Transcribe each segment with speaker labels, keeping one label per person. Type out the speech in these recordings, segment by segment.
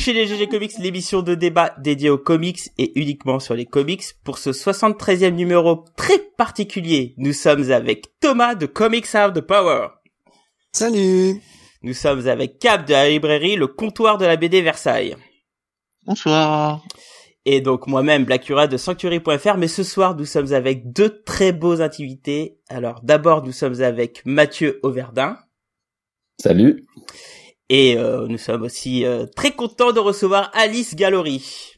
Speaker 1: Bienvenue chez les GG Comics, l'émission de débat dédiée aux comics et uniquement sur les comics. Pour ce 73e numéro très particulier, nous sommes avec Thomas de Comics Out the Power.
Speaker 2: Salut
Speaker 1: Nous sommes avec Cap de la librairie Le Comptoir de la BD Versailles.
Speaker 3: Bonsoir
Speaker 1: Et donc moi-même, Blackura de Sanctuary.fr, mais ce soir nous sommes avec deux très beaux invités. Alors d'abord nous sommes avec Mathieu Auverdin.
Speaker 4: Salut
Speaker 1: Et euh, nous sommes aussi euh, très contents de recevoir Alice Gallery.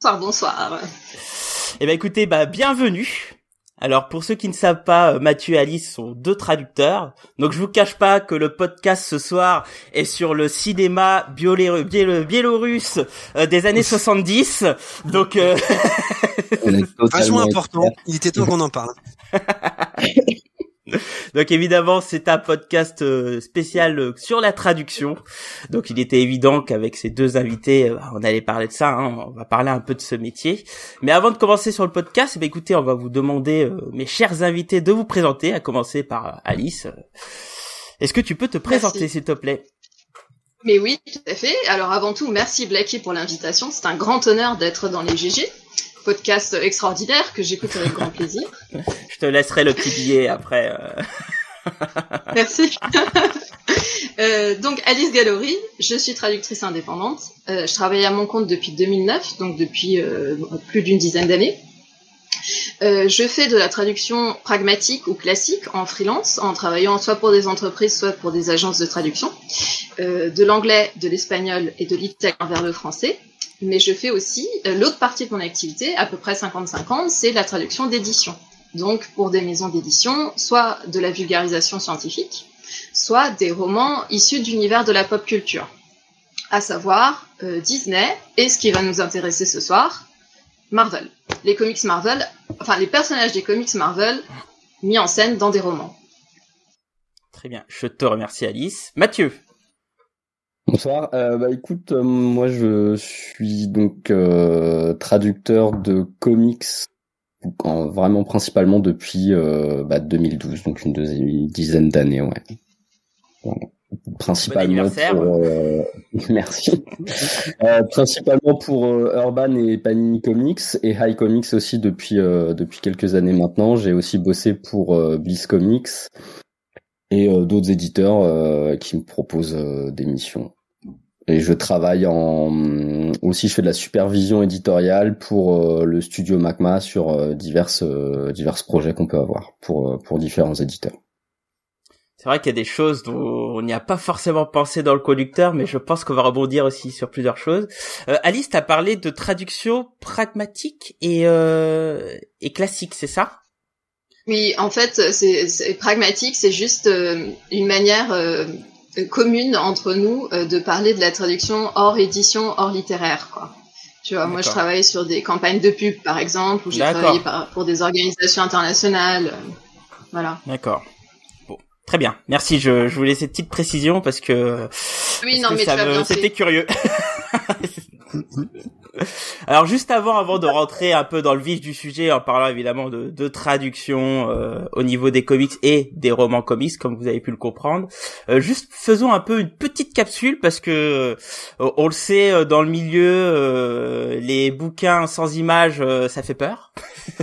Speaker 5: Bonsoir, bonsoir.
Speaker 1: Eh ben écoutez, bah bienvenue. Alors pour ceux qui ne savent pas, euh, Mathieu et Alice sont deux traducteurs. Donc je vous cache pas que le podcast ce soir est sur le cinéma biolé- biélo- biélorusse euh, des années 70. Donc euh,
Speaker 2: Vachement important, il était temps qu'on en parle.
Speaker 1: donc évidemment, c'est un podcast euh, spécial euh, sur la traduction. Donc il était évident qu'avec ces deux invités, euh, on allait parler de ça. hein. On va parler un peu de ce métier. Mais avant de commencer sur le podcast, eh bien, écoutez, on va vous demander, euh, mes chers invités, de vous présenter. À commencer par Alice. Est-ce que tu peux te présenter, s'il te plaît?
Speaker 5: Mais oui, tout à fait. Alors avant tout, merci Blackie pour l'invitation. C'est un grand honneur d'être dans les GG. Podcast extraordinaire que j'écoute avec grand plaisir.
Speaker 1: Je te laisserai le petit billet après. euh.
Speaker 5: Merci. Euh, donc Alice Gallery, je suis traductrice indépendante. Euh, je travaille à mon compte depuis 2009, donc depuis euh, plus d'une dizaine d'années. Je fais de la traduction pragmatique ou classique en freelance, en travaillant soit pour des entreprises, soit pour des agences de traduction, de l'anglais, de l'espagnol et de l'italien vers le français. Mais je fais aussi euh, l'autre partie de mon activité, à peu près 50-50, c'est la traduction d'édition. Donc pour des maisons d'édition, soit de la vulgarisation scientifique, soit des romans issus d'univers de la pop culture, à savoir euh, Disney et ce qui va nous intéresser ce soir, Marvel. Les comics Marvel, enfin les personnages des comics Marvel mis en scène dans des romans.
Speaker 1: Très bien. Je te remercie, Alice. Mathieu.
Speaker 4: Bonsoir. Euh, bah écoute, euh, moi je suis donc euh, traducteur de comics, en- vraiment principalement depuis euh, bah, 2012, donc une deuxi- dizaine d'années, ouais. Voilà. Principalement pour merci. Euh, principalement pour Urban et Panini Comics et High Comics aussi depuis euh, depuis quelques années maintenant. J'ai aussi bossé pour Bliss Comics et d'autres éditeurs euh, qui me proposent des missions. Et je travaille en aussi je fais de la supervision éditoriale pour euh, le studio Macma sur euh, diverses euh, divers projets qu'on peut avoir pour pour différents éditeurs.
Speaker 1: C'est vrai qu'il y a des choses dont on n'y a pas forcément pensé dans le conducteur, mais je pense qu'on va rebondir aussi sur plusieurs choses. Euh, Alice, t'as parlé de traduction pragmatique et, euh, et classique, c'est ça?
Speaker 5: Oui, en fait, c'est c'est pragmatique, c'est juste euh, une manière euh, commune entre nous euh, de parler de la traduction hors édition, hors littéraire, quoi. Tu vois, moi je travaille sur des campagnes de pub, par exemple, ou j'ai travaillé par- pour des organisations internationales. euh, Voilà.
Speaker 1: D'accord. Bon, très bien. Merci. Je, je voulais cette petite précision parce que
Speaker 5: Oui,
Speaker 1: parce
Speaker 5: non,
Speaker 1: que
Speaker 5: mais
Speaker 1: c'était curieux. Alors juste avant, avant de rentrer un peu dans le vif du sujet, en parlant évidemment de, de traduction euh, au niveau des comics et des romans comics, comme vous avez pu le comprendre, euh, juste faisons un peu une petite capsule parce que euh, on le sait euh, dans le milieu, euh, les bouquins sans images, euh, ça fait peur.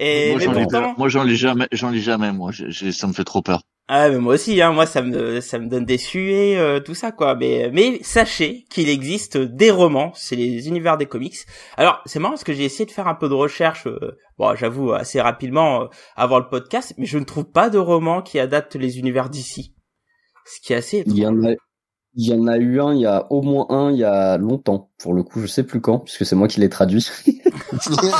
Speaker 1: et
Speaker 3: Moi j'en. Moi, j'en lis jamais, j'en lis jamais, moi, J'ai- j'ai- ça me fait trop peur.
Speaker 1: Ah mais moi aussi hein, moi ça me ça me donne des suées euh, tout ça quoi mais mais sachez qu'il existe des romans, c'est les univers des comics. Alors, c'est marrant parce que j'ai essayé de faire un peu de recherche euh, bon, j'avoue assez rapidement euh, avant le podcast, mais je ne trouve pas de romans qui adaptent les univers d'ici. Ce qui est assez
Speaker 4: Il y en a il y en a eu un, il y a au moins un il y a longtemps. Pour le coup, je sais plus quand, puisque c'est moi qui l'ai traduit.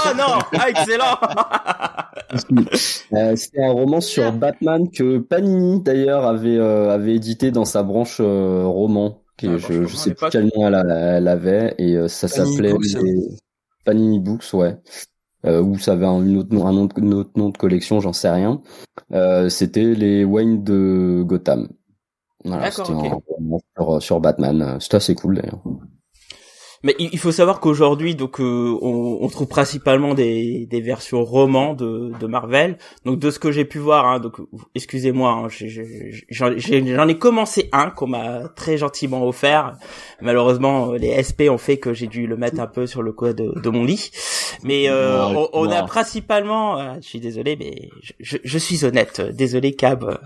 Speaker 1: Ah non, ah, excellent.
Speaker 4: Euh, C'était un roman sur Batman que Panini d'ailleurs avait euh, avait édité dans sa branche euh, roman. Qui,
Speaker 1: Ah, bon,
Speaker 4: je,
Speaker 1: je
Speaker 4: sais plus quel nom elle, a- elle avait et euh, ça s'appelait les Panini Books, ouais. Euh, ou ça avait un, une autre nom, un, nom, un autre nom de collection, j'en sais rien. Euh, C'était les Wayne de Gotham. Voilà,
Speaker 1: D'accord,
Speaker 4: c'était
Speaker 1: ok.
Speaker 4: un roman sur, sur Batman. C'était assez cool d'ailleurs.
Speaker 1: Mais il faut savoir qu'aujourd'hui, donc, euh, on, on, trouve principalement des, des versions romans de, de Marvel. Donc, de ce que j'ai pu voir, hein, donc, excusez-moi, hein, j'en ai, commencé un qu'on m'a très gentiment offert. Malheureusement, les SP ont fait que j'ai dû le mettre un peu sur le coin de, de mon lit. Mais euh, on, a principalement, euh, je suis désolé, mais je, je, suis honnête, désolé Cab.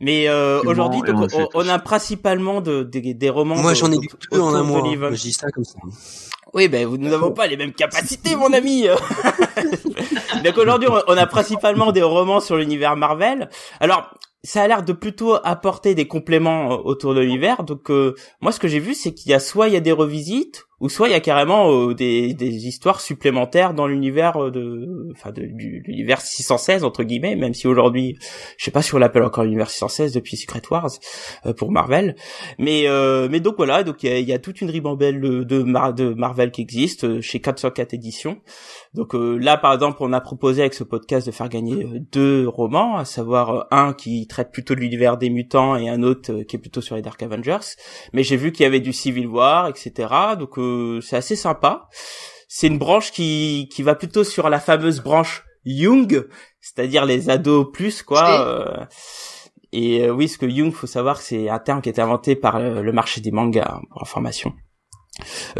Speaker 1: Mais euh, aujourd'hui, on, on, a principalement de, des romans.
Speaker 2: Moi, j'en ai lu deux en un mois. Je dis ça comme ça.
Speaker 1: Oui, ben nous n'avons pas les mêmes capacités, mon ami. Donc aujourd'hui, on a principalement des romans sur l'univers Marvel. Alors, ça a l'air de plutôt apporter des compléments euh, autour de l'univers. Donc euh, moi, ce que j'ai vu, c'est qu'il y a soit il y a des revisites, ou soit il y a carrément euh, des, des, histoires supplémentaires dans l'univers de, enfin de, l'univers 616 entre guillemets, même si aujourd'hui, je sais pas si on l'appelle encore l'univers 616 depuis Secret Wars pour Marvel. Mais mais donc voilà, donc il y a, y a, toute une ribambelle de, de Marvel qui existe chez 404 éditions. Donc euh, là, par exemple, on a proposé avec ce podcast de faire gagner euh, deux romans, à savoir euh, un qui traite plutôt de l'univers des mutants et un autre qui est plutôt sur les Dark Avengers. Mais j'ai vu qu'il y avait du Civil War, etc. Donc c'est assez sympa. C'est une branche qui qui va plutôt sur la fameuse branche Young, c'est-à-dire les ados plus quoi. et oui, ce que Young, faut savoir, c'est un terme qui été inventé par le, marché des mangas pour information,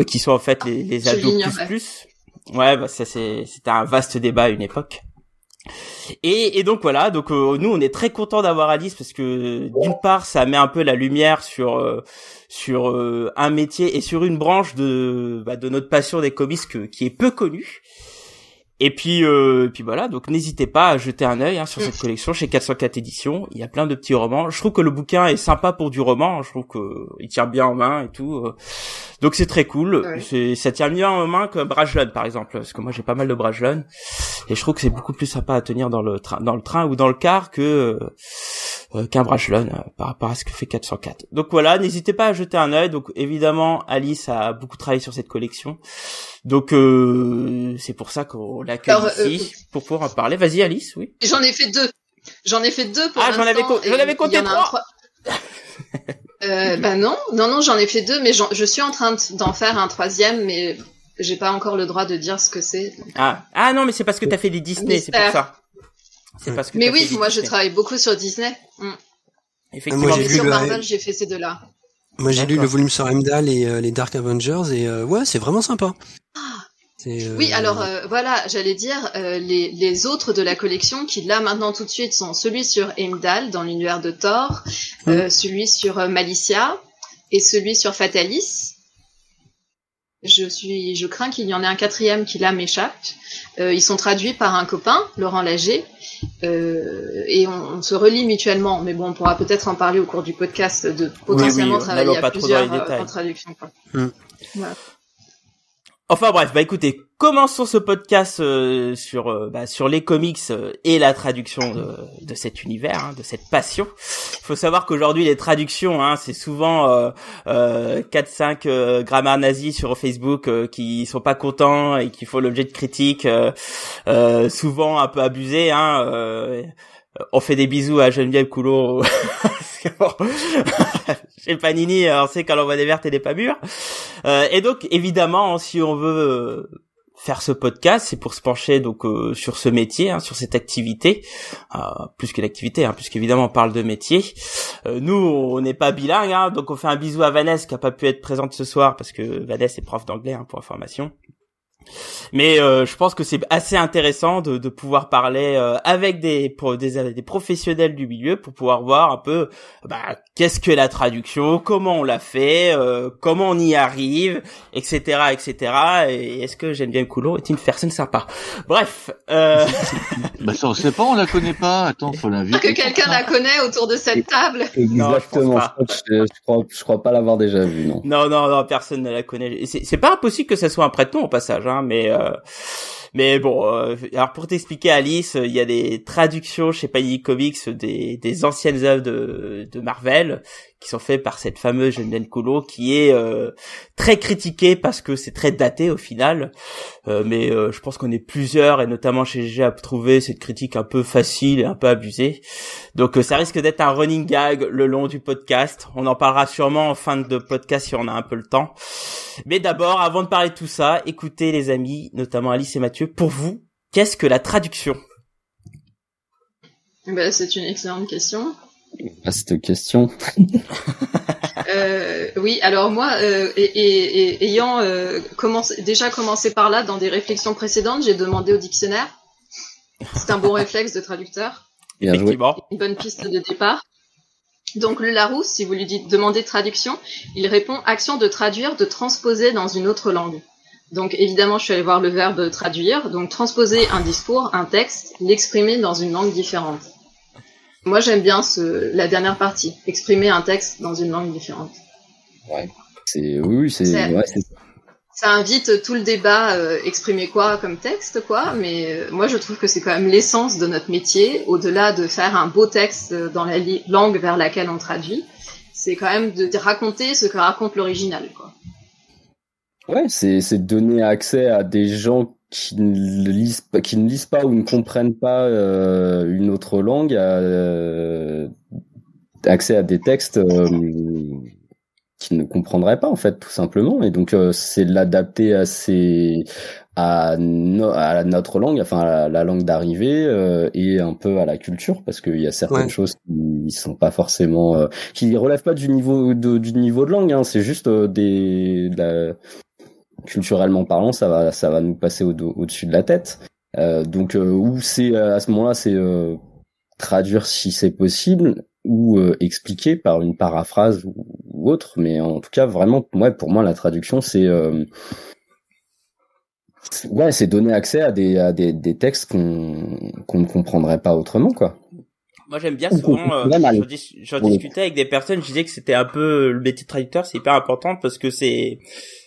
Speaker 1: qui sont en fait les, les ados plus plus Ouais, bah ça c'est c'était un vaste débat à une époque. Et, donc voilà, donc euh, nous on est très content d'avoir Alice parce que d'une part ça met un peu la lumière sur euh, sur euh, un métier et sur une branche de bah, de notre passion des comics qui est peu connue et puis, euh, puis voilà, donc n'hésitez pas à jeter un œil hein, sur cette collection chez 404 éditions. Il y a plein de petits romans. Je trouve que le bouquin est sympa pour du roman. Je trouve que il tient bien en main et tout. Euh. Donc c'est très cool. C'est, ça tient bien en main que Brajlon par exemple, parce que moi j'ai pas mal de Brajlon et je trouve que c'est beaucoup plus sympa à tenir dans le train, dans le train ou dans le car que euh, qu'un Brajlon euh, par rapport à ce que fait 404. Donc voilà, n'hésitez pas à jeter un œil. Donc évidemment, Alice a beaucoup travaillé sur cette collection. Donc euh, c'est pour ça qu'on l'accueille ici euh, pour pouvoir en parler. Vas-y Alice, oui.
Speaker 5: J'en ai fait deux. J'en ai fait deux pour
Speaker 1: Ah, j'en avais, j'en avais compté trois.
Speaker 5: euh, bah non, non, non, j'en ai fait deux, mais je suis en train d'en faire un troisième, mais j'ai pas encore le droit de dire ce que c'est.
Speaker 1: Ah, ah non, mais c'est parce que t'as fait des Disney, c'est pour ça.
Speaker 5: C'est parce que. Mais oui, moi je travaille beaucoup sur Disney. Mm.
Speaker 1: Effectivement.
Speaker 5: Moi, sur Marvel, j'ai fait ces deux-là.
Speaker 2: Moi, j'ai lu le volume sur Heimdall et euh, les Dark Avengers et euh, ouais, c'est vraiment sympa.
Speaker 5: Ah. Oui, alors voilà, j'allais dire les, les autres de la collection qui là maintenant tout de suite sont celui sur Heimdall dans l'univers de Thor, hum. celui sur Malicia et celui sur Fatalis. Je suis, je crains qu'il y en ait un quatrième qui là m'échappe. ils sont traduits par un copain, Laurent Lager, euh, et on, se relie mutuellement. Mais bon, on pourra peut-être en parler au cours du podcast de potentiellement travailler à plusieurs euh, en traduction. Quoi. Hmm.
Speaker 1: Enfin bref, bah écoutez, commençons ce podcast euh, sur euh, bah, sur les comics euh, et la traduction de, de cet univers, hein, de cette passion. Il faut savoir qu'aujourd'hui les traductions, hein, c'est souvent euh, 4-5 grammaires nazis sur Facebook qui sont pas contents et qui font l'objet de critiques, souvent un peu abusées. Hein, on fait des bisous à Geneviève Coulot. Chez Panini, on sait qu'elle envoie des vertes et des pas mûres. Euh, et donc, évidemment, si on veut euh, faire ce podcast, c'est pour se pencher donc euh, sur ce métier, hein, sur cette activité, plus que l'activité, hein, puisqu'évidemment on parle de métier. nous, on n'est pas bilingue, hein, donc on fait un bisou à Vanessa qui a pas pu être présente ce soir parce que Vanessa est prof d'anglais hein, pour information. Mais euh, je pense que c'est assez intéressant de, de pouvoir parler euh, avec des, des, des professionnels du milieu pour pouvoir voir un peu bah, qu'est-ce que la traduction, comment on l'a fait, euh, comment on y arrive, etc., etc. Et est-ce que Geneviève Coulon est une personne sympa Bref. Euh...
Speaker 3: bah ça on sait pas, on la connaît pas. Attends, faut l'inviter.
Speaker 5: Que quelqu'un la connaît autour de cette table.
Speaker 4: Exactement. je, je, crois, je crois pas l'avoir déjà vue, non.
Speaker 1: Non, non, non, personne ne la connaît. C'est pas impossible que ça soit un prête-nom au passage. Hein mais euh, Mais bon, euh, alors pour t'expliquer Alice, il y a des traductions chez Panini Comics des, des anciennes œuvres de, de Marvel qui sont faites par cette fameuse Jeanne Coulo qui est euh, très critiquée parce que c'est très daté au final. Euh, mais euh, je pense qu'on est plusieurs et notamment chez GG à trouver cette critique un peu facile et un peu abusée. Donc ça risque d'être un running gag le long du podcast. On en parlera sûrement en fin de podcast si on a un peu le temps. Mais d'abord, avant de parler de tout ça, écoutez les amis, notamment Alice et Mathieu, pour vous, qu'est-ce que la traduction?
Speaker 5: Ben, C'est une excellente question.
Speaker 4: Vaste question.
Speaker 5: euh, oui, alors moi, euh, et, et, et, ayant euh, commencé, déjà commencé par là dans des réflexions précédentes, j'ai demandé au dictionnaire. C'est un bon réflexe de traducteur.
Speaker 1: Effectivement.
Speaker 5: Une bonne piste de départ. Donc le Larousse, si vous lui dites demandez traduction, il répond action de traduire, de transposer dans une autre langue. Donc évidemment, je suis allée voir le verbe traduire, donc transposer un discours, un texte, l'exprimer dans une langue différente. Moi, j'aime bien ce, la dernière partie, exprimer un texte dans une langue différente.
Speaker 4: Ouais. C'est oui, c'est ouais,
Speaker 5: ça invite tout le débat euh, exprimer quoi comme texte quoi mais euh, moi je trouve que c'est quand même l'essence de notre métier au-delà de faire un beau texte dans la langue vers laquelle on traduit c'est quand même de, raconter ce que raconte l'original quoi
Speaker 4: ouais c'est c'est donner accès à des gens qui ne lisent pas qui ne lisent pas ou ne comprennent pas euh, une autre langue à, accès à des textes qui ne comprendrait pas en fait tout simplement. Et donc euh, c'est l'adapter à ses à, à notre langue enfin à la, langue d'arrivée euh, et un peu à la culture parce qu'il y a certaines choses qui sont pas forcément euh, qui relèvent pas du niveau de, du niveau de langue hein, c'est juste des la, culturellement parlant ça va ça va nous passer au, au-dessus de la tête. Donc où c'est à ce moment-là c'est traduire si c'est possible ou expliquer par une paraphrase ou, autre, mais en tout cas vraiment, ouais, pour moi la traduction c'est euh, ouais, c'est donner accès à des à des, des textes qu'on qu'on ne comprendrait pas autrement quoi.
Speaker 1: Moi j'aime bien souvent, euh, j'en discutais avec des personnes, je disais que c'était un peu le métier de traducteur, c'est hyper important parce que c'est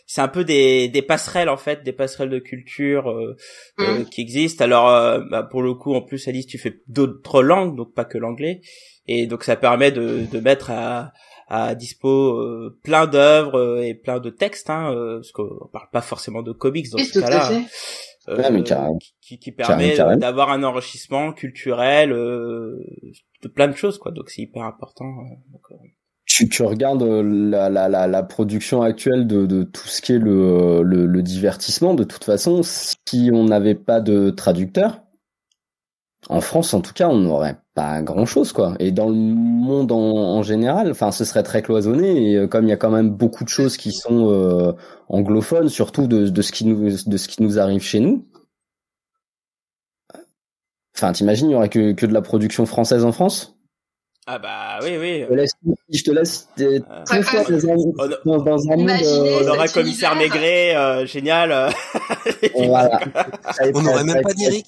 Speaker 1: c'est un peu des, des passerelles en fait, des passerelles de culture euh, euh mmh. qui existent. Alors euh, bah, pour le coup, en plus Alice, tu fais d'autres langues, donc pas que l'anglais, et donc ça permet de, de mettre à, à dispo euh, plein d'œuvres euh, et plein de textes, hein, euh, parce qu'on parle pas forcément de comics dans ce cas-là. qui, qui, permet d'avoir un enrichissement culturel de plein de choses, quoi. Donc c'est hyper important.
Speaker 4: Tu, tu, regardes la, la, la, la, production actuelle de, de tout ce qui est le, le, le divertissement, de toute façon, si on n'avait pas de traducteur, en France, en tout cas, on n'aurait pas grand chose, quoi. Et dans le monde en, général, enfin, ce serait très cloisonné. Et euh, comme il y a quand même beaucoup de choses qui sont euh, anglophones, surtout de, de, ce qui nous de ce qui nous arrive chez nous. Enfin, t'imagines, il y aurait que, que de la production française en France?
Speaker 1: Ah bah oui oui.
Speaker 4: Je te laisse, je te
Speaker 1: dans, dans, un monde. Euh, on aura commissaire Maigret, génial.
Speaker 2: on n'aurait même pas d'Eric.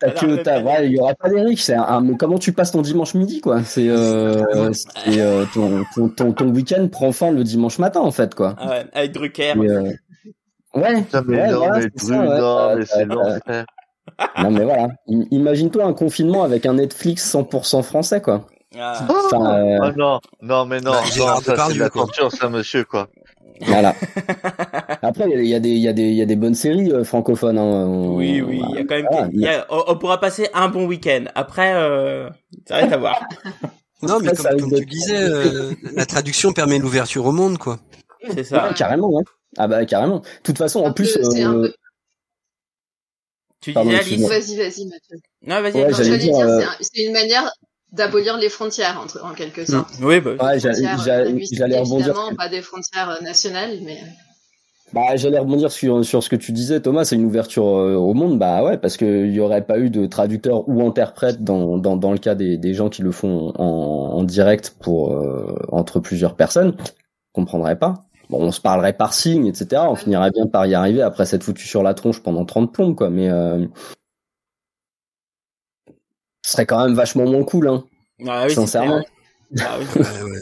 Speaker 4: T'as que, t'as, ouais, il y aura pas d'Eric. C'est un, comment tu passes ton dimanche midi, quoi? C'est, euh, c'est euh, ton, ton, ton, ton week-end prend fin le dimanche matin, en fait, quoi.
Speaker 1: Ah ouais, avec Drucker.
Speaker 4: euh, ouais.
Speaker 3: Putain, mais ouais, non, voilà, mais, c'est, ça, ouais, non, mais c'est l'enfer.
Speaker 4: Non, mais voilà. Imagine-toi un confinement avec un Netflix 100% français, quoi.
Speaker 3: Ah. Enfin, euh... oh non, non, mais non, bah, non ça c'est de la torture, ça, monsieur, quoi.
Speaker 4: Voilà. Après, il y, a des, il y a des, il y a des bonnes séries euh, francophones. Hein.
Speaker 1: oui, oui, il y a quand même. y a, on, pourra passer un bon week-end. Après, euh, ça reste à voir.
Speaker 2: non, mais comme, comme tu disais, euh, la traduction permet l'ouverture au monde, quoi.
Speaker 1: C'est ça.
Speaker 4: Ouais, carrément, hein. Ah bah carrément. De toute façon, en plus. Euh...
Speaker 1: Tu disais
Speaker 5: Alice. Vas-y, vas-y, Mathieu.
Speaker 1: Non, vas-y.
Speaker 4: Ouais, j'allais dire,
Speaker 5: dire euh, c'est une manière d'abolir les frontières entre, en quelque sorte.
Speaker 1: Oui, bah,
Speaker 4: ouais, j'allais rebondir.
Speaker 5: Évidemment, pas des frontières euh, nationales, mais. Euh.
Speaker 4: Bah, j'allais rebondir sur, sur ce que tu disais, Thomas, c'est une ouverture euh, au monde. Bah ouais, parce qu'il y aurait pas eu de traducteur ou interprète dans, dans, dans le cas des, des gens qui le font en, en direct pour entre plusieurs personnes, on comprendrait pas. Bon, on se parlerait par signe, etc. On finirait bien par y arriver après s'être foutu sur la tronche pendant 30 plombes, quoi. Mais ce serait quand même vachement moins cool, hein.
Speaker 1: Ah, oui,
Speaker 4: Sincèrement.
Speaker 1: Ah, oui.
Speaker 2: ouais, ouais.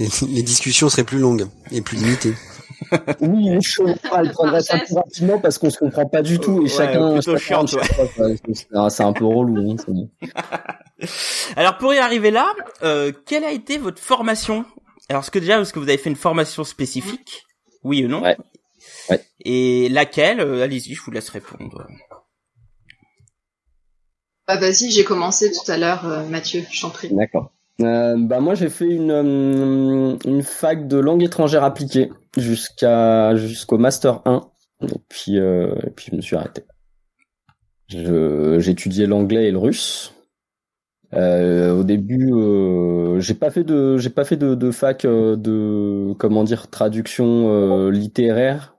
Speaker 2: Les, les, discussions seraient plus longues et plus limitées.
Speaker 4: oui, elle prendrait ça plus rapidement parce qu'on se comprend pas du tout et chacun. C'est un peu relou. Hein,
Speaker 1: Alors pour y arriver là, euh, quelle a été votre formation? Alors ce que déjà, parce que vous avez fait une formation spécifique, oui ou non?
Speaker 4: Ouais. ouais.
Speaker 1: Et laquelle? Euh, Allez-y, je vous laisse répondre.
Speaker 5: Bah vas-y, j'ai commencé tout à l'heure, euh, Mathieu, je t'en prie.
Speaker 4: D'accord. Euh, bah moi j'ai fait une, euh, une fac de langue étrangère appliquée jusqu'à jusqu'au master 1 et puis et puis je me suis arrêté. J'étudiais l'anglais et le russe. Au début, euh, j'ai pas fait de j'ai pas fait de fac de comment dire traduction littéraire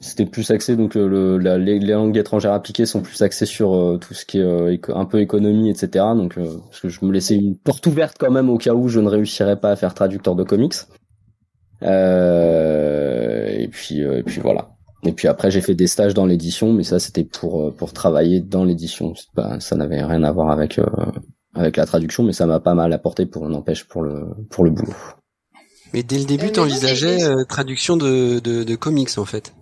Speaker 4: c'était plus axé donc le, la, les, langues étrangères appliquées sont plus axées sur euh, tout ce qui est euh, un peu économie etc donc euh, parce que je me laissais une porte ouverte quand même au cas où je ne réussirais pas à faire traducteur de comics. Et puis et puis voilà. Et puis après j'ai fait des stages dans l'édition mais ça c'était pour pour travailler dans l'édition. Ça n'avait rien à voir avec avec la traduction mais ça m'a pas mal apporté pour n'empêche pour le pour le boulot.
Speaker 2: Mais dès le début, tu envisageais traduction de, de, de comics en fait.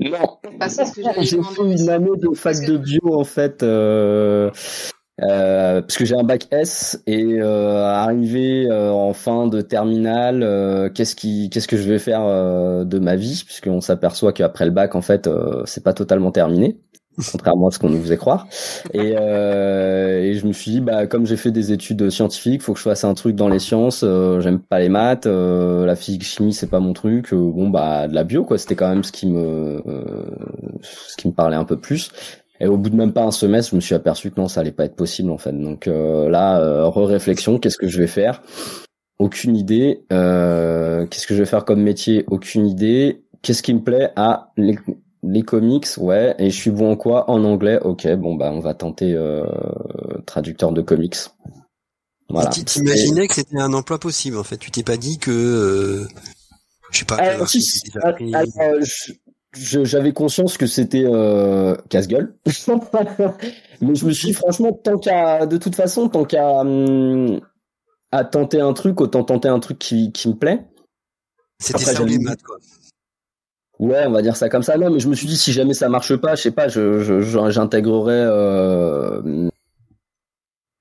Speaker 4: Non, j'ai fait une année de fac de bio en fait, euh, euh, parce que j'ai un bac S et euh, arrivé euh, en fin de terminale, euh, qu'est-ce qui, qu'est-ce que je vais faire euh, de ma vie, puisqu'on s'aperçoit qu'après le bac en fait, c'est pas totalement terminé contrairement à ce qu'on nous faisait croire. Et, euh, et, je me suis dit, bah, comme j'ai fait des études scientifiques, faut que je fasse un truc dans les sciences. Euh, J'aime pas les maths, euh, la physique, chimie, c'est pas mon truc. Euh, bon, bah, de la bio, quoi. C'était quand même ce qui me, euh, ce qui me parlait un peu plus. Et au bout de même pas un semestre, je me suis aperçu que non, ça allait pas être possible en fait. Donc là, re-réflexion, qu'est-ce que je vais faire? Aucune idée. qu'est-ce que je vais faire comme métier? Aucune idée. Qu'est-ce qui me plaît? Ah, les comics, ouais. Et je suis bon en quoi? En anglais, ok. Bon bah on va tenter euh, traducteur de comics.
Speaker 2: Voilà. T'imaginais que c'était un emploi possible en fait. Tu t'es pas dit que, euh, je sais pas.
Speaker 4: Alors, j'avais conscience que c'était euh, casse-gueule. Mais je me suis dit, franchement, tant qu'à, de toute façon, tant qu'à hum, à tenter un truc, autant tenter un truc qui, qui me plaît.
Speaker 2: C'était ça les maths, quoi.
Speaker 4: Ouais, on va dire ça comme ça. Non, mais je me suis dit si jamais ça marche pas, je sais pas, je j'intégrerai. Euh,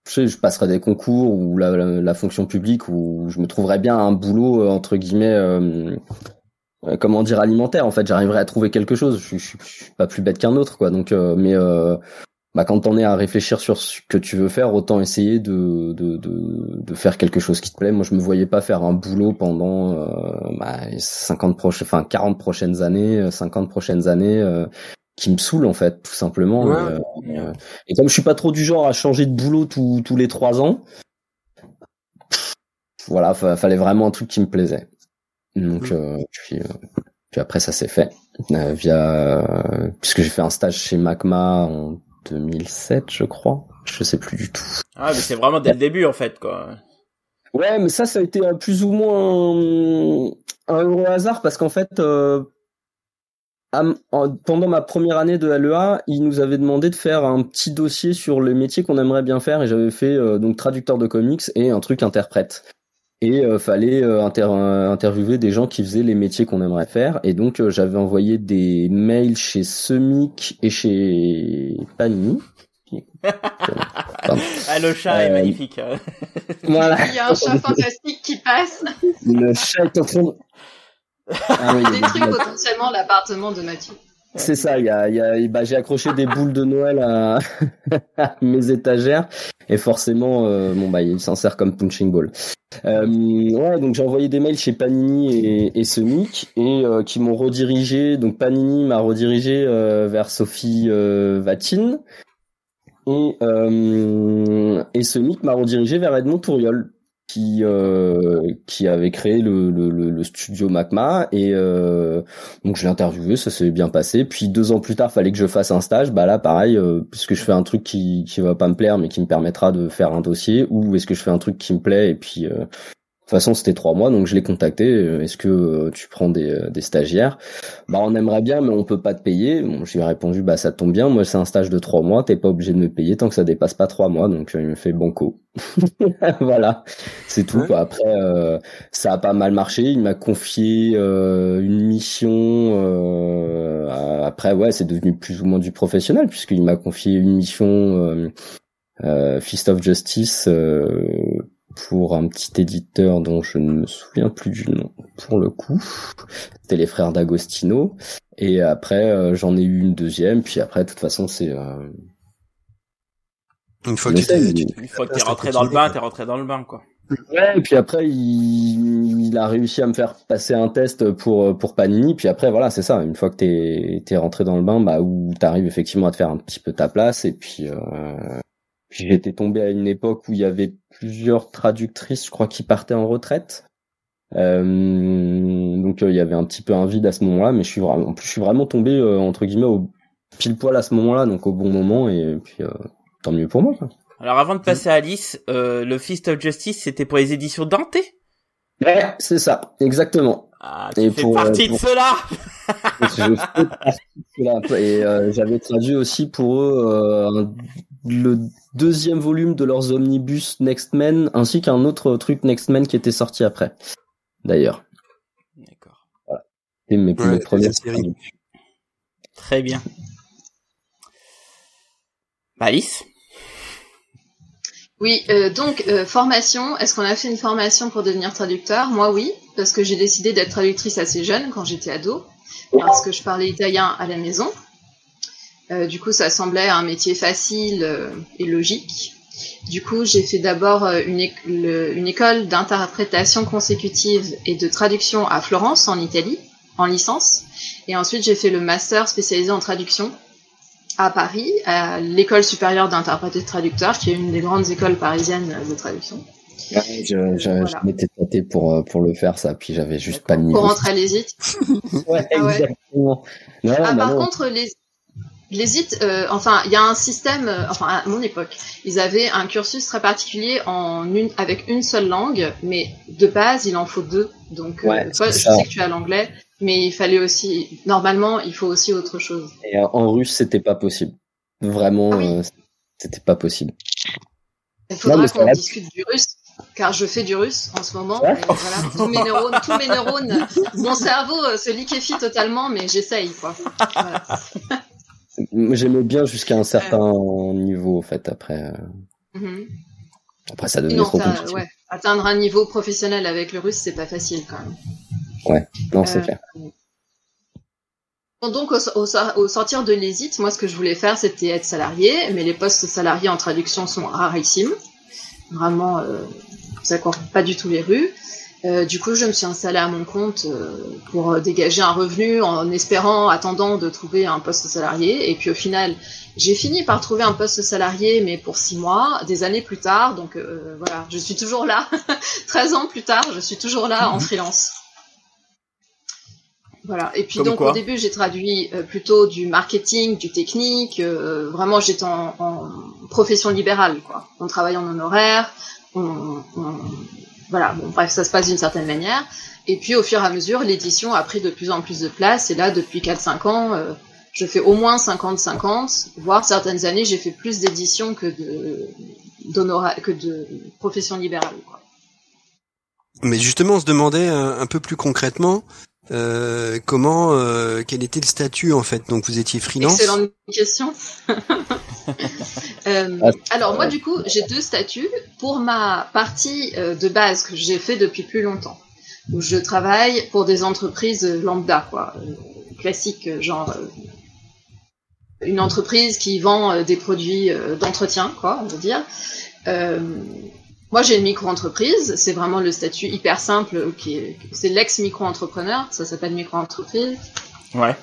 Speaker 4: je, je passerai des concours ou la, fonction publique où je me trouverais bien un boulot euh, entre guillemets. Euh, euh, comment dire alimentaire en fait j'arriverai à trouver quelque chose je, je, je, suis pas plus bête qu'un autre quoi donc mais bah, quand t'en es à réfléchir sur ce que tu veux faire, autant essayer de, de, de, de, faire quelque chose qui te plaît. Moi, je me voyais pas faire un boulot pendant euh, bah, 50 prochaines, enfin 40 prochaines années, 50 euh, prochaines années, euh, qui me saoule en fait, tout simplement. Euh, et comme je suis pas trop du genre à changer de boulot tous tous les trois ans, voilà, fallait vraiment un truc qui me plaisait. Donc, mmh. puis, puis après, ça s'est fait via puisque j'ai fait un stage chez Magma en 2007, je crois. Je sais plus du tout.
Speaker 1: Ah, mais c'est vraiment dès le début, en fait, quoi.
Speaker 4: Ouais, mais ça, ça a été plus ou moins un, heureux hasard parce qu'en fait, euh, pendant ma première année de LEA, ils nous avaient demandé de faire un petit dossier sur les métiers qu'on aimerait bien faire et j'avais fait euh, donc traducteur de comics et un truc interprète et euh, fallait euh, euh, interviewer des gens qui faisaient les métiers qu'on aimerait faire et donc j'avais envoyé des mails chez Semic et chez Panini
Speaker 1: ah, le chat est magnifique.
Speaker 5: voilà. Il y a un chat fantastique qui passe.
Speaker 4: Le chat est en train de...
Speaker 5: Ah, oui, détruit potentiellement l'appartement de Mathieu.
Speaker 4: C'est ça, il y a, y a bah, j'ai accroché des boules de Noël à, mes étagères et forcément, euh, bon bah il s'en sert comme punching ball. Euh, ouais, donc j'ai envoyé des mails chez Panini et, et Sonic et euh, qui m'ont redirigé. Donc Panini m'a redirigé euh, vers Sophie euh, Vatine et et Sonic m'a redirigé vers Edmond Touriol qui euh, qui avait créé le, le, le studio Macma et euh, donc je l'ai interviewé ça s'est bien passé. Puis deux ans plus tard fallait que je fasse un stage. Bah là pareil euh, puisque je fais un truc qui qui va pas me plaire mais qui me permettra de faire un dossier ou est-ce que je fais un truc qui me plaît et puis euh, toute façon, c'était trois mois, donc je l'ai contacté. Euh, est-ce que euh, tu prends des, euh, des, stagiaires? Bah, on aimerait bien, mais on peut pas te payer. Bon, je lui ai répondu, bah ça tombe bien. Moi, c'est un stage de trois mois. T'es pas obligé de me payer tant que ça dépasse pas trois mois. Donc, il me fait banco. voilà, c'est tout. Après, ça a pas mal marché. Il m'a confié une mission. après, ouais, c'est devenu plus ou moins du professionnel puisqu'il m'a confié une mission Fist of Justice pour un petit éditeur dont je ne me souviens plus du nom pour le coup. C'était les frères d'Agostino. Et après, euh, j'en ai eu une deuxième. Puis après, de toute façon, c'est... Euh...
Speaker 2: Une fois que tu
Speaker 1: Une fois que t'es rentré dans le bain, t'es rentré dans le bain, quoi.
Speaker 4: Ouais, et puis après, il, il, a réussi à me faire passer un test pour pour Panini. Puis après, voilà, c'est ça. Une fois que t'es es rentré dans le bain, bah où t'arrives effectivement à te faire un petit peu ta place. Et puis euh, j'étais tombé à une époque où il y avait plusieurs traductrices, je crois, qui partaient en retraite. Euh, donc euh, il y avait un petit peu un vide à ce moment-là, mais je suis vraiment, en plus je suis vraiment tombé euh, entre guillemets au pile poil à ce moment-là, donc au bon moment et puis tant mieux pour moi. Quoi.
Speaker 1: Alors avant de passer à Alice, le Fist of Justice, c'était pour les éditions Dante?
Speaker 4: Ouais, c'est ça, exactement.
Speaker 1: Ah, tu et fais partie de cela.
Speaker 4: je fais partie de cela. Et j'avais traduit aussi pour eux le deuxième volume de leurs omnibus Next Men, ainsi qu'un autre truc Next Men qui était sorti après, d'ailleurs.
Speaker 1: D'accord.
Speaker 4: Voilà. Et mes, premières séries.
Speaker 1: Très bien. Alice?
Speaker 5: Oui, euh, donc euh, formation. Est-ce qu'on a fait une formation pour devenir traducteur? Moi, oui, parce que j'ai décidé d'être traductrice assez jeune quand j'étais ado, parce que je parlais italien à la maison. Euh, du coup, ça semblait un métier facile euh, et logique. Du coup, j'ai fait d'abord euh, une, une, école d'interprétation consécutive et de traduction à Florence, en Italie, en licence. Et ensuite, j'ai fait le master spécialisé en traduction à Paris, à l'école supérieure d'interprète traducteur, qui est une des grandes écoles parisiennes de traduction.
Speaker 4: Ouais, je, je, m'étais tenté pour pour le faire ça, puis j'avais juste pas de niveau.
Speaker 5: Pour rentrer à l'hésite.
Speaker 4: ouais, ah exactement.
Speaker 5: ah, par contre, les les IT, euh, enfin, il y a un système, euh, enfin, à mon époque, ils avaient un cursus très particulier en une, avec une seule langue, mais de base, il en faut deux. Donc, euh, je sais que tu as l'anglais, mais il fallait aussi, normalement, il faut aussi autre chose.
Speaker 4: Et en russe, c'était pas possible. Vraiment, ah c'était pas possible.
Speaker 5: Il faudra qu'on discute du russe car je fais du russe en ce moment. Et voilà, tous mes neurones, tous mes neurones, mon cerveau se liquéfie totalement, mais j'essaye quoi. Voilà.
Speaker 4: J'aimais bien jusqu'à un certain niveau, en fait, après. Euh. Mhm. Après, ça devenait trop compliqué. Ouais.
Speaker 5: Atteindre un niveau professionnel avec le russe, c'est pas facile, quand même.
Speaker 4: Ouais, non, c'est euh, clair.
Speaker 5: Donc, au, sortir de l'hésite, moi, ce que je voulais faire, c'était être salarié, mais les postes salariés en traduction sont rarissimes. Vraiment, euh, ça court pas du tout les rues. Euh, du coup, je me suis installée à mon compte euh, pour euh, dégager un revenu en espérant, attendant de trouver un poste salarié. Et puis au final, j'ai fini par trouver un poste salarié, mais pour six mois, des années plus tard. Donc voilà, je suis toujours là. 13 ans plus tard, je suis toujours là en mhm. freelance. Voilà. Et puis donc au début, j'ai traduit plutôt du marketing, du technique. vraiment, j'étais en, en, profession libérale. Quoi. On travaille en honoraire. On, on, voilà, bon, bref, ça se passe d'une certaine manière. Et puis au fur et à mesure, l'édition a pris de plus en plus de place. Et là, depuis 4-5 ans, euh, je fais au moins 50-50, voire certaines années, j'ai fait plus d'éditions que de que de profession libérale. Quoi.
Speaker 2: Mais justement, on se demandait un, peu plus concrètement euh, comment, euh, quel était le statut en fait? Donc vous étiez freelance?
Speaker 5: Excellente question. Euh, alors moi du coup j'ai deux statuts pour ma partie de base que j'ai fait depuis plus longtemps où je travaille pour des entreprises lambda quoi classiques genre une entreprise qui vend des produits d'entretien quoi on veut dire moi j'ai une micro-entreprise c'est vraiment le statut hyper simple qui c'est l'ex micro-entrepreneur ça s'appelle micro-entreprise
Speaker 1: Ouais.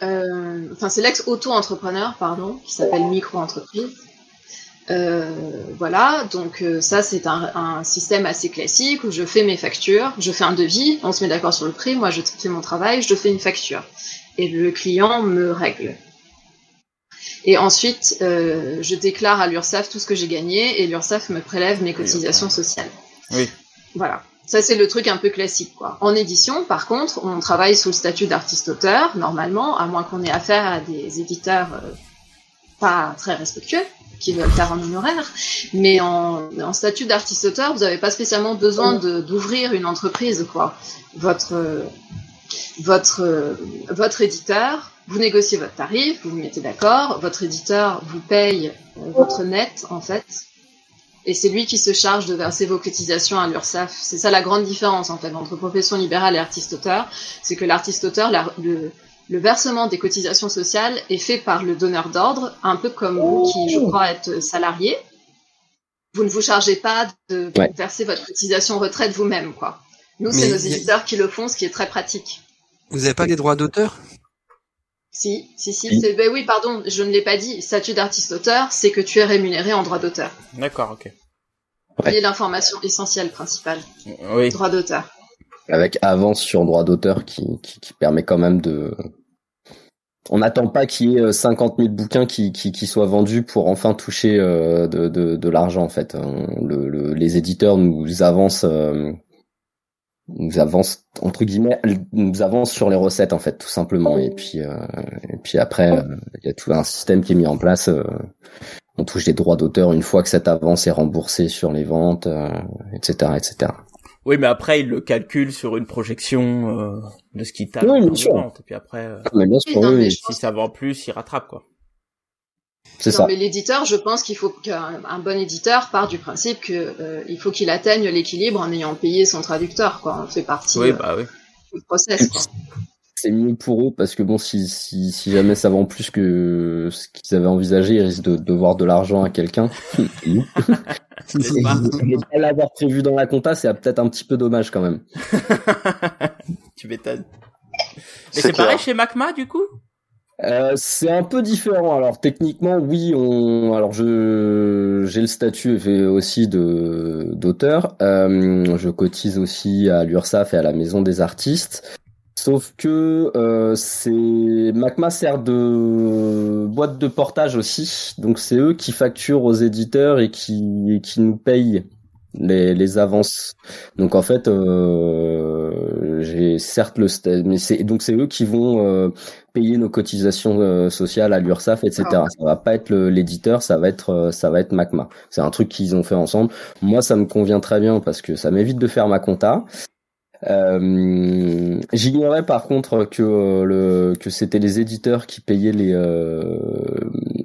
Speaker 5: Enfin, c'est l'ex-auto-entrepreneur, pardon, qui s'appelle micro-entreprise. Euh, voilà, donc euh, ça c'est un, système assez classique où je fais mes factures, je fais un devis, on se met d'accord sur le prix, moi je fais mon travail, je fais une facture et le client me règle. Et ensuite, euh, je déclare à l'URSSAF tout ce que j'ai gagné et l'URSSAF me prélève mes cotisations sociales.
Speaker 1: Oui.
Speaker 5: Voilà. Ça, c'est le truc un peu classique, quoi. En édition, par contre, on travaille sous le statut d'artiste-auteur, normalement, à moins qu'on ait affaire à des éditeurs euh, pas très respectueux, qui veulent faire un honoraire. Mais en, statut d'artiste-auteur, vous n'avez pas spécialement besoin d'ouvrir une entreprise, quoi. Votre, votre, votre éditeur, vous négociez votre tarif, vous vous mettez d'accord, votre éditeur vous paye euh, votre net, en fait, et c'est lui qui se charge de verser vos cotisations à l'URSSAF. C'est ça la grande différence en fait entre profession libérale et artiste-auteur, c'est que l'artiste-auteur, le, versement des cotisations sociales est fait par le donneur d'ordre, un peu comme vous qui, je crois, êtes salarié. Vous ne vous chargez pas de verser votre cotisation retraite vous-même, quoi. Nous, c'est nos éditeurs qui le font, ce qui est très pratique.
Speaker 2: Vous n'avez pas les droits d'auteur?
Speaker 5: Si, si, si. Oui. Ben oui, pardon, je ne l'ai pas dit. Statut d'artiste-auteur, c'est que tu es rémunéré en droit d'auteur.
Speaker 1: D'accord, ok.
Speaker 5: C'est l'information essentielle principale. Oui. Droit d'auteur.
Speaker 4: Avec avance sur droit d'auteur qui, qui, permet quand même de. On n'attend pas qu'il y ait 50 euh, 000 bouquins qui, qui, qui soient vendus pour enfin toucher euh, de, de, de l'argent en fait. Le, les éditeurs nous avancent euh, nous avance entre guillemets nous avance sur les recettes en fait tout simplement. Et puis euh, et puis après euh, il y a tout un système qui est mis en place euh, on touche des droits d'auteur une fois que cette avance est remboursée sur les ventes etc etc
Speaker 1: oui mais après il le calcule sur une projection de ce qui tape oui, bien sûr. et puis après
Speaker 4: mais bien sûr,
Speaker 1: oui, si ça vend plus il rattrape quoi
Speaker 5: c'est ça. Mais l'éditeur, je pense qu'il faut qu'un bon éditeur part du principe qu'il euh, faut qu'il atteigne l'équilibre en ayant payé son traducteur, quoi. On fait partie
Speaker 1: oui, bah, oui.
Speaker 5: du process. Quoi.
Speaker 4: C'est mieux pour eux parce que bon, si, si, si jamais ça vend plus que ce qu'ils avaient envisagé, ils risquent de devoir de l'argent à quelqu'un. ne pas l'avoir prévu dans la compta, c'est peut-être un petit peu dommage quand même.
Speaker 1: tu m'étonnes. Et c'est pareil chez Macma du coup?
Speaker 4: Euh, c'est un peu différent. Alors techniquement, oui, on. Alors je j'ai le statut aussi de d'auteur. Euh, je cotise aussi à l'URSSAF et à la Maison des artistes. Sauf que euh, c'est Macma sert de boîte de portage aussi, donc c'est eux qui facturent aux éditeurs et qui qui nous payent les, les avances. Donc en fait, euh, j'ai certes le mais c'est donc c'est eux qui vont euh, payer nos cotisations euh, sociales à l'URSSAF, etc. Ah. Ça va pas être l'éditeur, ça va être euh, ça va être Macma. C'est un truc qu'ils ont fait ensemble. Moi, ça me convient très bien parce que ça m'évite de faire ma compta. Euh, J'ignorais par contre que le que c'était les éditeurs qui payaient les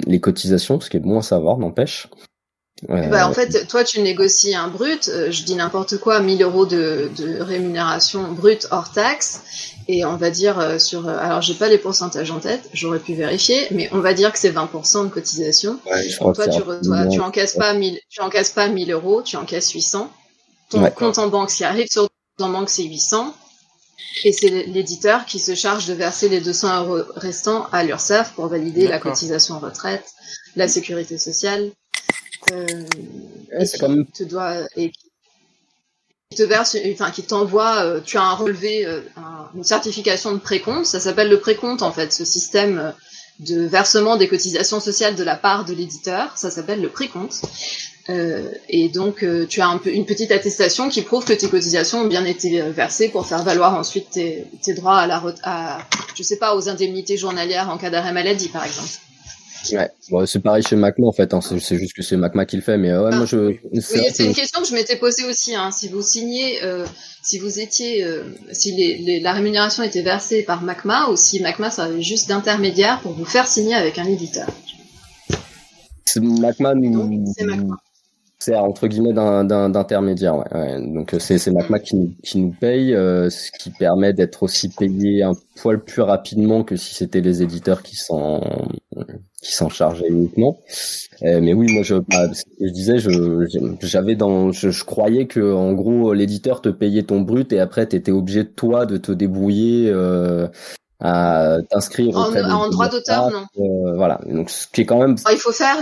Speaker 4: les cotisations, ce qui est bon à savoir, n'empêche.
Speaker 5: Bah, en fait, toi, tu négocies un brut, euh, je dis n'importe quoi, 1000 euros de, de, rémunération brute hors taxe, et on va dire euh, sur, euh, alors j'ai pas les pourcentages en tête, j'aurais pu vérifier, mais on va dire que c'est 20% de cotisation.
Speaker 4: Ouais, je crois
Speaker 5: toi, tu, reçois, tu encaisses pas 1000, tu encaisses pas 1000 euros, tu encaisses 800. Ton compte en banque, qui arrive sur ton banque, c'est 800. Et c'est l'éditeur qui se charge de verser les 200 euros restants à l'URSSAF pour valider la cotisation retraite, la sécurité sociale, euh, et qui te doit et qui te verse, enfin qui t'envoie, euh, tu as un relevé, euh, une certification de précompte, ça s'appelle le précompte en fait, ce système de versement des cotisations sociales de la part de l'éditeur, ça s'appelle le précompte. Et donc tu as un peu une petite attestation qui prouve que tes cotisations ont bien été versées pour faire valoir ensuite tes, tes droits à la à, je sais pas aux indemnités journalières en cas d'arrêt maladie par exemple.
Speaker 4: Ouais, bon, c'est pareil chez Macma en fait. Hein. C'est juste que c'est Macma qui le fait, mais ouais, moi je.
Speaker 5: Oui, c'est une question que je m'étais posée aussi. Hein. Si vous signez, euh, si vous étiez, euh, si les, les, la rémunération était versée par Macma ou si Macma servait juste d'intermédiaire pour vous faire signer avec un éditeur.
Speaker 4: C'est Macma C'est Macma c'est entre guillemets d'intermédiaire. Ouais, ouais. Donc euh, c'est Macma qui nous, qui nous paye, euh, ce qui permet d'être aussi payé un poil plus rapidement que si c'était les éditeurs qui s'en qui s'en chargeaient uniquement. Euh, mais oui, moi je, bah, je disais, je j'avais dans, je, je, croyais que en gros l'éditeur te payait ton brut et après t'étais obligé toi de te débrouiller. Euh, à t'inscrire
Speaker 5: en, en droit d'auteur non
Speaker 4: voilà donc ce qui est quand même
Speaker 5: il faut faire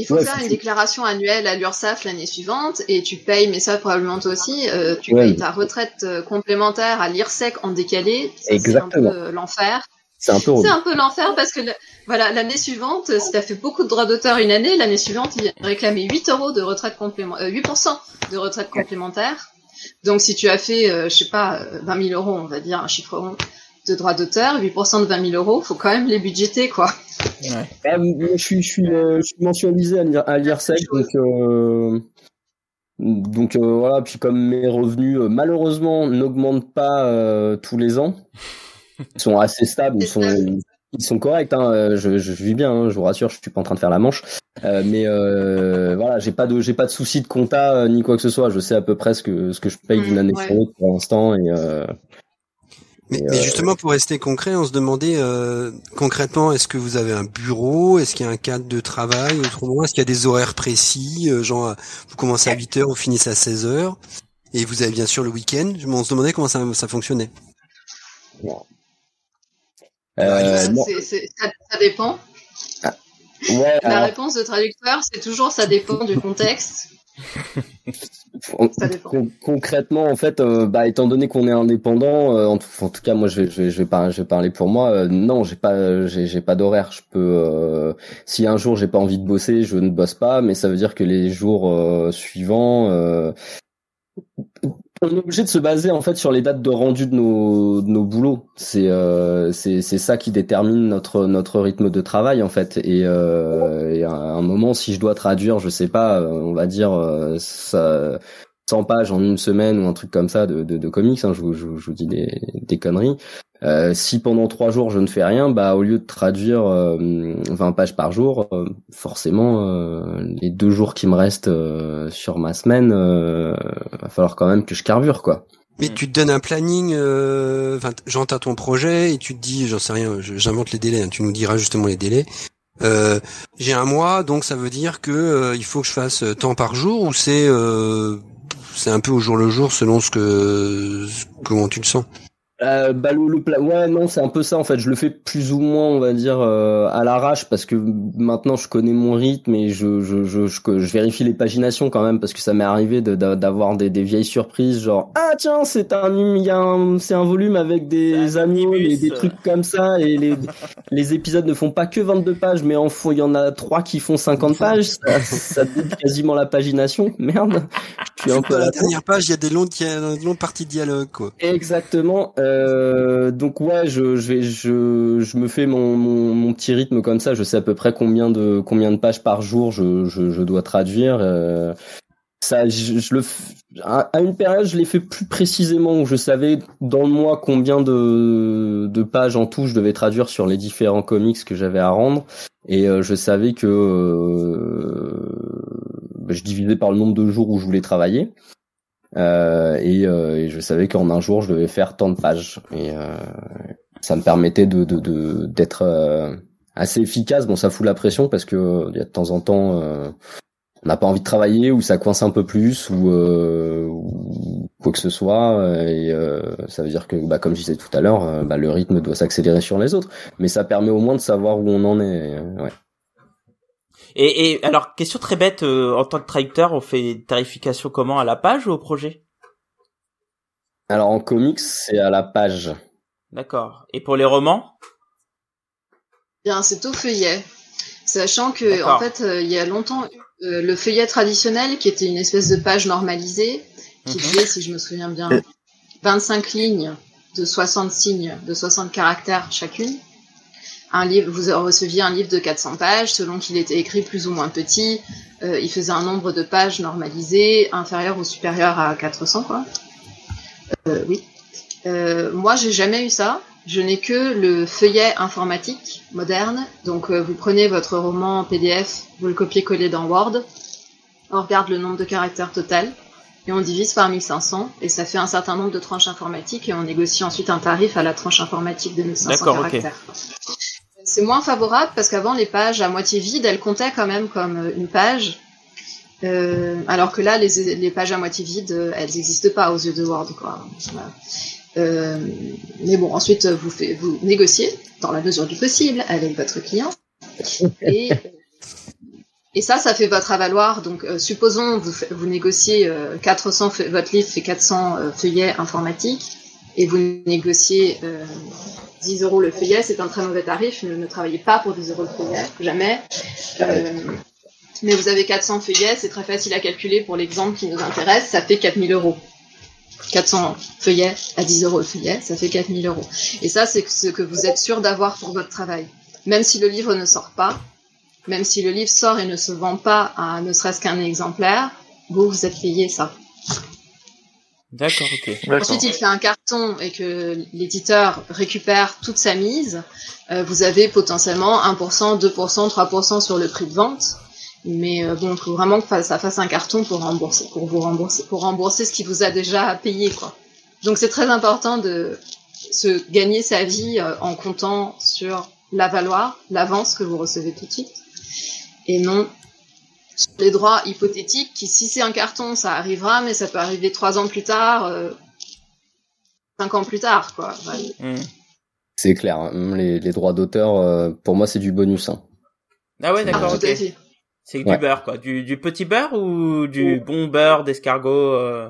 Speaker 5: il faut faire une déclaration annuelle à l'URSSAF l'année suivante et tu payes, mais ça probablement toi aussi, euh, tu payes ta retraite euh, complémentaire à l'IRSEC en décalé.
Speaker 4: Exactement.
Speaker 5: C'est un peu l'enfer.
Speaker 4: C'est un peu.
Speaker 5: L'enfer parce que voilà l'année suivante, si tu as fait beaucoup de droits d'auteur une année, l'année suivante il réclamer 8 euros de retraite complémentaire, 8% de retraite complémentaire. Donc si tu as fait, euh, je sais pas, 20 000 euros, on va dire un chiffre rond de droits d'auteur, 8% de 20 000 euros, faut quand même les budgéter, quoi.
Speaker 4: Ouais. Ah, je suis, je suis, je suis mensualisé à l'IRSEC, donc donc euh, voilà, puis comme mes revenus euh, malheureusement n'augmentent pas euh, tous les ans, ils sont assez stables, ils sont ils sont corrects. Hein, je, je vis bien, hein, je vous rassure, je suis pas en train de faire la manche. mais voilà, j'ai pas de j'ai pas de soucis de compta ni quoi que ce soit. Je sais à peu près ce que ce que je paye d'une mmh, année sur l'autre pour l'instant et
Speaker 2: mais, mais, justement, pour rester concret, on se demandait euh, concrètement, est-ce que vous avez un bureau? Est-ce qu'il y a un cadre de travail? Autrement, est-ce qu'il y a des horaires précis? Euh, Genre, vous commencez à 8 heures, vous finissez à 16 heures, et vous avez bien sûr le week-end. On se demandait comment ça, ça fonctionnait.
Speaker 5: Euh, ça, dépend. Ah. La réponse de traducteur, c'est toujours ça dépend du contexte.
Speaker 4: concrètement, en fait, euh, bah, étant donné qu'on est indépendant, euh, en, tout, cas, moi, je vais, je vais, je vais, parler, je vais parler pour moi. Non, j'ai pas, j'ai, pas d'horaire. Je peux, si un jour j'ai pas envie de bosser, je ne bosse pas, mais ça veut dire que les jours suivants, on est obligé de se baser en fait sur les dates de rendu de nos, de nos boulots. C'est euh, c'est ça qui détermine notre notre rythme de travail en fait. Et, euh, à un moment, si je dois traduire, je sais pas, euh, on va dire euh, ça, 100 pages en une semaine ou un truc comme ça de, de, de comics, hein, je, vous, je, vous dis des, des conneries. Euh, si pendant trois jours je ne fais rien, bah au lieu de traduire 20 euh, pages par jour, euh, forcément les deux jours qui me restent sur ma semaine, va falloir quand même que je carbure quoi.
Speaker 2: Mais tu te donnes un planning, enfin j'entends ton projet et tu te dis, j'en sais rien, j'invente les délais, hein, tu nous diras justement les délais. j'ai un mois, donc ça veut dire que il faut que je fasse temps par jour ou c'est c'est un peu au jour le jour selon ce que comment tu le sens?
Speaker 4: Euh, bah, le, le ouais non c'est un peu ça en fait. Je le fais plus ou moins on va dire euh, à l'arrache parce que maintenant je connais mon rythme et je je, je, je, je vérifie les paginations quand même parce que ça m'est arrivé d'avoir des, des vieilles surprises genre ah tiens c'est un il y a c'est un volume avec des amis et des trucs comme ça et les les épisodes ne font pas que 22 pages mais en fond il y en a trois qui font 50 pages. Ça, ça quasiment la pagination. Merde.
Speaker 2: Je suis un peu à la dernière page il y a des longues il y a des longues parties de dialogue quoi.
Speaker 4: Exactement. Euh, euh, donc ouais, je, je, je, je me fais mon, mon, mon, petit rythme comme ça. Je sais à peu près combien de combien de pages par jour je, je, je dois traduire. Euh, ça, je, je, le à une période, je l'ai fait plus précisément où je savais dans le mois combien de, de pages en tout je devais traduire sur les différents comics que j'avais à rendre, et euh, je savais que euh, bah, je divisais par le nombre de jours où je voulais travailler. Euh, et, euh, je savais qu'en un jour je devais faire tant de pages. Et euh, ça me permettait de d'être de, assez efficace. Bon ça fout la pression parce que il y a de temps en temps on n'a pas envie de travailler ou ça coince un peu plus ou, ou quoi que ce soit. Et ça veut dire que bah, comme je disais tout à l'heure bah, le rythme doit s'accélérer sur les autres. Mais ça permet au moins de savoir où on en est. Ouais.
Speaker 1: Et, et alors, question très bête, euh, en tant que traducteur, on fait tarification comment À la page ou au projet?
Speaker 4: Alors en comics, c'est à la page.
Speaker 1: D'accord. Et pour les romans?
Speaker 5: Bien, c'est au feuillet. Sachant que, en fait, euh, il y a longtemps, euh, le feuillet traditionnel, qui était une espèce de page normalisée, qui mhm. faisait, si je me souviens bien, 25 lignes de 60 signes, de 60 caractères chacune un livre, vous receviez un livre de 400 pages, selon qu'il était écrit plus ou moins petit, euh, il faisait un nombre de pages normalisé, inférieur ou supérieur à 400, quoi. Euh, oui. Euh, moi, j'ai jamais eu ça. Je n'ai que le feuillet informatique moderne. Donc, euh, vous prenez votre roman en PDF, vous le copiez-collez dans Word, on regarde le nombre de caractères total, et on divise par 1500, et ça fait un certain nombre de tranches informatiques, et on négocie ensuite un tarif à la tranche informatique de 1500 caractères. C'est moins favorable parce qu'avant les pages à moitié vides, elles comptaient quand même comme euh, une page. Euh, alors que là, les, les, pages à moitié vides, euh, elles n'existent pas aux yeux de Word. Quoi. Euh, mais bon, ensuite, vous, fait, vous négociez, dans la mesure du possible, avec votre client. Et, et ça, ça fait votre avaloir. Donc, euh, supposons vous, vous négociez 400, votre livre fait 400 feuillets informatiques, et vous négociez 10 euros le feuillet, c'est un très mauvais tarif. Ne, travaillez pas pour 10 euros le feuillet, jamais. Euh, mais vous avez 400 feuillets, c'est très facile à calculer pour l'exemple qui nous intéresse, ça fait 4000 euros. 400 feuillets à 10 euros le feuillet, ça fait 4000 euros. Et ça, c'est ce que vous êtes sûr d'avoir pour votre travail. Même si le livre ne sort pas, même si le livre sort et ne se vend pas à ne serait-ce qu'un exemplaire, vous, vous êtes payé ça.
Speaker 1: D'accord, ok.
Speaker 5: Ensuite, il fait un carton et que l'éditeur récupère toute sa mise. Euh, vous avez potentiellement 1%, 2%, 3% sur le prix de vente. Mais euh, bon, il faut vraiment que ça fasse un carton pour rembourser, pour vous rembourser, pour rembourser ce qui vous a déjà payé, quoi. Donc c'est très important de se gagner sa vie euh, en comptant sur la valoir, l'avance que vous recevez tout de suite, et non sur les droits hypothétiques qui, si c'est un carton, ça arrivera, mais ça peut arriver trois ans plus tard, euh, cinq ans plus tard, quoi.
Speaker 4: Mmh. C'est clair. Hein. Les, droits d'auteur, pour moi, c'est du bonus. Hein.
Speaker 1: Ah ouais, d'accord. Ah, c'est du beurre, quoi. Du, du, petit beurre ou du bon beurre d'escargot euh...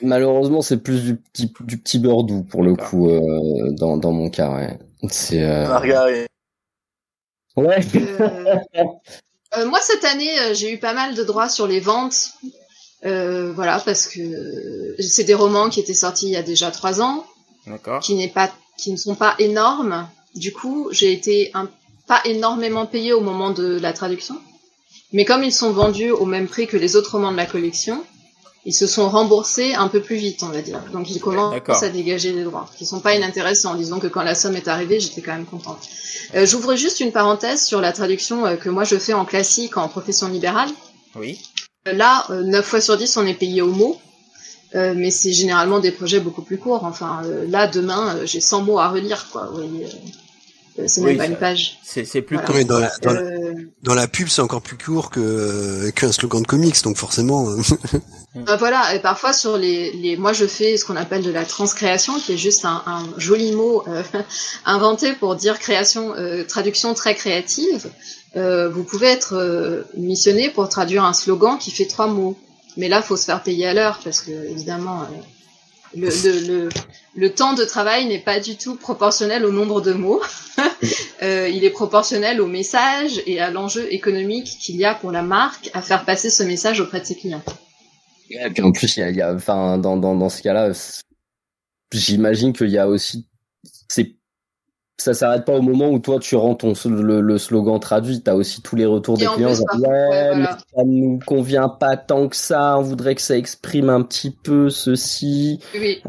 Speaker 4: Malheureusement, c'est plus du petit, du petit beurre doux pour le coup euh, dans, dans mon cas. Ouais. C'est. Euh...
Speaker 3: Margarine.
Speaker 4: Ouais.
Speaker 5: Euh, euh, moi cette année, j'ai eu pas mal de droits sur les ventes. voilà, parce que c'est des romans qui étaient sortis il y a déjà trois ans, qui n'est pas, qui ne sont pas énormes. Du coup, j'ai été un, pas énormément payé au moment de la traduction. Mais comme ils sont vendus au même prix que les autres romans de la collection, ils se sont remboursés un peu plus vite, on va dire. Donc ils commencent à dégager des droits, qui sont pas inintéressants. Disons que quand la somme est arrivée, j'étais quand même contente. Euh, J'ouvre juste une parenthèse sur la traduction euh, que moi je fais en classique, en profession libérale.
Speaker 1: Oui.
Speaker 5: Euh, là, euh, 9 fois sur 10, on est payé au mot. mais c'est généralement des projets beaucoup plus courts. Enfin, là, demain, j'ai 100 mots à relire, quoi. Vous voyez, euh, c'est même pas une page.
Speaker 1: C'est plus
Speaker 2: court. dans, la, euh, dans, la, pub, c'est encore plus court que qu'un slogan de comics, donc forcément. Euh.
Speaker 5: Bah, voilà, et parfois sur les, les, moi je fais ce qu'on appelle de la transcréation, qui est juste un, un joli mot inventé pour dire création, traduction très créative. vous pouvez être missionné pour traduire un slogan qui fait trois mots, mais là faut se faire payer à l'heure parce que évidemment le, le, le, temps de travail n'est pas du tout proportionnel au nombre de mots. euh, il est proportionnel au message et à l'enjeu économique qu'il y a pour la marque à faire passer ce message auprès de ses clients.
Speaker 4: Et puis en plus, y a, y a enfin, dans, dans, dans ce cas-là, j'imagine qu'il y a aussi, c'est ça s'arrête pas au moment où toi tu rends ton le, slogan traduit, tu as aussi tous les retours des clients ouais, mais ça nous convient pas tant que ça, on voudrait que ça exprime un petit peu ceci.
Speaker 5: Oui.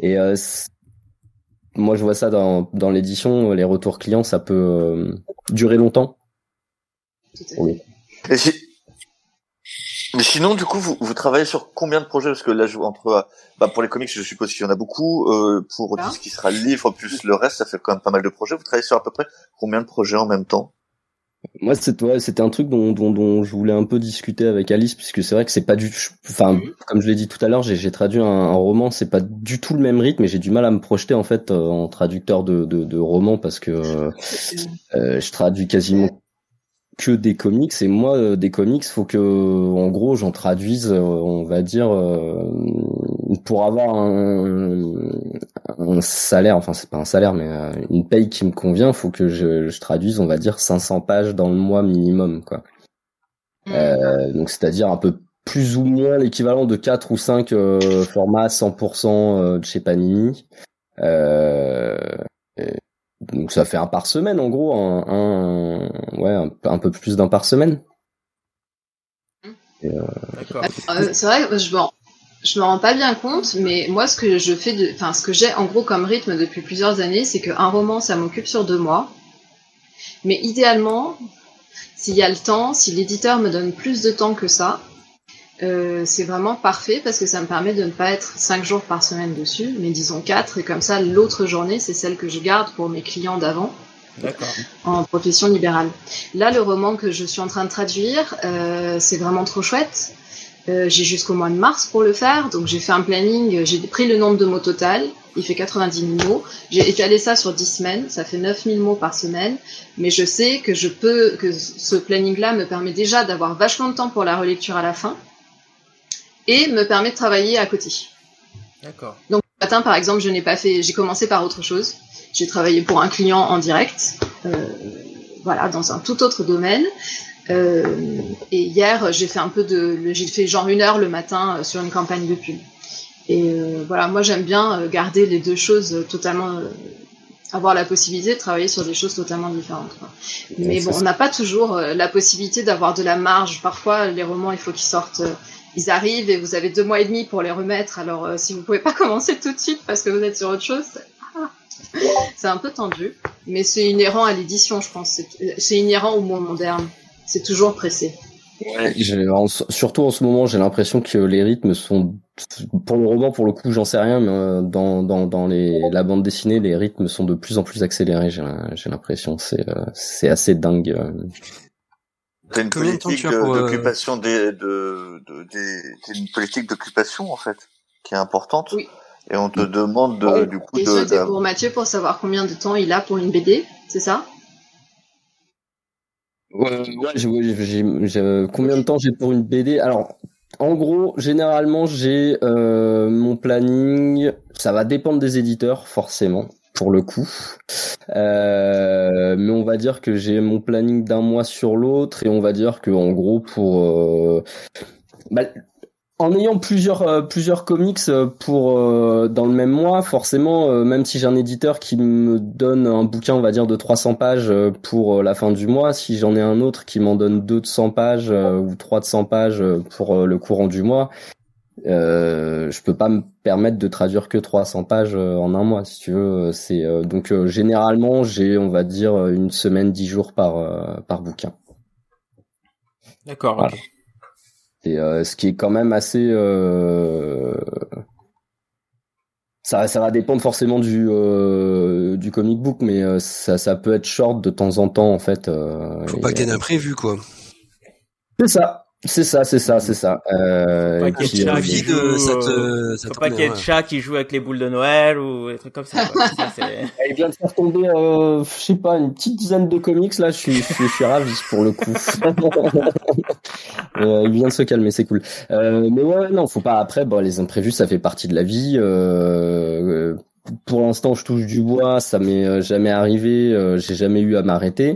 Speaker 4: Et euh, moi je vois ça dans, dans l'édition, les retours clients ça peut euh, durer longtemps.
Speaker 3: Oui. Et si, mais sinon, du coup, vous, vous travaillez sur combien de projets? Parce que là, je, entre bah, pour les comics, je suppose qu'il y en a beaucoup. Euh, pour ce qui sera le livre plus le reste, ça fait quand même pas mal de projets. Vous travaillez sur à peu près combien de projets en même temps?
Speaker 4: Moi, c'était un truc dont, dont, dont, je voulais un peu discuter avec Alice, puisque c'est vrai que c'est pas du, enfin, mhm. comme je l'ai dit tout à l'heure, j'ai traduit un, roman, c'est pas du tout le même rythme, et j'ai du mal à me projeter en fait euh, en traducteur de, de, de roman parce que euh, je traduis quasiment que des comics. Et moi euh, des comics faut que en gros j'en traduise euh, on va dire euh, pour avoir un, un salaire. Enfin c'est pas un salaire mais une paye qui me convient faut que je, je, traduise on va dire 500 pages dans le mois minimum quoi. Euh, donc c'est-à-dire un peu plus ou moins l'équivalent de 4 ou 5 formats 100% de chez Panini. Euh, donc ça fait un par semaine en gros, un, un ouais, un, peu plus d'un par semaine.
Speaker 5: Euh, euh, c'est vrai, je me, je me rends pas bien compte, mais moi ce que je fais, de, enfin ce que j'ai en gros comme rythme depuis plusieurs années, c'est qu'un roman ça m'occupe sur deux mois. Mais idéalement, s'il y a le temps, si l'éditeur me donne plus de temps que ça, euh, c'est vraiment parfait parce que ça me permet de ne pas être 5 jours par semaine dessus, mais disons 4, et comme ça l'autre journée c'est celle que je garde pour mes clients d'avant en profession libérale. Là le roman que je suis en train de traduire, euh, c'est vraiment trop chouette. Euh, j'ai jusqu'au mois de mars pour le faire, donc j'ai fait un planning, j'ai pris le nombre de mots total, il fait 90 000 mots, j'ai étalé ça sur 10 semaines, ça fait 9 000 mots par semaine, mais je sais que je peux, que ce planning-là me permet déjà d'avoir vachement de temps pour la relecture à la fin, et me permet de travailler à côté.
Speaker 1: D'accord.
Speaker 5: Donc ce matin, par exemple, je n'ai pas fait, j'ai commencé par autre chose. J'ai travaillé pour un client en direct, euh, voilà, dans un tout autre domaine. Euh, et hier, j'ai fait un peu de, j'ai fait genre une heure le matin euh, sur une campagne de pub. Et voilà, moi j'aime bien garder les deux choses totalement avoir la possibilité de travailler sur des choses totalement différentes. Mais bon, on n'a pas toujours la possibilité d'avoir de la marge. Parfois, les romans, il faut qu'ils sortent, ils arrivent et vous avez deux mois et demi pour les remettre. Alors, euh, si vous pouvez pas commencer tout de suite parce que vous êtes sur autre chose, c'est un peu tendu. Mais c'est inhérent à l'édition, je pense. C'est inhérent au monde moderne. C'est toujours pressé.
Speaker 4: Ouais, surtout en ce moment, j'ai l'impression que les rythmes sont pour le roman, pour le coup, j'en sais rien, mais euh, dans dans dans les la bande dessinée, les rythmes sont de plus en plus accélérés. J'ai l'impression, c'est euh, c'est assez dingue. Euh.
Speaker 3: T'as une politique d'occupation des de, de des une politique d'occupation en fait qui est importante. Oui. Et on te demande de, du coup
Speaker 5: Et
Speaker 3: de.
Speaker 5: C'était pour Mathieu pour savoir combien de temps il a pour une BD, c'est ça?
Speaker 4: Ouais, ouais j'ai combien de temps j'ai pour une BD Alors, en gros, généralement, j'ai euh, mon planning. Ça va dépendre des éditeurs, forcément, pour le coup. Euh, mais on va dire que j'ai mon planning d'un mois sur l'autre, et on va dire que, en gros, pour euh, bah, en ayant plusieurs euh, plusieurs comics pour dans le même mois, forcément, même si j'ai un éditeur qui me donne un bouquin, on va dire de 300 pages pour la fin du mois, si j'en ai un autre qui m'en donne 200 pages ou 300 pages pour le courant du mois, euh, je peux pas me permettre de traduire que 300 pages en un mois, si tu veux. C'est donc généralement j'ai, on va dire, une semaine, dix jours par par bouquin.
Speaker 1: D'accord.
Speaker 4: Et euh, ce qui est quand même assez euh, ça, ça va dépendre forcément du euh, du comic book, mais ça, ça peut être short de temps en temps en fait.
Speaker 2: Faut pas qu'il y ait d'imprévu quoi.
Speaker 4: C'est ça. C'est ça, c'est ça, c'est ça. Euh,
Speaker 1: faut pas qu'il y ait de chat qui joue avec les boules de Noël ou des trucs comme ça.
Speaker 4: Il vient de faire tomber, euh, je sais pas, une petite dizaine de comics là. Je suis, je suis, je suis ravi pour le coup. euh, il vient de se calmer, c'est cool. Euh, mais ouais, non, faut pas. Après, bon, les imprévus, ça fait partie de la vie. Euh, pour l'instant, je touche du bois, ça m'est jamais arrivé. J'ai jamais eu à m'arrêter.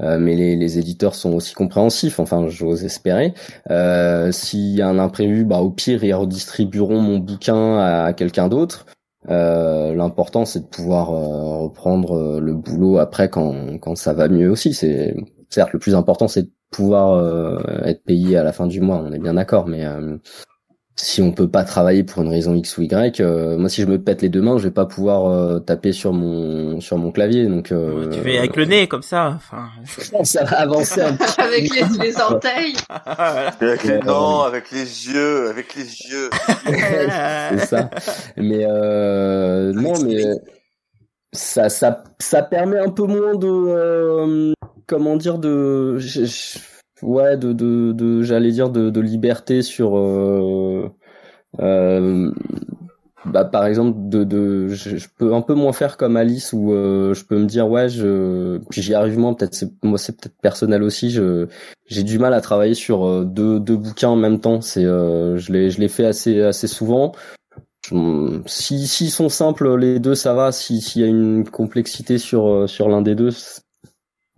Speaker 4: Euh, mais les, les, éditeurs sont aussi compréhensifs, enfin j'ose espérer. Euh, S'il y a un imprévu, bah au pire ils redistribueront mon bouquin à, quelqu'un d'autre. Euh, L'important c'est de pouvoir euh, reprendre euh, le boulot après quand, quand ça va mieux aussi. C'est certes le plus important c'est de pouvoir être payé à la fin du mois, on est bien d'accord, mais si on peut pas travailler pour une raison X ou Y, euh, moi si je me pète les deux mains, je vais pas pouvoir euh, taper sur mon sur mon clavier. Donc euh,
Speaker 1: tu fais avec le nez comme ça. Enfin,
Speaker 4: ça va avancer un
Speaker 5: peu. avec les, les orteils.
Speaker 3: avec les, non, avec les yeux, avec les yeux.
Speaker 4: c'est ça. Mais non, mais ça ça ça permet un peu moins de comment dire de ouais de de, de j'allais dire de, de liberté sur euh, euh, bah par exemple de, de je, peux un peu moins faire comme Alice où euh, je peux me dire ouais je j'y arrive moins. Peut-être c'est moi c'est peut-être personnel aussi. Je j'ai du mal à travailler sur euh, deux deux bouquins en même temps. C'est euh, je l'ai je l'ai fait assez assez souvent. Si s'ils sont simples les deux ça va. Si s'il y a une complexité sur sur l'un des deux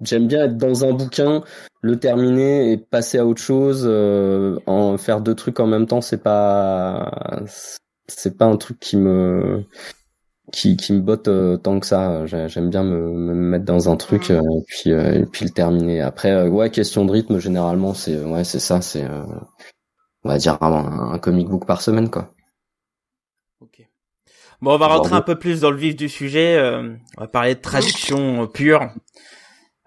Speaker 4: J'aime bien être dans un bouquin, le terminer et passer à autre chose. Euh, en faire deux trucs en même temps, c'est pas c'est pas un truc qui me qui, qui me botte euh, tant que ça. J'aime bien me, me, mettre dans un truc euh, et puis et puis le terminer. Après, ouais, question de rythme, généralement, c'est ouais, c'est ça, c'est on va dire un, un, comic book par semaine, quoi.
Speaker 1: Ok. Bon, on va rentrer un peu plus dans le vif du sujet. on va parler de traduction pure.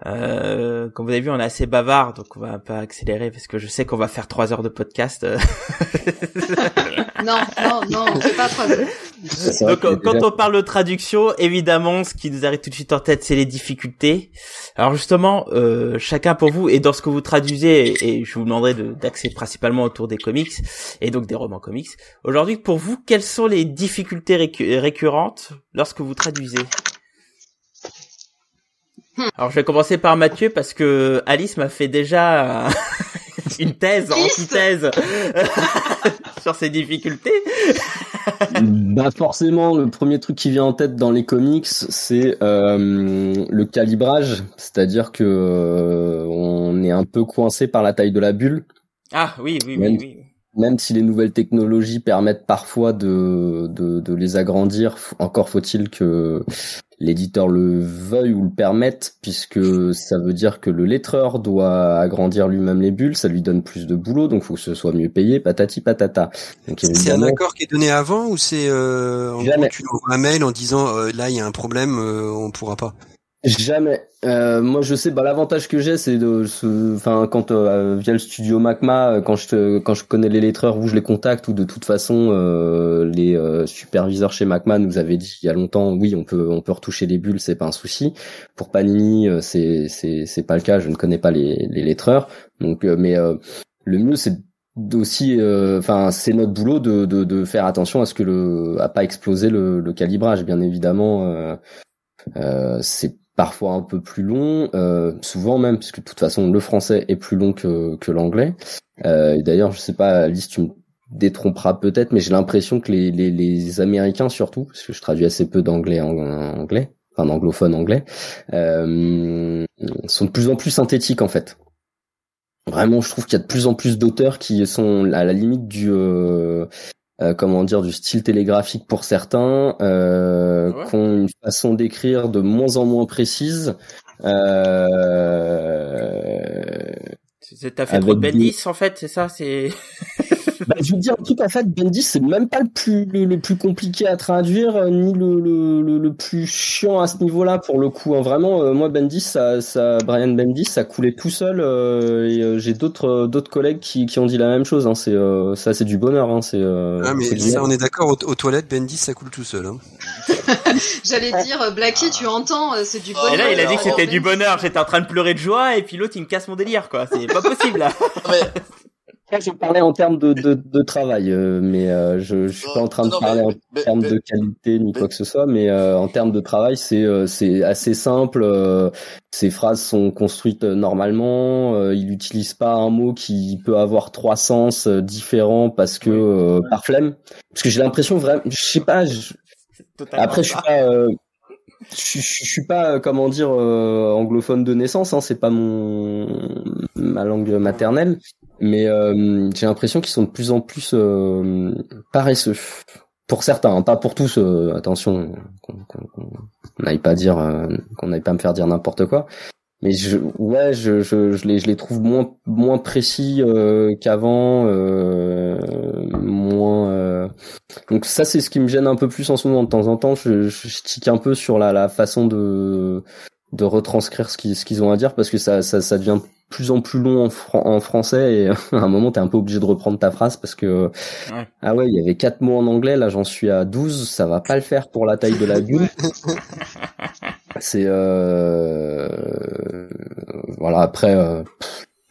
Speaker 1: Euh, comme vous avez vu, on est assez bavard, donc on va un peu accélérer parce que je sais qu'on va faire trois heures de podcast.
Speaker 5: non, non, non, on fait pas trois heures.
Speaker 1: Donc, quand on parle de traduction, évidemment, ce qui nous arrive tout de suite en tête, c'est les difficultés. Alors justement, euh, chacun pour vous et dans ce que vous traduisez, et je vous demanderai d'axer principalement autour des comics et donc des romans comics. Aujourd'hui, pour vous, quelles sont les difficultés récurrentes lorsque vous traduisez? Alors je vais commencer par Mathieu parce que Alice m'a fait déjà une thèse, antithèse sur ses difficultés.
Speaker 4: bah forcément, le premier truc qui vient en tête dans les comics, c'est euh, le calibrage, c'est-à-dire que euh, on est un peu coincé par la taille de la bulle.
Speaker 1: Ah oui, oui, oui, oui.
Speaker 4: même si les nouvelles technologies permettent parfois de, de, de les agrandir, encore faut-il que l'éditeur le veuille ou le permette, puisque ça veut dire que le lettreur doit agrandir lui-même les bulles, ça lui donne plus de boulot, donc faut que ce soit mieux payé, patati patata.
Speaker 2: C'est un accord qui est donné avant ou c'est euh, en gros, tu envoies un mail en disant euh, là il y a un problème, euh, on pourra pas?
Speaker 4: Jamais. Euh, moi, je sais. Bah, l'avantage que j'ai, c'est de, enfin, quand euh, via le studio Macma, euh, quand je quand je connais les lettreurs où je les contacte, ou de toute façon, les superviseurs chez Macma nous avaient dit il y a longtemps, oui, on peut on peut retoucher les bulles, c'est pas un souci. Pour Panini, c'est c'est c'est pas le cas. Je ne connais pas les les lettreurs. Donc, mais le mieux, c'est aussi, enfin, c'est notre boulot de, de, de faire attention à ce que le à pas exploser le, le calibrage, bien évidemment. Euh, c'est parfois un peu plus long, euh, souvent même, puisque de toute façon le français est plus long que, l'anglais. Euh, D'ailleurs, je sais pas, Alice, tu me détromperas peut-être, mais j'ai l'impression que les, Américains surtout, parce que je traduis assez peu d'anglais en, anglais, enfin d'anglophone anglais, euh, sont de plus en plus synthétiques en fait. Vraiment, je trouve qu'il y a de plus en plus d'auteurs qui sont à la limite du euh, comment dire du style télégraphique pour certains, euh, ont une façon d'écrire de moins en moins précise.
Speaker 1: Euh, T'as fait trop de Bendis en fait, c'est ça, c'est.
Speaker 4: bah, je vous dire un truc en fait, Bendis c'est même pas le plus le, plus compliqué à traduire euh, ni le, le, le, plus chiant à ce niveau-là pour le coup. Hein. Vraiment, euh, moi Bendis, ça, ça, Brian Bendis, ça coulait tout seul euh, et j'ai d'autres d'autres collègues qui, qui ont dit la même chose. Hein. C'est ça, c'est du bonheur. Hein. C'est.
Speaker 2: ah mais ça, on est d'accord. Aux, toilettes, Bendis, ça coule tout seul. Hein.
Speaker 5: J'allais dire, Blackie, tu entends, c'est du bonheur.
Speaker 1: Et là, il a dit que c'était du bonheur. J'étais en train de pleurer de joie et puis l'autre, il me casse mon délire, quoi. C'est pas possible là.
Speaker 4: je parlais en termes de, de, de travail, euh, mais euh, je, je suis pas en train de parler en termes de qualité ni quoi que ce soit, mais euh, en termes de travail, c'est c'est assez simple. ces phrases sont construites normalement. il n'utilise pas un mot qui peut avoir trois sens différents parce que par flemme. Parce que j'ai l'impression vraiment, je sais pas. Après, je suis pas. Je, je, suis pas comment dire anglophone de naissance hein, c'est pas mon ma langue maternelle mais euh, j'ai l'impression qu'ils sont de plus en plus euh, paresseux. Pour certains, hein, pas pour tous. Euh, attention, qu'on n'aille pas dire, qu'on n'aille pas me faire dire n'importe quoi. Mais je, ouais, je, je, je, les, je les trouve moins, moins précis qu'avant, moins. Donc ça, c'est ce qui me gêne un peu plus en ce moment. De temps en temps, je, je tique un peu sur la, la façon de de retranscrire ce qu'ils ce ont à dire parce que ça, ça, ça devient plus en plus long en, en français et à un moment t'es un peu obligé de reprendre ta phrase parce que ah ouais il y avait quatre mots en anglais là j'en suis à 12 ça va pas le faire pour la taille de la bulle c'est euh... voilà après euh,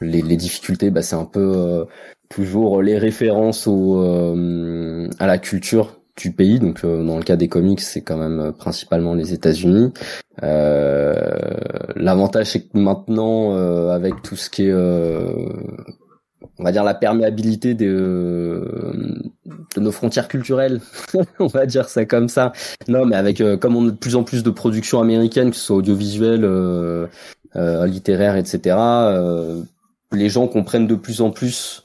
Speaker 4: les, les, difficultés bah c'est un peu euh, toujours les références au euh, à la culture du pays. Donc euh, dans le cas des comics, c'est quand même euh, principalement les États-Unis. Euh, L'avantage c'est que maintenant, euh, avec tout ce qui est, on va dire la perméabilité de, de nos frontières culturelles, on va dire ça comme ça. Non, mais avec comme on a de plus en plus de productions américaines, que ce soit audiovisuelles, littéraires, etc. les gens comprennent de plus en plus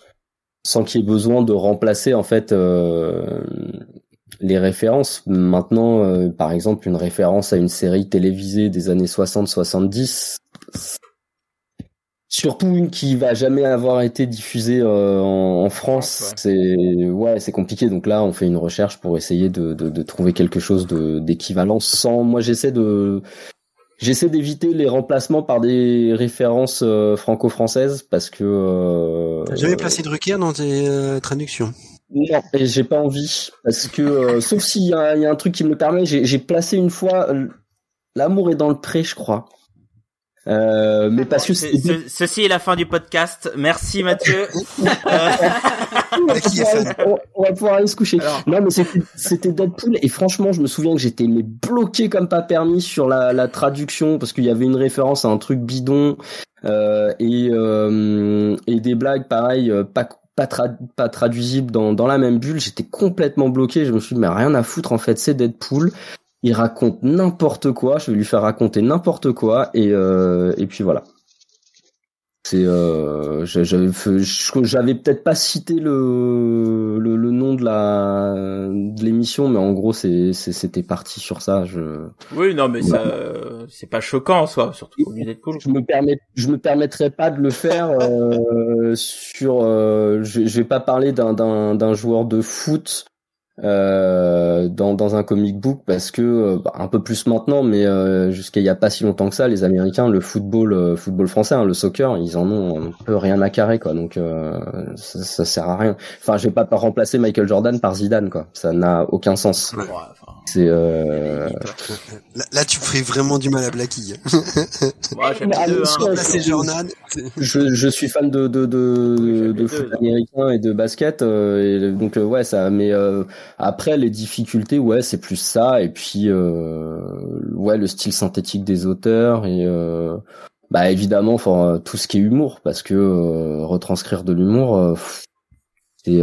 Speaker 4: sans qu'il y ait besoin de remplacer en fait euh, les références. Maintenant, euh, par exemple, une référence à une série télévisée des années 60-70, surtout une qui va jamais avoir été diffusée euh, en, France, c'est ouais, c'est compliqué. Donc là, on fait une recherche pour essayer de, de, de trouver quelque chose d'équivalent. Sans, moi, j'essaie de J'essaie d'éviter les remplacements par des références euh, franco-françaises parce que.
Speaker 2: T'as jamais placé Drucker dans tes traductions?
Speaker 4: Non, et j'ai pas envie parce que euh, sauf s'il y, a un truc qui me le permet, j'ai placé une fois euh, l'amour est dans le pré, je crois. Euh, mais parce que
Speaker 1: ceci est la fin du podcast. Merci Mathieu.
Speaker 4: on, va pouvoir aller se coucher. Non mais c'était Deadpool et franchement je me souviens que j'étais bloqué comme pas permis sur la, la traduction parce qu'il y avait une référence à un truc bidon euh, et euh, et des blagues pareil pas pas, pas traduisible dans, dans la même bulle, j'étais complètement bloqué, je me suis dit mais rien à foutre en fait, c'est Deadpool, il raconte n'importe quoi, je vais lui faire raconter n'importe quoi. Et euh, et puis voilà. C'est euh, j'avais peut-être pas cité le, le, le nom de la de l'émission mais en gros c'est c'était parti sur ça. Je
Speaker 1: oui non mais ça c'est pas choquant en soi surtout pour
Speaker 4: Deadpool je me permets je me permettrai pas de le faire euh, sur euh, je, je vais pas parler d'un d'un d'un joueur de foot euh, dans, dans un comic book parce que euh, bah, un peu plus maintenant mais euh, jusqu'à il y a pas si longtemps que ça les américains le football euh, football français hein, le soccer ils en ont un peu rien à carrer quoi. Donc ça, ça, sert à rien. Enfin je vais pas remplacer Michael Jordan par Zidane quoi. Ça n'a aucun sens. C'est
Speaker 2: là, là, tu ferais vraiment du mal à Blacky
Speaker 4: Jordan. je, je suis fan de de de, de foot américain et de basket et donc ouais ça mais après, les difficultés, ouais, c'est plus ça. Et puis, euh, ouais, le style synthétique des auteurs et euh, bah évidemment, enfin tout ce qui est humour, parce que euh, retranscrire de l'humour, c'est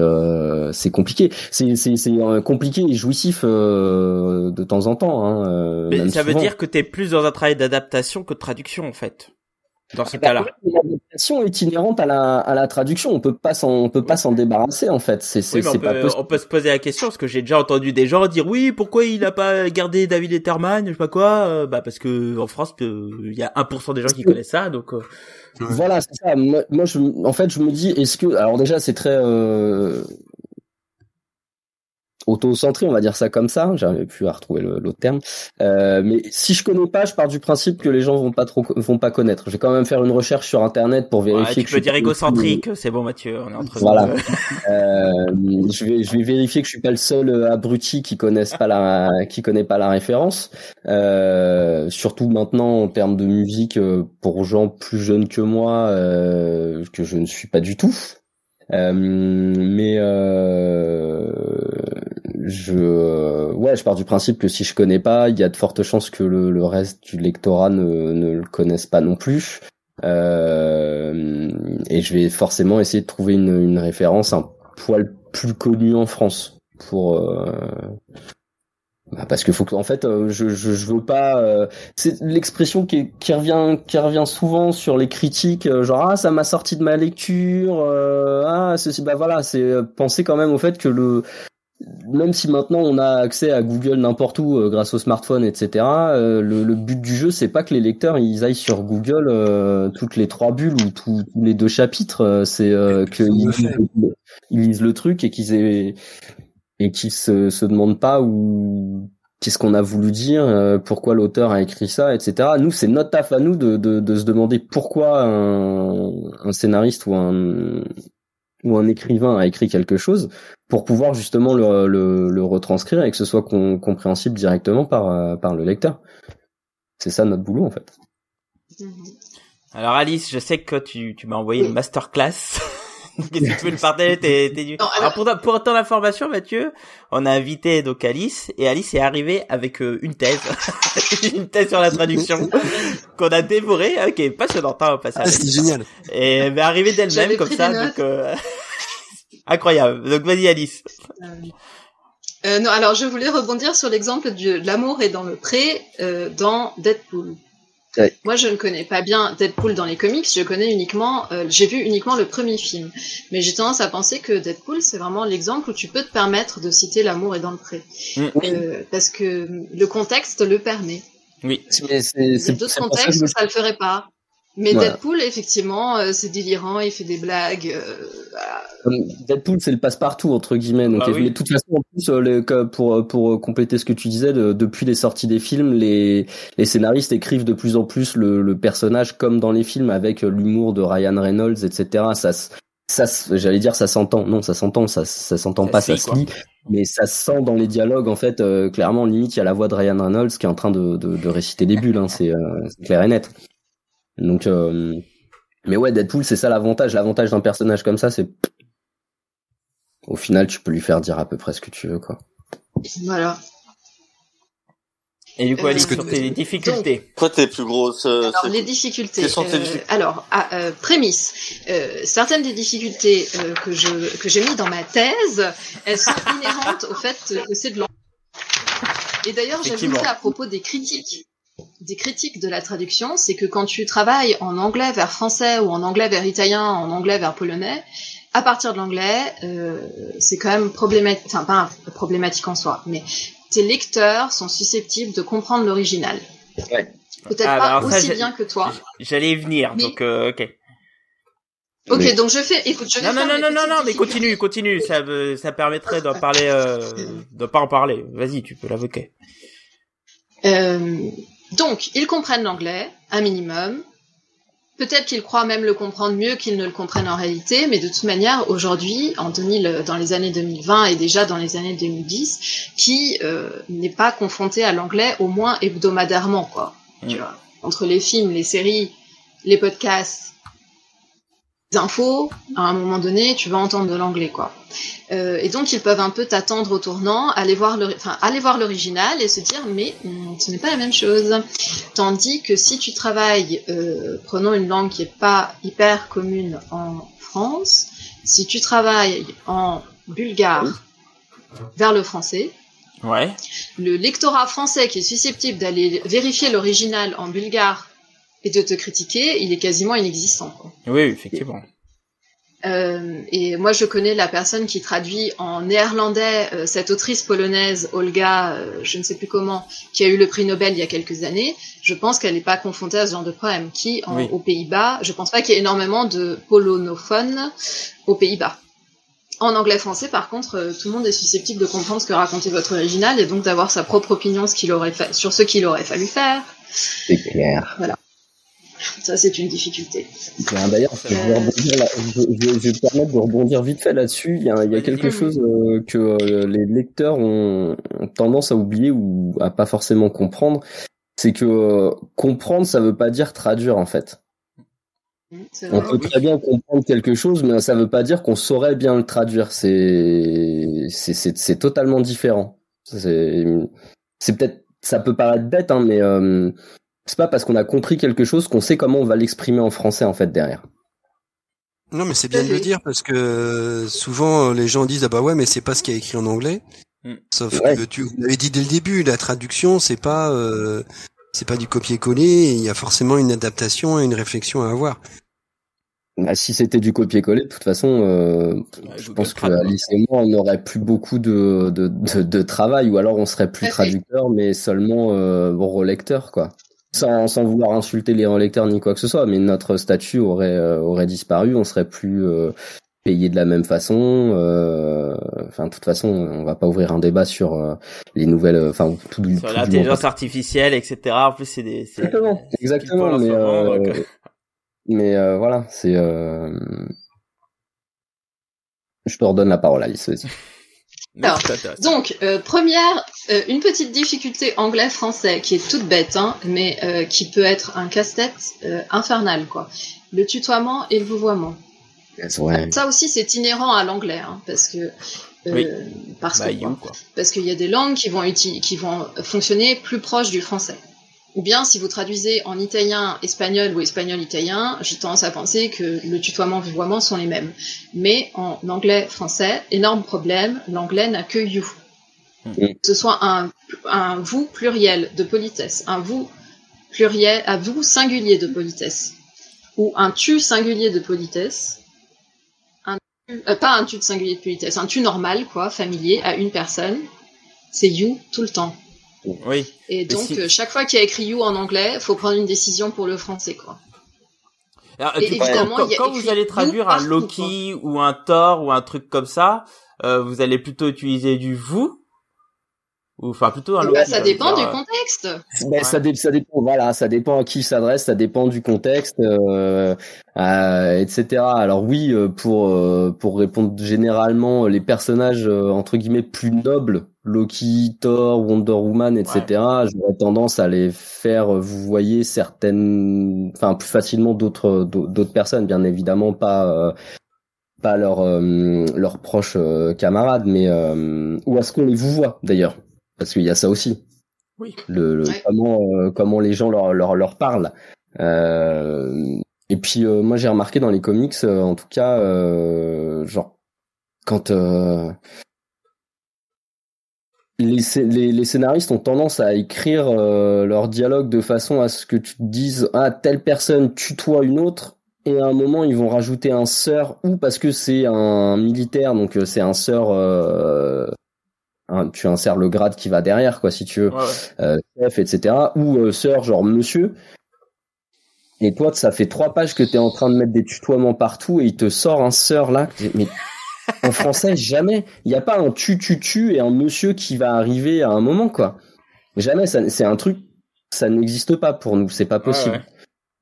Speaker 4: c'est compliqué. C'est c'est c'est compliqué et jouissif de temps en temps. Hein,
Speaker 1: Mais ça veut dire que t'es plus dans un travail d'adaptation que de traduction, en fait dans ce cas-là.
Speaker 4: L'adaptation est inhérente à la, à la traduction. On peut pas s'en, on peut pas s'en débarrasser en fait. C'est, c'est,
Speaker 1: on,
Speaker 4: pas
Speaker 1: peut, on peut se poser la question parce que j'ai déjà entendu des gens dire oui, pourquoi il a pas gardé David Letterman, je sais pas quoi. Euh, bah parce que en France, il y a 1% des gens qui connaissent ça, donc. Euh.
Speaker 4: Voilà, c'est ça. Moi, je, en fait, je me dis, est-ce que, alors déjà, c'est très, euh, auto-centré, on va dire ça comme ça. J'arrive plus à retrouver l'autre terme. Euh, mais si je connais pas, je pars du principe que les gens vont pas trop vont pas connaître. Je vais quand même faire une recherche sur internet pour vérifier.
Speaker 1: Ouais, tu peux dire égocentrique, c'est bon Mathieu, on est entre
Speaker 4: Voilà. euh, je vais je vais vérifier que je suis pas le seul euh, abruti qui connaisse pas la qui connaît pas la référence. Euh, surtout maintenant en termes de musique euh, pour gens plus jeunes que moi euh, que je ne suis pas du tout. Euh, mais euh, je euh, ouais je pars du principe que si je connais pas il y a de fortes chances que le, le reste du lectorat ne, ne le connaisse pas non plus. Euh, et je vais forcément essayer de trouver une, une référence un poil plus connue en France pour euh, bah parce que faut que en fait euh, je, je, je veux pas c'est l'expression qui, qui revient qui revient souvent sur les critiques genre ah ça m'a sorti de ma lecture ah ceci bah voilà c'est penser quand même au fait que le même si maintenant on a accès à Google n'importe où euh, grâce au smartphone, etc. Euh, le, but du jeu, c'est pas que les lecteurs ils aillent sur Google euh, toutes les trois bulles ou tous les deux chapitres. c'est qu'ils lisent, le truc et qu'ils aient et qu'ils se, se demandent pas où qu'est-ce qu'on a voulu dire, pourquoi l'auteur a écrit ça, etc. Nous, c'est notre taf à nous de, de, de se demander pourquoi un, un scénariste ou un ou un écrivain a écrit quelque chose pour pouvoir justement le, le, retranscrire et que ce soit compréhensible directement par, euh, par le lecteur. C'est ça notre boulot en fait.
Speaker 1: Mm-hmm. Alors Alice, je sais que tu, tu m'as envoyé une masterclass. Qu'est-ce que tu veux le partager t'es, t'es... alors... pour, pour ton information, Mathieu, on a invité donc Alice et Alice est arrivée avec euh, une thèse, une thèse sur la traduction qu'on a dévorée, hein, qui est passionnante hein, au passage.
Speaker 2: Ah, c'est génial.
Speaker 1: Et elle est arrivée d'elle-même comme ça, donc euh... incroyable. Donc vas-y Alice.
Speaker 5: Euh, non, alors je voulais rebondir sur l'exemple de l'amour est dans le pré dans Deadpool. Moi, je ne connais pas bien Deadpool dans les comics. Je connais uniquement, euh, j'ai vu uniquement le premier film. Mais j'ai tendance à penser que Deadpool, c'est vraiment l'exemple où tu peux te permettre de citer l'amour est dans le pré, mm. euh, parce que le contexte le permet.
Speaker 1: Oui.
Speaker 5: Mais c'est d'autres contextes où ça le ferait pas. Mais Deadpool, effectivement, euh, c'est délirant, il fait des blagues.
Speaker 4: Euh, Deadpool, c'est le passe-partout entre guillemets. Donc, mais de toute façon, en plus, euh, pour pour compléter ce que tu disais, depuis les sorties des films, les les scénaristes écrivent de plus en plus le, le personnage comme dans les films, avec l'humour de Ryan Reynolds, etc. Ça ça j'allais dire ça s'entend. Non ça s'entend ça ça s'entend pas ça se lit. Mais ça se sent dans les dialogues en fait clairement limite il y a la voix de Ryan Reynolds qui est en train de de, de réciter des bulles hein, c'est clair et net donc, euh, mais ouais, Deadpool, c'est ça l'avantage. L'avantage d'un personnage comme ça, c'est au final, tu peux lui faire dire à peu près ce que tu veux, quoi.
Speaker 5: Voilà.
Speaker 1: Et du coup, Alice, sur tes difficultés.
Speaker 3: Quoi tes plus grosses
Speaker 5: euh, Alors, les difficultés. Euh, alors, ah, euh, prémisse. certaines des difficultés que je que j'ai mis dans ma thèse, elles sont inhérentes au fait que c'est de l'anglais. Et d'ailleurs, j'ajoutais à propos des critiques des critiques de la traduction, c'est que quand tu travailles en anglais vers français ou en anglais vers italien, en anglais vers polonais, à partir de l'anglais, euh, c'est quand même problématique, enfin pas problématique en soi, mais tes lecteurs sont susceptibles de comprendre l'original.
Speaker 1: Ouais.
Speaker 5: Peut-être ah, pas bah, aussi bien que toi.
Speaker 1: J'allais y venir, donc euh, ok.
Speaker 5: Ok, donc je fais. Écoute, je vais
Speaker 1: non, non, non, non, non, non, mais continue, continue. Ça, ça permettrait d'en parler, euh, de pas en parler. Vas-y, tu peux l'avoquer.
Speaker 5: Euh, donc, ils comprennent l'anglais, un minimum. Peut-être qu'ils croient même le comprendre mieux qu'ils ne le comprennent en réalité, mais de toute manière, aujourd'hui, en 2000, dans les années 2020 et déjà dans les années 2010, qui euh, n'est pas confronté à l'anglais au moins hebdomadairement, quoi. Tu mm. vois, entre les films, les séries, les podcasts, infos, à un moment donné, tu vas entendre de l'anglais, quoi. Euh, et donc, ils peuvent un peu t'attendre au tournant, aller voir le, enfin, aller voir l'original et se dire, mais hmm, ce n'est pas la même chose. Tandis que si tu travailles, euh, prenons une langue qui est pas hyper commune en France, si tu travailles en bulgare vers le français,
Speaker 1: ouais.
Speaker 5: le lectorat français qui est susceptible d'aller vérifier l'original en bulgare et de te critiquer, il est quasiment inexistant. Quoi.
Speaker 1: Oui, effectivement.
Speaker 5: Euh, et moi, je connais la personne qui traduit en néerlandais euh, cette autrice polonaise, Olga, euh, je ne sais plus comment, qui a eu le prix Nobel il y a quelques années. Je pense qu'elle n'est pas confrontée à ce genre de problème. Qui, en, aux Pays-Bas, je pense pas qu'il y ait énormément de polonophones aux Pays-Bas. En anglais-français, par contre, euh, tout le monde est susceptible de comprendre ce que racontait votre original et donc d'avoir sa propre opinion ce qu'il aurait fait, sur ce qu'il aurait fallu faire.
Speaker 4: C'est clair.
Speaker 5: Voilà. Ça, c'est une difficulté.
Speaker 4: D'ailleurs, je, vais me permettre de rebondir vite fait là-dessus. Il y a, il y a quelque chose euh, que euh, les lecteurs ont, tendance à oublier ou à pas forcément comprendre. C'est que euh, comprendre, ça veut pas dire traduire, en fait. On peut très bien comprendre quelque chose, mais ça veut pas dire qu'on saurait bien le traduire. C'est c'est totalement différent. C'est peut-être ça peut paraître bête, hein, mais c'est pas parce qu'on a compris quelque chose qu'on sait comment on va l'exprimer en français en fait derrière.
Speaker 2: Non, mais c'est bien de le dire parce que souvent les gens disent ah bah ouais mais c'est pas ce qui est écrit en anglais. Mm. Sauf que tu l'avais dit dès le début, la traduction c'est pas euh, c'est pas du copier-coller, il y a forcément une adaptation et une réflexion à avoir.
Speaker 4: Bah, si c'était du copier-coller, de toute façon, euh, je pense que Alice et moi, on n'aurait plus beaucoup de, de, de, travail, ou alors on serait plus traducteur, mais seulement euh, relecteur, quoi sans, sans vouloir insulter les lecteurs ni quoi que ce soit, mais notre statut aurait euh, aurait disparu, on serait plus euh, payé de la même façon. Euh, enfin, de toute façon, on va pas ouvrir un débat sur euh, les nouvelles, enfin tout,
Speaker 1: sur l'intelligence artificielle, etc. En plus, c'est des
Speaker 4: exactement, exactement, mais mais voilà, c'est. Je te redonne la parole, Alice. Vas-y.
Speaker 5: Alors, donc, euh, première, euh, une petite difficulté anglais-français qui est toute bête, hein, mais euh, qui peut être un casse-tête infernal, quoi. Le tutoiement et le vouvoiement. Ça aussi, c'est inhérent à l'anglais, hein, parce que parce bah, que parce qu'il y a des langues qui vont qui vont fonctionner plus proches du français. Ou bien, si vous traduisez en italien, espagnol ou espagnol-italien, j'ai tendance à penser que le tutoiement vouvoiement sont les mêmes. Mais en anglais-français, énorme problème, l'anglais n'a que you. Hmm. Que ce soit un, un vous pluriel de politesse, un vous pluriel, un vous singulier de politesse, ou un tu singulier de politesse, un euh, pas un tu de singulier de politesse, un tu normal, quoi, familier à une personne, c'est you tout le temps.
Speaker 1: Oui.
Speaker 5: Et donc, euh, chaque fois qu'il y a écrit you en anglais, il faut prendre une décision pour le français, quoi.
Speaker 1: Alors, évidemment, quand, vous allez traduire un Loki ou un Thor ou un truc comme ça, euh, vous allez plutôt utiliser du vous ou enfin plutôt un
Speaker 5: ben, ça dépend du contexte.
Speaker 4: Ben, ça, ça, dépend, voilà, ça dépend à qui s'adresse, ça dépend du contexte, euh, euh, etc. Alors oui, euh, pour euh, pour répondre généralement, les personnages entre guillemets plus nobles, Loki, Thor, Wonder Woman, etc. J'aurais tendance à les faire, vous voyez, certaines, enfin plus facilement d'autres d'autres personnes, bien évidemment pas pas leurs leurs proches camarades, mais ou est-ce qu'on les vous voit d'ailleurs parce qu'il y a ça aussi.
Speaker 1: Oui.
Speaker 4: Le, comment euh, comment les gens leur leur, leur parlent. Euh, et puis euh, moi j'ai remarqué dans les comics, en tout cas, genre quand les, les, scénaristes ont tendance à écrire euh, leur dialogue de façon à ce que tu te dises ah telle personne tutoie une autre et à un moment ils vont rajouter un sœur ou parce que c'est un militaire donc euh, c'est un sœur euh, tu insères le grade qui va derrière quoi si tu veux euh, chef etc ou sœur genre monsieur et toi ça fait trois pages que t'es en train de mettre des tutoiements partout et il te sort un sœur là mais en français, jamais. Il n'y a pas un tu tu tu et un monsieur qui va arriver à un moment, quoi. Jamais. C'est un truc, ça n'existe pas pour nous. C'est pas possible.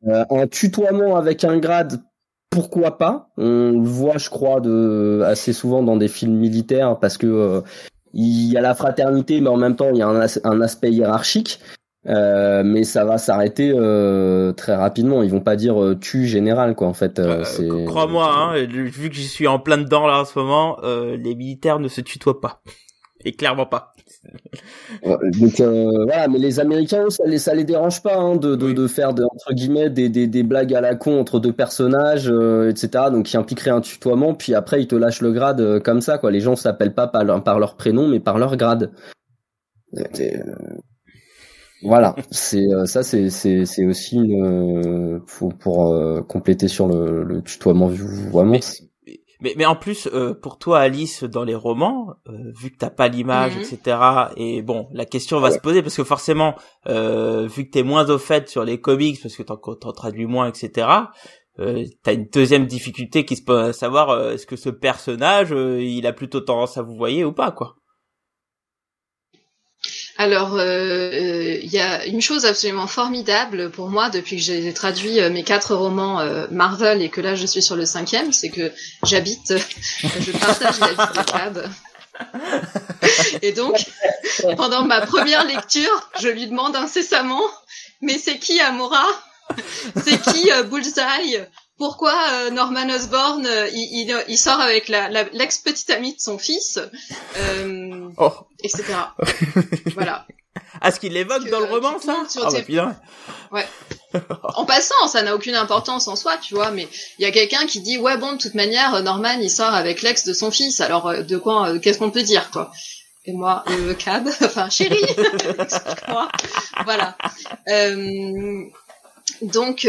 Speaker 4: Euh, un tutoiement avec un grade, pourquoi pas? On le voit, je crois, de assez souvent dans des films militaires parce que euh, il y a la fraternité, mais en même temps il y a un aspect hiérarchique. Euh, mais ça va s'arrêter euh, très rapidement. Ils vont pas dire euh, tu général quoi en fait. Euh,
Speaker 1: Crois-moi, hein, vu que j'y suis en plein dedans là en ce moment, les militaires ne se tutoient pas et clairement pas.
Speaker 4: Donc voilà, mais les Américains ça les ça les dérange pas hein, de, de, de faire de, entre guillemets des, des, des blagues à la con entre deux personnages, etc. Donc qui impliquerait un tutoiement, puis après ils te lâchent le grade comme ça quoi. Les gens s'appellent pas par leur, par leur prénom mais par leur grade. Voilà, c'est euh, ça, c'est c'est c'est aussi une pour, euh, pour euh, compléter sur le, le tutoiement vraiment.
Speaker 1: Mais, mais, en plus, pour toi, Alice, dans les romans, vu que t'as pas l'image, mhm. etc. Et bon, la question va se poser parce que forcément, vu que t'es moins au fait sur les comics, parce que t'en, t'en traduis moins, etc. Euh, t'as une deuxième difficulté qui se pose à savoir est-ce que ce personnage il a plutôt tendance à vous voyer ou pas quoi.
Speaker 5: Alors, euh, euh, il y a une chose absolument formidable pour moi depuis que j'ai traduit euh, mes quatre romans Marvel et que là je suis sur le cinquième, c'est que j'habite, je partage la vie de Cab. Et donc, pendant ma première lecture, je lui demande incessamment, mais c'est qui Amora? C'est qui Bullseye? Pourquoi euh, Norman Osborn euh, il, il, sort avec la, l'ex petite amie de son fils, oh. Etc. voilà.
Speaker 1: est ce qu'il l'évoque dans le roman, ça ah, bah,
Speaker 5: Ouais. en passant, ça n'a aucune importance en soi, tu vois, mais il y a quelqu'un qui dit ouais bon de toute manière Norman il sort avec l'ex de son fils, alors de quoi qu'est-ce qu'on peut dire quoi? Et moi le cab, enfin chérie, moi voilà. donc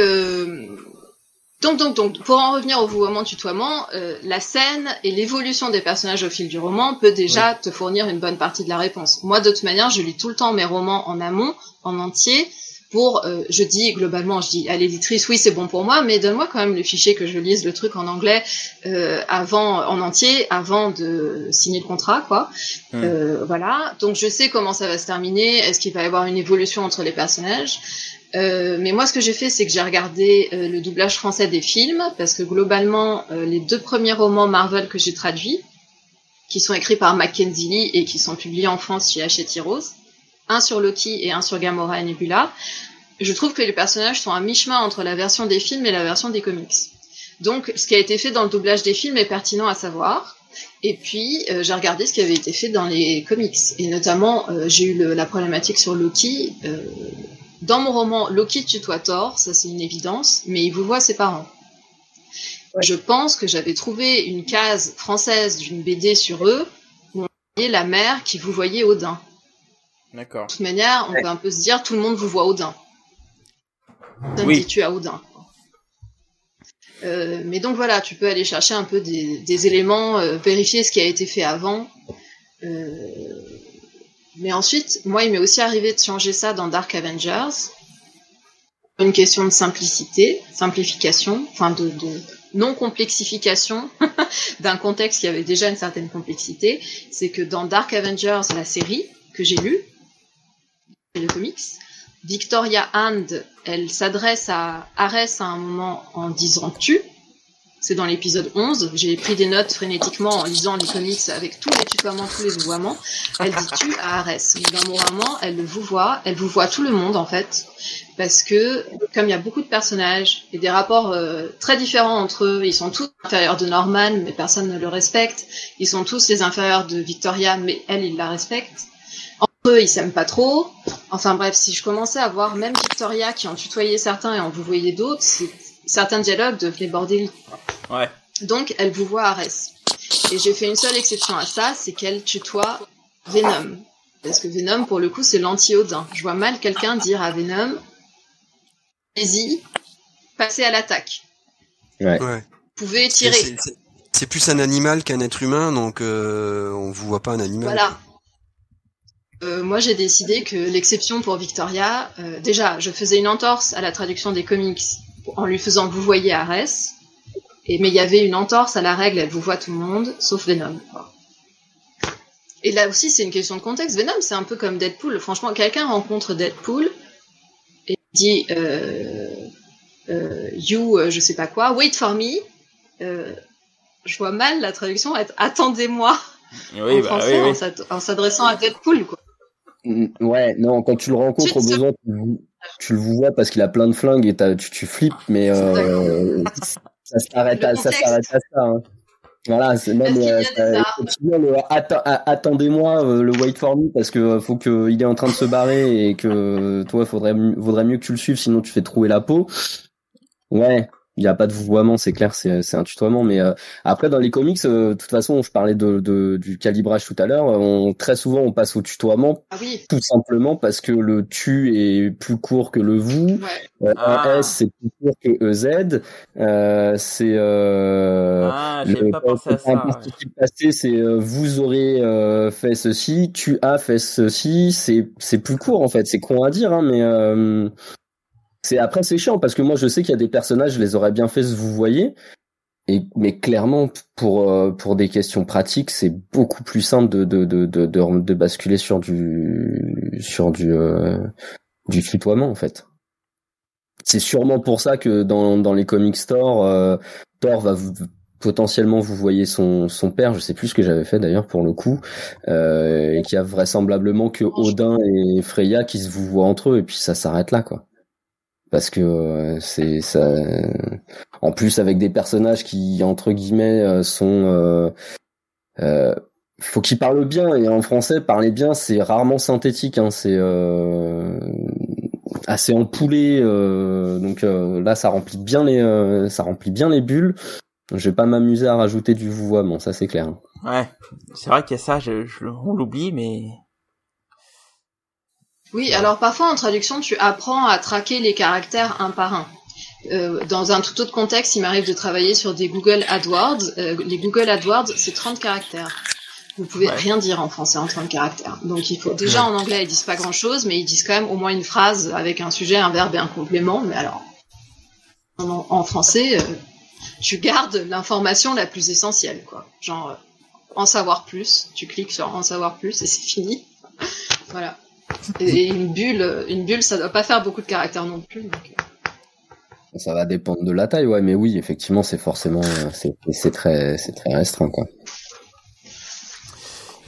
Speaker 5: donc, donc, donc, pour en revenir au vouvoiement tutoiement, euh, la scène et l'évolution des personnages au fil du roman peut déjà te fournir une bonne partie de la réponse. Moi, de toute manière, je lis tout le temps mes romans en amont, en entier, pour, euh, je dis globalement, je dis à l'éditrice, oui, c'est bon pour moi, mais donne-moi quand même le fichier que je lise le truc en anglais euh, avant, en entier, avant de signer le contrat, quoi. Euh, voilà. Donc, je sais comment ça va se terminer. Est-ce qu'il va y avoir une évolution entre les personnages? Euh, mais moi, ce que j'ai fait, c'est que j'ai regardé euh, le doublage français des films, parce que globalement, euh, les deux premiers romans Marvel que j'ai traduits, qui sont écrits par Mackenzie Lee et qui sont publiés en France chez Hachette Heroes, un sur Loki et un sur Gamora et Nebula, je trouve que les personnages sont à mi-chemin entre la version des films et la version des comics. Donc, ce qui a été fait dans le doublage des films est pertinent à savoir. Et puis, j'ai regardé ce qui avait été fait dans les comics. Et notamment, j'ai eu la problématique sur Loki. Dans mon roman, Loki tutoie Thor, ça c'est une évidence, mais il vous voit ses parents. Je pense que j'avais trouvé une case française d'une BD sur eux où on voyait la mère qui vous voyait Odin.
Speaker 1: D'accord.
Speaker 5: De toute manière, on peut un peu se dire tout le monde vous voit Odin. oui. tu as Odin. Euh, mais donc voilà, tu peux aller chercher un peu des, éléments, euh, vérifier ce qui a été fait avant. Euh, mais ensuite, moi, il m'est aussi arrivé de changer ça dans Dark Avengers. Une question de simplicité, simplification, enfin de, non-complexification d'un contexte qui avait déjà une certaine complexité. C'est que dans Dark Avengers, la série que j'ai lue, le comics, Victoria Hand, elle s'adresse à Ares à un moment en disant tu, c'est dans l'épisode 11. J'ai pris des notes frénétiquement en lisant les comics avec tous les tutoiements, tous les vouvoiements. Elle dit tu à Arès. Dans mon roman, elle le vous voit, elle vous voit tout le monde en fait. Parce que, comme il y a beaucoup de personnages et des rapports euh, très différents entre eux, ils sont tous inférieurs de Norman, mais personne ne le respecte. Ils sont tous les inférieurs de Victoria, mais elle, il la respecte. Entre eux, ils s'aiment pas trop. Enfin bref, si je commençais à voir même Victoria qui en tutoyait certains et en vous voyez d'autres, c'est certains dialogues devenaient bordéliques.
Speaker 1: Ouais.
Speaker 5: Donc, elle vous voit Arès. Et j'ai fait une seule exception à ça, c'est qu'elle tutoie Venom. Parce que Venom, pour le coup, c'est l'anti-Odin. Je vois mal quelqu'un dire à Venom, allez-y, passez à l'attaque.
Speaker 2: Ouais.
Speaker 5: Vous pouvez tirer.
Speaker 2: C'est plus un animal qu'un être humain, donc euh, on vous voit pas un animal.
Speaker 5: Voilà. Euh, moi, j'ai décidé que l'exception pour Victoria, euh, déjà, je faisais une entorse à la traduction des comics en lui faisant vous voyez Ares, et mais il y avait une entorse à la règle, elle vous voit tout le monde, sauf Venom. quoi. Et là aussi, c'est une question de contexte. Venom, c'est un peu comme Deadpool. Franchement, quelqu'un rencontre Deadpool et dit euh, euh, You, euh, je sais pas quoi, wait for me. Euh, je vois mal la traduction être attendez-moi
Speaker 1: Oui,
Speaker 5: en
Speaker 1: bah
Speaker 5: français
Speaker 1: oui, oui.
Speaker 5: en s'ad- en s'adressant à Deadpool. Quoi.
Speaker 4: Mm, Ouais, non, quand tu le rencontres au besoin, tu, tu le vois parce qu'il a plein de flingues et tu, tu flippes, mais euh, ça s'arrête à ça à hein. Voilà, c'est même euh, atta- attendez-moi euh, le wait for me parce que faut que il est en train de se barrer et que toi faudrait vaudrait mieux que tu le suives sinon tu fais trouer la peau. Ouais, il y a pas de vouvoiement, c'est clair, c'est c'est un tutoiement mais euh, après dans les comics euh, de toute façon, je parlais de, de du calibrage tout à l'heure, on très souvent on passe au tutoiement
Speaker 5: Ah oui,
Speaker 4: tout simplement parce que le tu est plus court que le vous.
Speaker 5: ouais.
Speaker 4: Euh,
Speaker 1: Ah.
Speaker 4: Un S c'est plus court que EZ. Euh, c'est euh,
Speaker 1: Ah, j'avais pas pensé à ça. ouais.
Speaker 4: passé, c'est euh, vous aurez euh, fait ceci, tu as fait ceci. C'est c'est plus court en fait. C'est con à dire, hein, mais euh, c'est après c'est chiant parce que moi je sais qu'il y a des personnages, je les aurais bien fait, vous voyez. Et, mais clairement, pour euh, pour des questions pratiques, c'est beaucoup plus simple de de, de de de de basculer sur du sur du euh, du tutoiement en fait. C'est sûrement pour ça que dans dans les comic stores, euh, Thor va vous, potentiellement vous voyez son son père, je sais plus ce que j'avais fait d'ailleurs pour le coup, euh, et qu'il y a vraisemblablement que Odin et Freya qui se vous voient entre eux et puis ça s'arrête là quoi. Parce que euh, c'est ça. En plus avec des personnages qui entre guillemets euh, sont euh, euh, faut qu'ils parlent bien et en français parler bien c'est rarement synthétique hein, c'est assez empoulé donc là ça remplit bien les ça remplit bien les bulles je vais pas m'amuser à rajouter du vouvoiement ça c'est clair
Speaker 1: Ouais, c'est vrai qu'il y a ça, je, je- on l'oublie, mais
Speaker 5: Oui, alors parfois en traduction, tu apprends à traquer les caractères un par un. Euh, dans un tout autre contexte, il m'arrive de travailler sur des Google AdWords. Euh, les Google AdWords, c'est 30 caractères. Vous pouvez
Speaker 1: Ouais.
Speaker 5: rien dire en français en 30 caractères. Donc il faut déjà en anglais, ils disent pas grand-chose, mais ils disent quand même au moins une phrase avec un sujet, un verbe et un complément. Mais alors, en, en français, euh, tu gardes l'information la plus essentielle, quoi. Genre, euh, en savoir plus, tu cliques sur en savoir plus et c'est fini. voilà. Et une bulle, une bulle, ça doit pas faire beaucoup de caractères non plus. donc, euh.
Speaker 4: ça va dépendre de la taille ouais mais oui effectivement c'est forcément euh, c'est très c'est très restreint quoi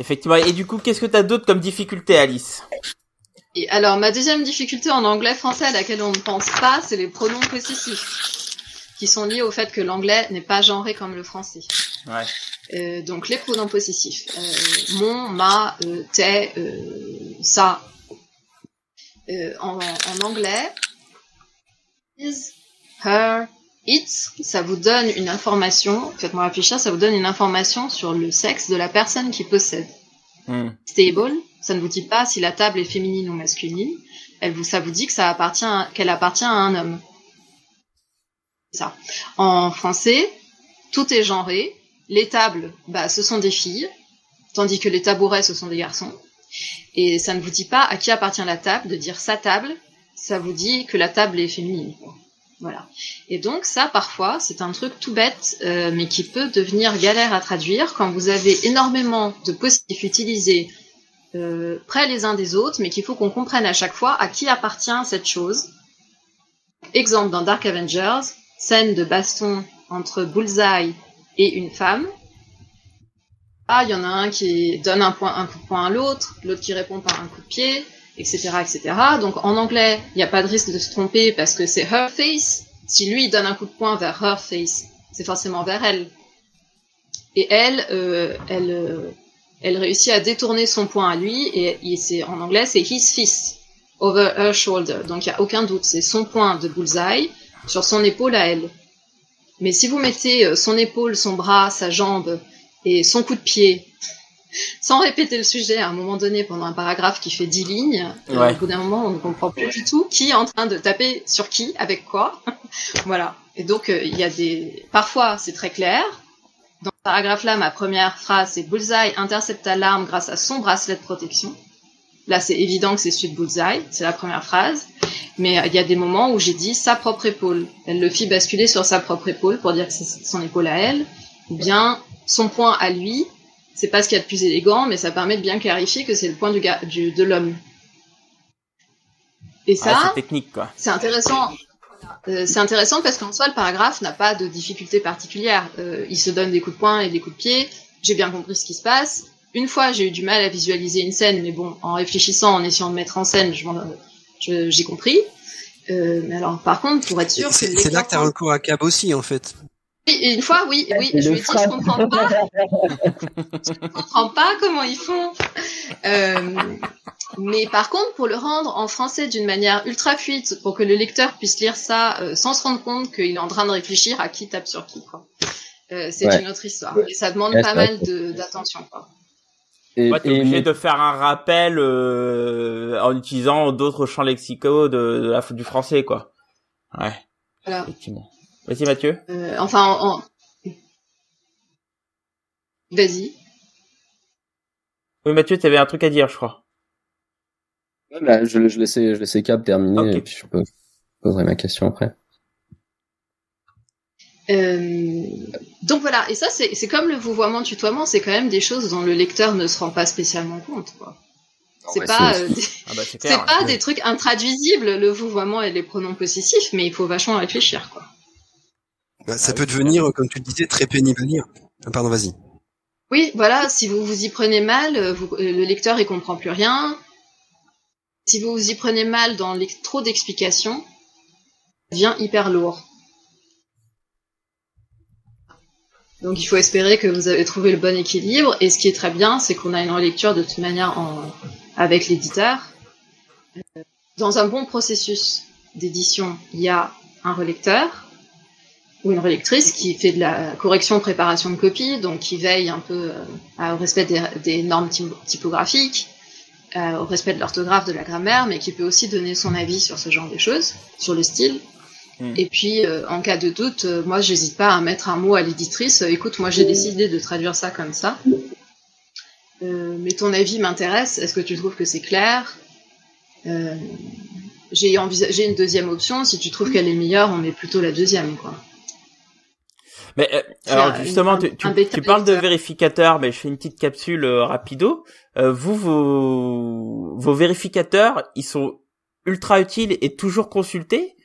Speaker 1: effectivement. Et du coup, qu'est-ce que t'as d'autre comme difficulté, Alice?
Speaker 5: Et alors, ma deuxième difficulté en anglais-français à laquelle on ne pense pas, c'est les pronoms possessifs, qui sont liés au fait que l'anglais n'est pas genré comme le français.
Speaker 1: Ouais.
Speaker 5: Euh, donc les pronoms possessifs. Euh, mon, ma, euh, t'es, euh, ça. Euh, en, en anglais, is, her, it, ça vous donne une information, faites-moi réfléchir, ça vous donne une information sur le sexe de la personne qui possède.
Speaker 1: Hmm.
Speaker 5: Stable, ça ne vous dit pas si la table est féminine ou masculine. Elle vous, ça vous dit que ça appartient, qu'elle appartient à un homme. Ça. En français, tout est genré. Les tables, bah, ce sont des filles, tandis que les tabourets, ce sont des garçons. Et ça ne vous dit pas à qui appartient la table, de dire sa table, ça vous dit que la table est féminine. Voilà. Et donc ça, parfois, c'est un truc tout bête, euh, mais qui peut devenir galère à traduire quand vous avez énormément de possessifs utilisés euh, près les uns des autres, mais qu'il faut qu'on comprenne à chaque fois à qui appartient cette chose. Exemple dans Dark Avengers, scène de baston entre Bullseye et une femme. Il y en a un qui donne un, point, un coup de poing à l'autre, l'autre qui répond par un coup de pied, etc., etc. Donc en anglais, il n'y a pas de risque de se tromper parce que c'est her face. Si lui donne un coup de poing vers her face, c'est forcément vers elle. Et elle, euh, elle, euh, elle réussit à détourner son poing à lui et, c'est en anglais c'est his fist over her shoulder. Donc il y a aucun doute, c'est son poing de bullseye sur son épaule à elle. Mais si vous mettez euh, son épaule, son bras, sa jambe et son coup de pied sans répéter le sujet à un moment donné pendant un paragraphe qui fait dix lignes,
Speaker 1: Ouais.
Speaker 5: au bout d'un moment, on ne comprend plus du tout qui est en train de taper sur qui, avec quoi. voilà. Et donc, euh, il y a des... Parfois, c'est très clair. Dans ce paragraphe-là, ma première phrase, c'est Bullseye intercepta l'arme grâce à son bracelet de protection. Là, c'est évident que c'est celui de Bullseye, c'est la première phrase. Mais euh, il y a des moments où j'ai dit sa propre épaule. Elle le fit basculer sur sa propre épaule pour dire que c'est son épaule à elle. Ou bien son point à lui. C'est pas ce qu'il y a de plus élégant, mais ça permet de bien clarifier que c'est le point du gars, du, de l'homme. Et ça,
Speaker 1: c'est technique, quoi.
Speaker 5: c'est intéressant. Euh, c'est intéressant parce qu'en soi, le paragraphe n'a pas de difficulté particulière. Euh, il se donne des coups de poing et des coups de pied. J'ai bien compris ce qui se passe. Une fois, j'ai eu du mal à visualiser une scène, mais bon, en réfléchissant, en essayant de mettre en scène, j'ai compris. Euh, mais alors, par contre, pour être sûr
Speaker 2: C'est là que t'as recours à Cab aussi, en fait.
Speaker 5: Oui, et une fois, oui, oui, je
Speaker 4: le
Speaker 5: lui ai dit, je comprends pas, je comprends pas comment ils font. Euh, mais par contre, pour le rendre en français d'une manière ultra fluide, pour que le lecteur puisse lire ça euh, sans se rendre compte qu'il est en train de réfléchir à qui tape sur qui, quoi. Euh, c'est
Speaker 4: Ouais.
Speaker 5: une autre histoire. Et ça demande
Speaker 4: Ouais,
Speaker 5: pas mal d'attention, quoi.
Speaker 4: Et,
Speaker 1: Ouais, t'es
Speaker 4: et-
Speaker 1: obligé de faire un rappel euh, en utilisant d'autres champs lexicaux de, de la, du français, quoi. Ouais,
Speaker 5: Voilà.
Speaker 1: effectivement. Vas-y, Mathieu.
Speaker 5: Euh, enfin, en... en- vas-y.
Speaker 1: Oui, Mathieu, t'avais un truc à dire, je crois.
Speaker 4: Ouais, bah, je, je laissais, je laissais Cap terminer et puis je peux ma question après.
Speaker 5: Euh, donc voilà, et ça c'est c'est comme le vouvoiement tutoiement, c'est quand même des choses dont le lecteur ne se rend pas spécialement compte. quoi. C'est pas,
Speaker 4: c'est-
Speaker 5: euh, des-
Speaker 1: Ah bah, clair.
Speaker 5: pas des trucs intraduisibles, le vouvoiement et les pronoms possessifs, mais il faut vachement réfléchir. Quoi.
Speaker 2: Bah, ça
Speaker 1: Ah
Speaker 2: peut
Speaker 1: oui,
Speaker 2: devenir, comme tu le disais, très pénible à lire. Ah, Pardon, vas-y.
Speaker 5: Oui, voilà, si vous vous y prenez mal, euh, vous- euh, le lecteur il comprend plus rien. Si vous vous y prenez mal dans trop d'explications, ça devient hyper lourd. Donc il faut espérer que vous avez trouvé le bon équilibre. Et ce qui est très bien, c'est qu'on a une relecture de toute manière en, avec l'éditeur. Euh, Dans un bon processus d'édition, il y a un relecteur ou une relectrice qui fait de la correction, préparation de copie, donc qui veille un peu euh, au respect des, des normes typo- typographiques, euh, au respect de l'orthographe, de la grammaire, mais qui peut aussi donner son avis sur ce genre de choses, sur le style.
Speaker 1: Mm.
Speaker 5: Et puis, euh, en cas de doute, moi, j'hésite pas à mettre un mot à l'éditrice. écoute, moi, j'ai décidé de traduire ça comme ça. Mais ton avis m'intéresse. Est-ce que tu trouves que c'est clair? J'ai envisagé une deuxième option. Si tu trouves qu'elle est meilleure, on met plutôt la deuxième, quoi.
Speaker 1: Mais euh, alors justement, tu, tu,
Speaker 5: un
Speaker 1: tu parles de vérificateurs, mais je fais une petite capsule euh, rapido. Euh, vous, vos, vos vérificateurs, ils sont ultra utiles et toujours consultés?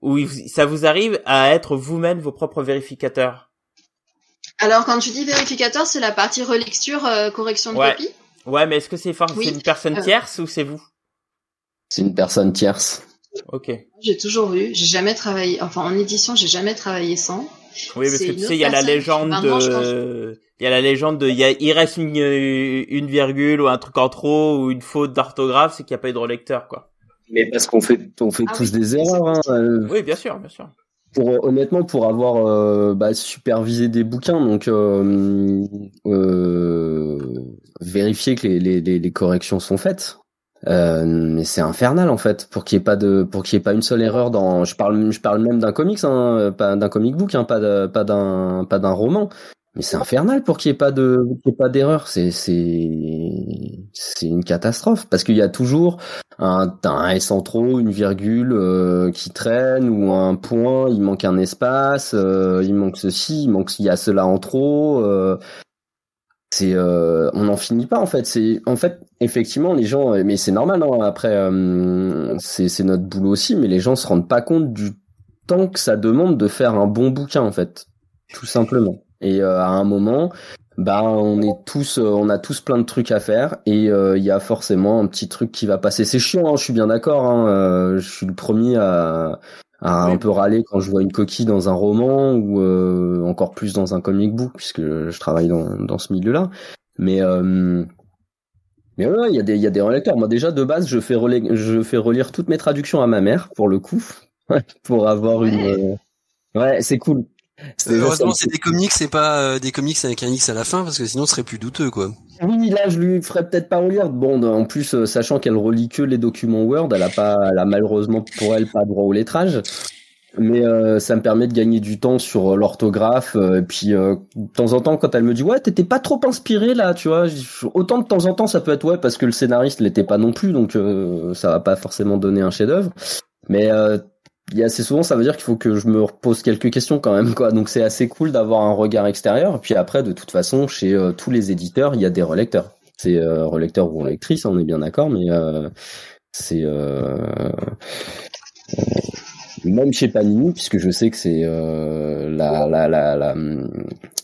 Speaker 1: Ou ils- ça vous arrive à être vous-même vos propres vérificateurs?
Speaker 5: Alors, quand tu dis vérificateur, c'est la partie relecture, euh, correction de
Speaker 1: Ouais.
Speaker 5: copie
Speaker 1: Ouais, mais est-ce que c'est
Speaker 5: Oui,
Speaker 1: une personne
Speaker 5: euh,
Speaker 1: tierce ou c'est vous?
Speaker 4: C'est une personne tierce.
Speaker 1: Ok.
Speaker 5: J'ai toujours vu. J'ai jamais travaillé. Enfin, en édition, j'ai jamais travaillé sans.
Speaker 1: Oui, parce que tu sais,
Speaker 5: autre
Speaker 1: il y a la légende de, il y a la légende de, il, y a, il reste une, une virgule ou un truc en trop ou une faute d'orthographe, c'est qu'il n'y a pas eu de relecteur, quoi.
Speaker 4: Mais parce qu'on fait, on fait
Speaker 5: Ah
Speaker 4: tous
Speaker 5: oui,
Speaker 4: des erreurs. Hein. euh,
Speaker 1: Oui, bien sûr, bien sûr.
Speaker 4: pour honnêtement pour avoir euh, bah, supervisé des bouquins donc euh, euh, vérifier que les, les, les, les corrections sont faites euh, mais c'est infernal en fait pour qu'il y ait pas de pour qu'il ait pas une seule erreur dans je parle je parle même d'un comics hein, pas d'un comic book hein, pas pas d'un pas d'un roman mais c'est infernal pour qu'il y ait pas de pas d'erreur c'est c'est c'est une catastrophe parce qu'il y a toujours un, un S en trop, une virgule euh, qui traîne ou un point, il manque un espace, euh, il manque ceci, il manque il y a cela en trop. Euh, c'est euh, on n'en finit pas en fait. C'est en fait effectivement les gens, mais c'est normal. Hein, après euh, c'est notre boulot aussi, mais les gens se rendent pas compte du temps que ça demande de faire un bon bouquin en fait, tout simplement. Et euh, à un moment, bah on est tous, euh, on a tous plein de trucs à faire et euh, il y a forcément un petit truc qui va passer. C'est chiant, hein, je suis bien d'accord. Hein, euh, je suis le premier à, à
Speaker 1: Oui.
Speaker 4: un peu râler quand je vois une coquille dans un roman ou euh, encore plus dans un comic book puisque je travaille dans, dans ce milieu-là. Mais euh, mais ouais, il y a des il y a des relecteurs. Moi déjà de base, je fais relire, je fais relire toutes mes traductions à ma mère pour le coup, pour avoir une.
Speaker 5: Ouais.
Speaker 4: euh, Ouais, c'est cool.
Speaker 2: Heureusement, c'est des comics, c'est pas euh, des comics avec un X à la fin, parce que sinon, ce serait plus douteux, quoi.
Speaker 4: Oui, là, je lui ferais peut-être pas relire. Bon, en plus, euh, sachant qu'elle relit que les documents Word, elle a pas, elle a malheureusement pour elle pas droit au lettrage. Mais euh, ça me permet de gagner du temps sur l'orthographe. et puis, de temps en temps, quand elle me dit ouais, t'étais pas trop inspiré là, tu vois. Autant de temps en temps, ça peut être ouais parce que le scénariste l'était pas non plus, donc ça va pas forcément donner un chef-d'œuvre. Mais il y a assez souvent, ça veut dire qu'il faut que je me repose quelques questions quand même, quoi. Donc c'est assez cool d'avoir un regard extérieur. Puis après, de toute façon, chez euh, tous les éditeurs, il y a des relecteurs. C'est euh, relecteur ou relectrice, on est bien d'accord, mais euh, c'est même chez Panini, puisque je sais que c'est la, la, la, la,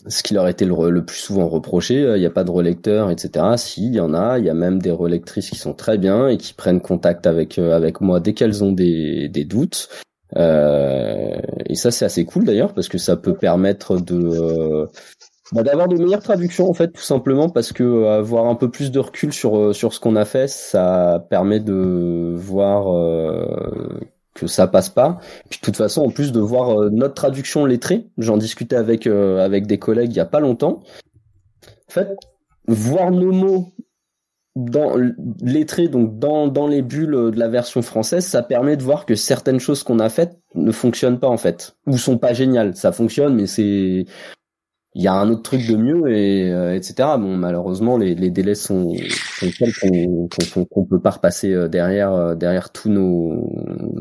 Speaker 4: ce qui leur était le, le plus souvent reproché. Il n'y a pas de relecteur, etc. Si, il y en a. Il y a même des relectrices qui sont très bien et qui prennent contact avec avec moi dès qu'elles ont des, des doutes. Euh, et ça, c'est assez cool d'ailleurs parce que ça peut permettre de euh, bah, d'avoir de meilleures traductions en fait, tout simplement parce que euh, avoir un peu plus de recul sur sur ce qu'on a fait, ça permet de voir que ça passe pas. Puis de toute façon, en plus de voir notre traduction lettrée, j'en discutais avec avec des collègues il y a pas longtemps. En fait, voir nos mots dans traits, donc dans, dans les bulles de la version française, ça permet de voir que certaines choses qu'on a faites ne fonctionnent pas en fait, ou sont pas géniales. Ça fonctionne, mais c'est il y a un autre truc de mieux et euh, etc. Bon, malheureusement, les, les délais sont, sont tels qu'on qu'on peut pas repasser euh, derrière euh, derrière tous nos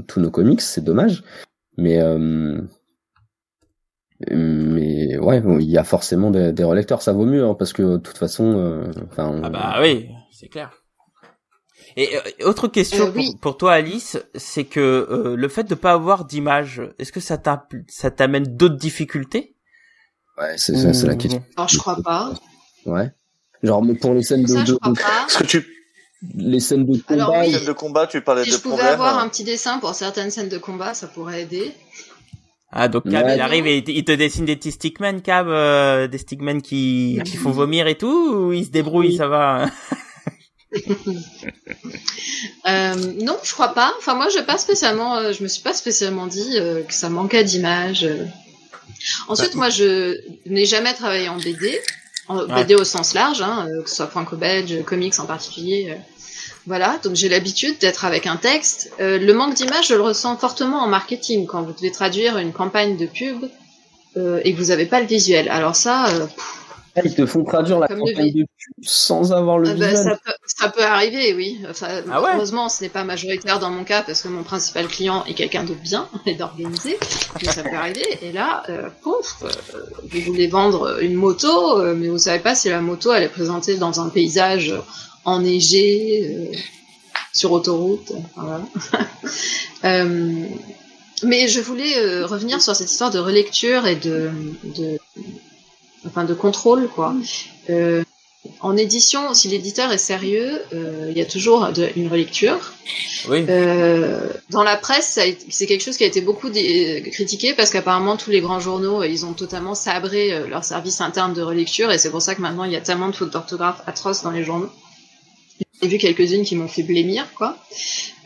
Speaker 4: tous nos comics. C'est dommage, mais mais ouais, il y a forcément des, des relecteurs, ça vaut mieux hein, parce que de toute façon, enfin.
Speaker 1: ah bah oui, c'est clair. Et euh, autre question euh, pour, toi, Alice, c'est que euh, le fait de pas avoir d'image, est-ce que ça ça t'amène d'autres difficultés?
Speaker 4: Ouais, c'est c'est la question.
Speaker 5: Alors je crois pas.
Speaker 4: Ouais. Genre mais pour les scènes de,
Speaker 5: de...
Speaker 3: Est-ce que tu
Speaker 4: les scènes de combat,
Speaker 3: Alors, oui. les scènes de combat, tu parlais
Speaker 5: si
Speaker 3: de
Speaker 5: je pouvais avoir un petit dessin pour certaines scènes de combat, ça pourrait aider.
Speaker 1: Ah donc Cab il arrive et il te dessine des petits stickmen Cab des stickmen qui qui font vomir et tout ou il se débrouille ça va
Speaker 5: euh, non, je crois pas. Enfin, moi, je pas spécialement, euh, je me suis pas spécialement dit euh, que ça manquait d'images. Ensuite, bah, moi, je n'ai jamais travaillé en BD, en BD au sens large, hein, que ce soit franco-belge, comics en particulier. voilà, donc j'ai l'habitude d'être avec un texte. le manque d'images, je le ressens fortement en marketing quand vous devez traduire une campagne de pub et que vous n'avez pas le visuel. Alors ça.
Speaker 4: Ah, ils te font traduire la campagne de sans avoir le ah bah,
Speaker 5: ça, peut, ça, peut, arriver, oui. Enfin, ah heureusement, ce n'est pas majoritaire dans mon cas parce que mon principal client est quelqu'un de bien et d'organisé. Mais ça peut arriver. Et là, euh, pouf, euh, vous voulez vendre une moto, euh, mais vous savez pas si la moto elle est présentée dans un paysage enneigé, euh, sur autoroute. Voilà. mais je voulais revenir sur cette histoire de relecture et de, de enfin de contrôle quoi. Euh, en édition, si l'éditeur est sérieux, euh, il y a toujours de, une relecture.
Speaker 1: Oui.
Speaker 5: Euh, dans la presse, c'est quelque chose qui a été beaucoup critiqué parce qu'apparemment tous les grands journaux, ils ont totalement sabré leur service interne de relecture et c'est pour ça que maintenant il y a tellement de fautes d'orthographe atroces dans les journaux. J'ai vu quelques-unes qui m'ont fait blêmir, quoi.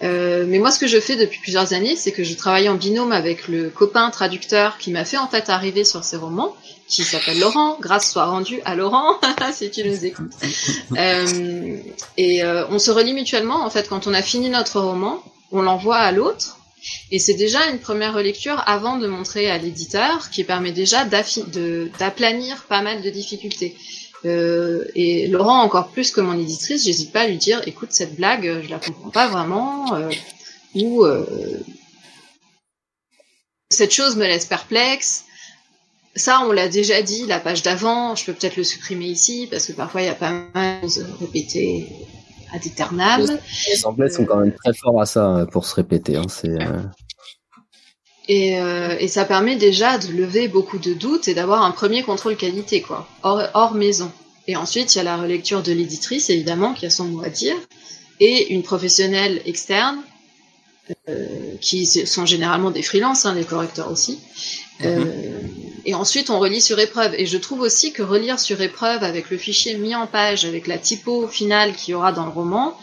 Speaker 5: Euh, mais moi, ce que je fais depuis plusieurs années, c'est que je travaille en binôme avec le copain traducteur qui m'a fait en fait arriver sur ces romans qui s'appelle Laurent. Grâce soit rendue à Laurent, si tu nous écoutes. Euh, et euh, on se relie mutuellement. En fait, quand on a fini notre roman, on l'envoie à l'autre. Et c'est déjà une première relecture avant de montrer à l'éditeur qui permet déjà d'aplanir pas mal de difficultés. Euh, et Laurent, encore plus que mon éditrice, j'hésite pas à lui dire, écoute, cette blague, je la comprends pas vraiment, ou cette chose me laisse perplexe, ça, on l'a déjà dit, la page d'avant, je peux peut-être le supprimer ici, parce que parfois il y a pas mal de répéter ad aeternam.
Speaker 4: Les Anglais sont quand même très forts à ça hein, pour se répéter. Hein, c'est, euh.
Speaker 5: et, euh, et, ça permet déjà de lever beaucoup de doutes et d'avoir un premier contrôle qualité, quoi, hors, hors maison. Et ensuite, il y a la relecture de l'éditrice, évidemment, qui a son mot à dire, et une professionnelle externe, euh, qui sont généralement des freelances, hein, les correcteurs aussi, euh, et ensuite, on relit sur épreuve. Et je trouve aussi que relire sur épreuve avec le fichier mis en page, avec la typo finale qu'il y aura dans le roman,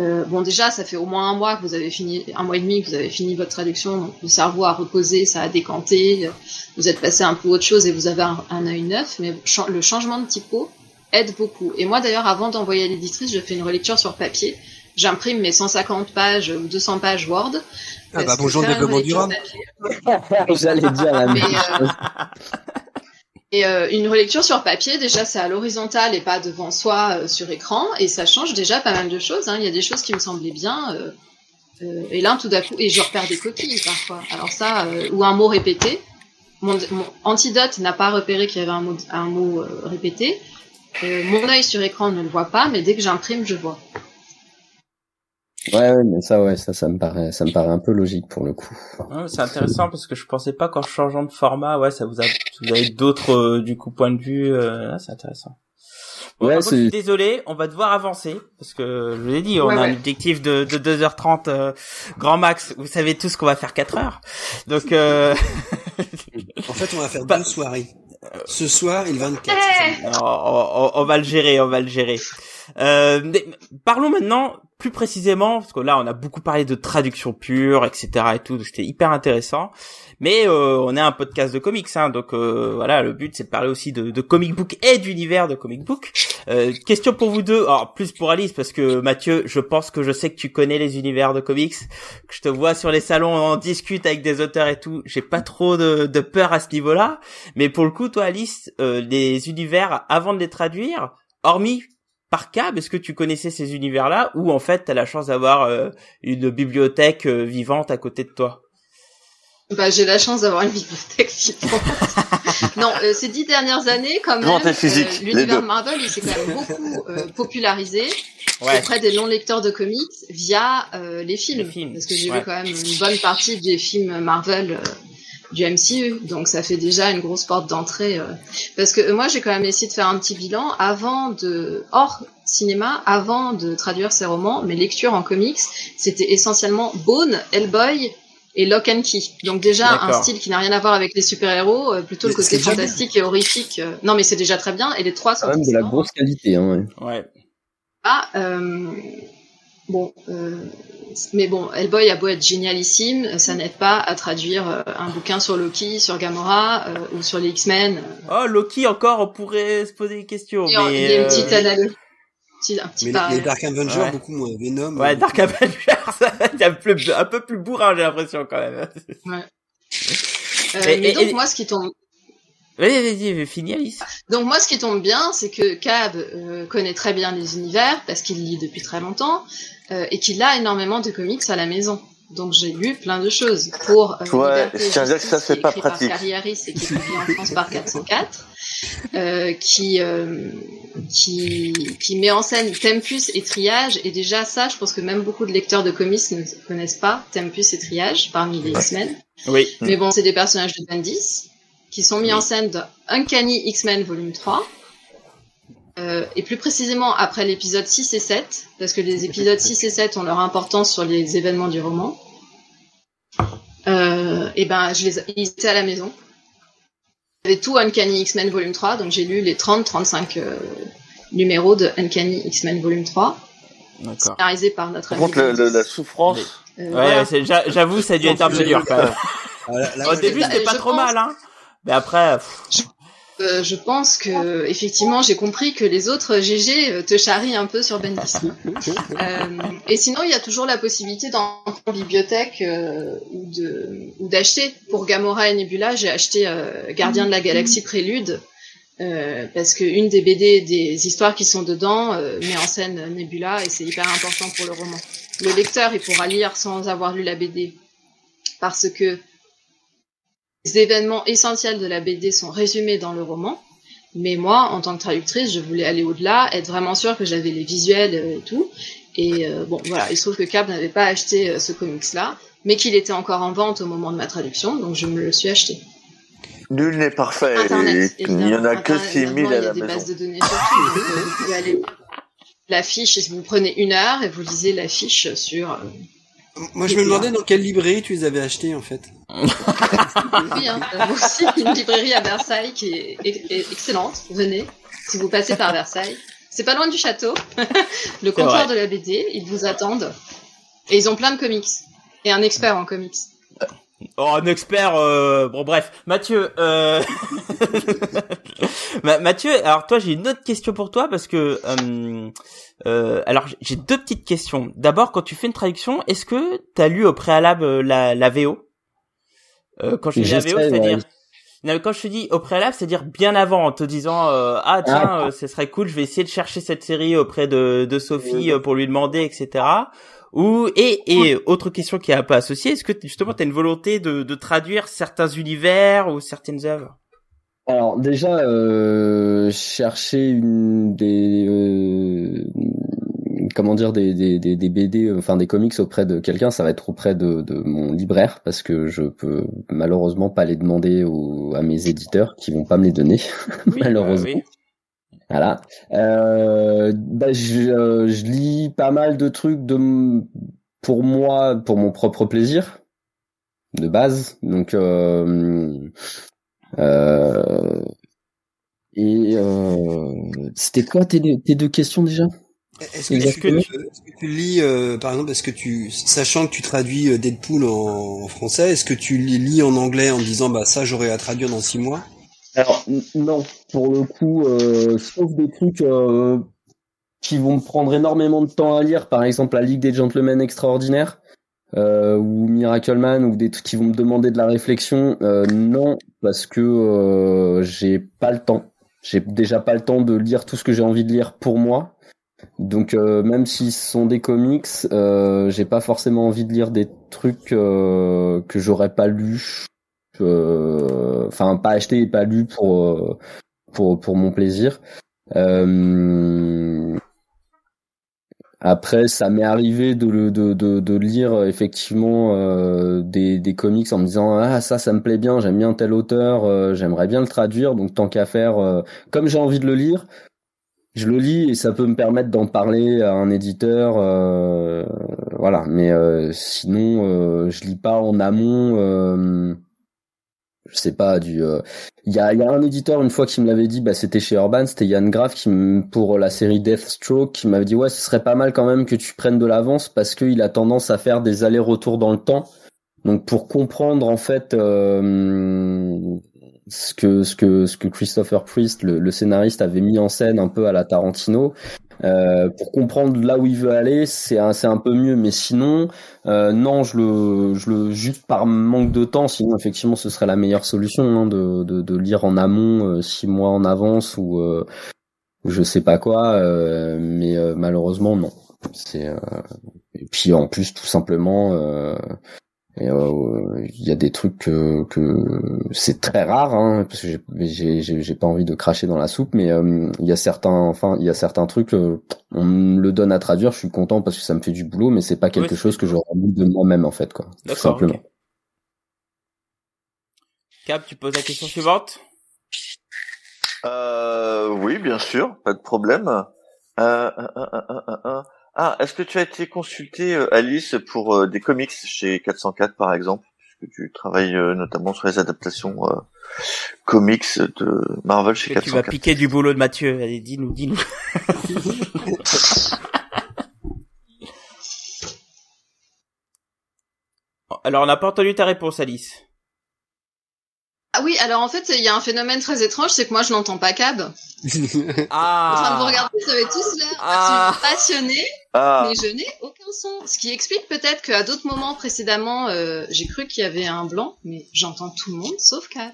Speaker 5: Euh, bon, déjà, ça fait au moins un mois que vous avez fini, un mois et demi que vous avez fini votre traduction, donc le cerveau a reposé, ça a décanté, vous êtes passé un peu autre chose et vous avez un, œil neuf, mais le changement de typo aide beaucoup. Et moi, d'ailleurs, avant d'envoyer à l'éditrice, je fais une relecture sur papier. J'imprime mes 150 pages ou 200 pages Word.
Speaker 2: Ah bah bonjour développement durable.
Speaker 4: J'allais dire la même chose.
Speaker 5: Et euh, une relecture sur papier, déjà, c'est à l'horizontale et pas devant soi euh, sur écran, et ça change déjà pas mal de choses. Hein. Il y a des choses qui me semblaient bien, euh, euh et là, tout d'un coup, et je repère des coquilles parfois. Alors ça, euh, ou un mot répété. Mon, mon antidote n'a pas repéré qu'il y avait un mot, un mot répété. mon œil sur écran ne le voit pas, mais dès que j'imprime, je vois.
Speaker 4: Ouais, ouais, mais ça, ouais, ça, ça me paraît, ça me paraît un peu logique pour le coup.
Speaker 1: Ouais, c'est intéressant parce que je pensais pas qu'en changeant de format, ouais, ça vous a, vous avez d'autres, euh, du coup, points de vue, euh, c'est intéressant. Bon, ouais, c'est... désolé, on va devoir avancer parce que je vous l'ai dit, on ouais, a ouais. un objectif de, de 2h30 euh, grand max. Vous savez tous qu'on va faire 4 heures. Donc euh...
Speaker 2: en fait, on va faire deux soirées. Ce soir, il 24.
Speaker 1: Hey on, on, on, va le gérer, on va le gérer. Euh, mais parlons maintenant plus précisément, parce que là on a beaucoup parlé de traduction pure, etc. et tout, c'était hyper intéressant. Mais euh, on est un podcast de comics, hein, donc euh, voilà, le but c'est de parler aussi de, de comic book et d'univers de comic book. Euh, question pour vous deux, alors plus pour Alice parce que Mathieu, je pense que je sais que tu connais les univers de comics, que je te vois sur les salons, on discute avec des auteurs et tout. J'ai pas trop de, de peur à ce niveau-là, mais pour le coup, toi Alice, euh, les univers avant de les traduire, hormis par câble, est-ce que tu connaissais ces univers-là ou en fait tu as la chance d'avoir euh, une bibliothèque euh, vivante à côté de toi?
Speaker 5: Bah, j'ai la chance d'avoir une bibliothèque vivante. non, euh, ces dix dernières années, quand même,
Speaker 3: euh,
Speaker 5: l'univers Marvel, il s'est quand même beaucoup popularisé ouais. auprès des non-lecteurs de comics via les films.
Speaker 1: les, films.
Speaker 5: Parce que j'ai
Speaker 1: ouais.
Speaker 5: vu quand même une bonne partie des films Marvel du MCU, donc ça fait déjà une grosse porte d'entrée. Euh, parce que moi, j'ai quand même essayé de faire un petit bilan avant de hors cinéma, avant de traduire ces romans. Mes lectures en comics, c'était essentiellement Bone, Hellboy et Lock and Key. Donc déjà un style qui n'a rien à voir avec les super-héros, euh, plutôt le côté fantastique et horrifique. Euh, non, mais c'est déjà très bien. Et les trois sont
Speaker 4: quand même de la grosse qualité. Hein,
Speaker 1: ouais. ouais.
Speaker 5: Ah, euh, bon. Euh, mais bon, Hellboy a beau être génialissime, ça n'aide pas à traduire euh, un bouquin sur Loki, sur Gamora euh, ou sur les X-Men.
Speaker 1: Oh, Loki encore, on pourrait se poser des questions.
Speaker 5: Il
Speaker 1: mais
Speaker 5: il y a une petite analyse. Un petit
Speaker 2: mais les Dark Avengers,
Speaker 1: Ouais.
Speaker 2: beaucoup moins. Venom.
Speaker 1: Ouais,
Speaker 2: euh,
Speaker 1: Dark Avengers, c'est un peu, un peu plus bourrin, j'ai l'impression quand même.
Speaker 5: Ouais. Euh,
Speaker 1: Et-
Speaker 5: mais
Speaker 1: et-
Speaker 5: donc
Speaker 1: et-
Speaker 5: moi, ce qui tombe,
Speaker 1: Vas-y, vas-y, fini Alice.
Speaker 5: donc moi, ce qui tombe bien, c'est que Cab euh, connaît très bien les univers parce qu'il lit depuis très longtemps euh, et qu'il a énormément de comics à la maison. Donc j'ai lu plein de choses pour euh,
Speaker 3: Ouais, je tiens à dire que ça, c'est pas
Speaker 5: écrit par
Speaker 3: pratique.
Speaker 5: Carriaris et qui est publié en France par 404, euh, qui euh, qui qui met en scène Tempus et Triage et déjà ça, je pense que même beaucoup de lecteurs de comics ne connaissent pas Tempus et Triage parmi les X-Men.
Speaker 1: Oui.
Speaker 5: Mais bon, c'est des personnages de Bendis qui sont mis en scène dans Uncanny X-Men volume 3. Euh, et plus précisément après l'épisode 6 et 7, parce que les épisodes 6 et 7 ont leur importance sur les événements du roman. Euh, et ben, je les, ils étaient à la maison. J'avais tout Uncanny X-Men volume 3, donc j'ai lu les 30-35 euh, numéros de Uncanny X-Men volume 3,
Speaker 1: D'accord.
Speaker 5: scénarisés par notre
Speaker 3: Par
Speaker 5: ami
Speaker 3: contre, le- le- la souffrance,
Speaker 5: Euh,
Speaker 1: Ouais,
Speaker 5: voilà.
Speaker 1: j'avoue, ça a dû être un peu dur quand même. Au début, c'était pas trop
Speaker 5: pense-
Speaker 1: mal, hein. Mais après, pff,
Speaker 5: Euh, je pense que effectivement j'ai compris que les autres GG euh, te charrient un peu sur Bendis. Euh, et sinon il y a toujours la possibilité dans en bibliothèque euh, ou de ou d'acheter pour Gamora et Nebula j'ai acheté Gardien de la Galaxie Prélude parce que une des BD des histoires qui sont dedans met en scène Nebula et c'est hyper important pour le roman. Le lecteur il pourra lire sans avoir lu la BD parce que les événements essentiels de la BD sont résumés dans le roman. Mais moi, en tant que traductrice, je voulais aller au-delà, être vraiment sûre que j'avais les visuels euh, et tout. Et euh, bon, voilà, il se trouve que Cab n'avait pas acheté euh, ce comics-là, mais qu'il était encore en vente au moment de ma traduction, donc je me le suis acheté.
Speaker 3: nul n'est parfait.
Speaker 5: Internet,
Speaker 3: il n'y en a que
Speaker 5: Internet,
Speaker 3: 6000
Speaker 5: maintenant,
Speaker 3: à
Speaker 5: Il y
Speaker 3: la
Speaker 5: a des
Speaker 3: maison.
Speaker 5: bases de données sur tout, donc, vous pouvez aller la fiche, vous prenez une heure et vous lisez la fiche sur...
Speaker 2: Moi, je me demandais dans quelle librairie tu les avais achetés, en fait.
Speaker 5: Oui, hein, aussi, une librairie à Versailles qui est, est- est excellente. Venez, si vous passez par Versailles. c'est pas loin du château. le comptoir de la BD, ils vous attendent. Et ils ont plein de comics. Et un expert en comics.
Speaker 1: Oh, un expert. Euh... Bon, bref, Mathieu. Euh... Mathieu, alors toi, j'ai une autre question pour toi parce que. Euh, euh, alors, j'ai deux petites questions. D'abord, quand tu fais une traduction, est-ce que tu as lu au préalable euh, la, la VO euh, Quand je dis la VO, c'est-à-dire. quand je te dis au préalable, c'est-à-dire bien avant, en te disant euh, ah tiens, ah. ce serait cool, je vais essayer de chercher cette série auprès de, de Sophie pour lui demander, etc. Ou et et autre question qui est un peu associée, est-ce que justement tu as une volonté de, de traduire certains univers ou certaines œuvres?
Speaker 4: Alors déjà, euh, chercher une des euh, comment dire des, des, des, BD, enfin des comics auprès de quelqu'un, ça va être auprès de, de mon libraire parce que je peux malheureusement pas les demander aux, à mes éditeurs qui vont pas me les donner malheureusement. Voilà. Euh, bah, je, euh, je, lis pas mal de trucs de pour moi, pour mon propre plaisir de base. Donc euh, euh, et euh, c'était quoi tes, tes deux questions déjà?
Speaker 2: Est-ce que, tu lis, euh, par exemple, est-ce que tu, sachant que tu traduis Deadpool en, français, est-ce que tu lis en anglais en disant bah ça j'aurais à traduire dans six mois?
Speaker 4: Alors non, pour le coup, euh, sauf des trucs euh, qui vont me prendre énormément de temps à lire, par exemple la Ligue des Gentlemen Extraordinaires euh, ou Miracle Man ou des trucs qui vont me demander de la réflexion, euh, non, parce que euh, j'ai pas le temps. J'ai déjà pas le temps de lire tout ce que j'ai envie de lire pour moi. Donc même si ce sont des comics, j'ai pas forcément envie de lire des trucs que j'aurais pas lu, enfin pas acheté et pas lu pour pour pour mon plaisir. Après, ça m'est arrivé de, de, de, de, lire effectivement euh, des, des comics en me disant ah ça ça me plaît bien, j'aime bien tel auteur, euh, j'aimerais bien le traduire, donc tant qu'à faire, euh, comme j'ai envie de le lire, je le lis et ça peut me permettre d'en parler à un éditeur, voilà. Mais sinon, je lis pas en amont je sais pas du il euh, y, a, y a un éditeur une fois qui me l'avait dit bah c'était chez Urban c'était Yann Graff qui pour la série Deathstroke qui m'avait dit ouais ce serait pas mal quand même que tu prennes de l'avance parce qu'il a tendance à faire des allers-retours dans le temps. Donc pour comprendre en fait euh, ce que ce que ce que Christopher Priest le, le, scénariste avait mis en scène un peu à la Tarantino euh, pour comprendre là où il veut aller, c'est un, un peu mieux. Mais sinon, euh, non, je le, je le juste par manque de temps. Sinon, effectivement, ce serait la meilleure solution hein, de, de, de, lire en amont, euh, six mois en avance ou euh, je sais pas quoi. mais malheureusement, non. C'est et puis en plus, tout simplement, euh, il y a des trucs que, c'est très rare, hein, parce que j'ai pas envie de cracher dans la soupe, mais euh, il y a certains, enfin, il y a certains trucs, euh, on me le donne à traduire, je suis content parce que ça me fait du boulot, mais c'est pas quelque chose que j'aurais envie de moi-même en fait, quoi. Tout simplement.
Speaker 1: Cap, tu poses la question suivante?
Speaker 3: oui, bien sûr, pas de problème. Euh, ah, est-ce que tu as été consulté, euh, Alice, pour euh, des comics chez 404 par exemple, puisque tu travailles euh, notamment sur les adaptations comics de Marvel chez 404. Tu
Speaker 1: vas piquer du boulot de Mathieu. Allez, dis-nous, dis-nous. Alors, on n'a pas entendu ta réponse, Alice.
Speaker 5: Ah oui, alors en fait, il y a un phénomène très étrange, c'est que moi, je n'entends pas Cab. ah.
Speaker 1: En
Speaker 5: train de vous regarder, vous avez tous l'air ah. passionnés, ah. mais je n'ai aucun son. Ce qui explique peut-être qu'à d'autres moments précédemment, euh, j'ai cru qu'il y avait un blanc, mais j'entends tout le monde sauf Cab.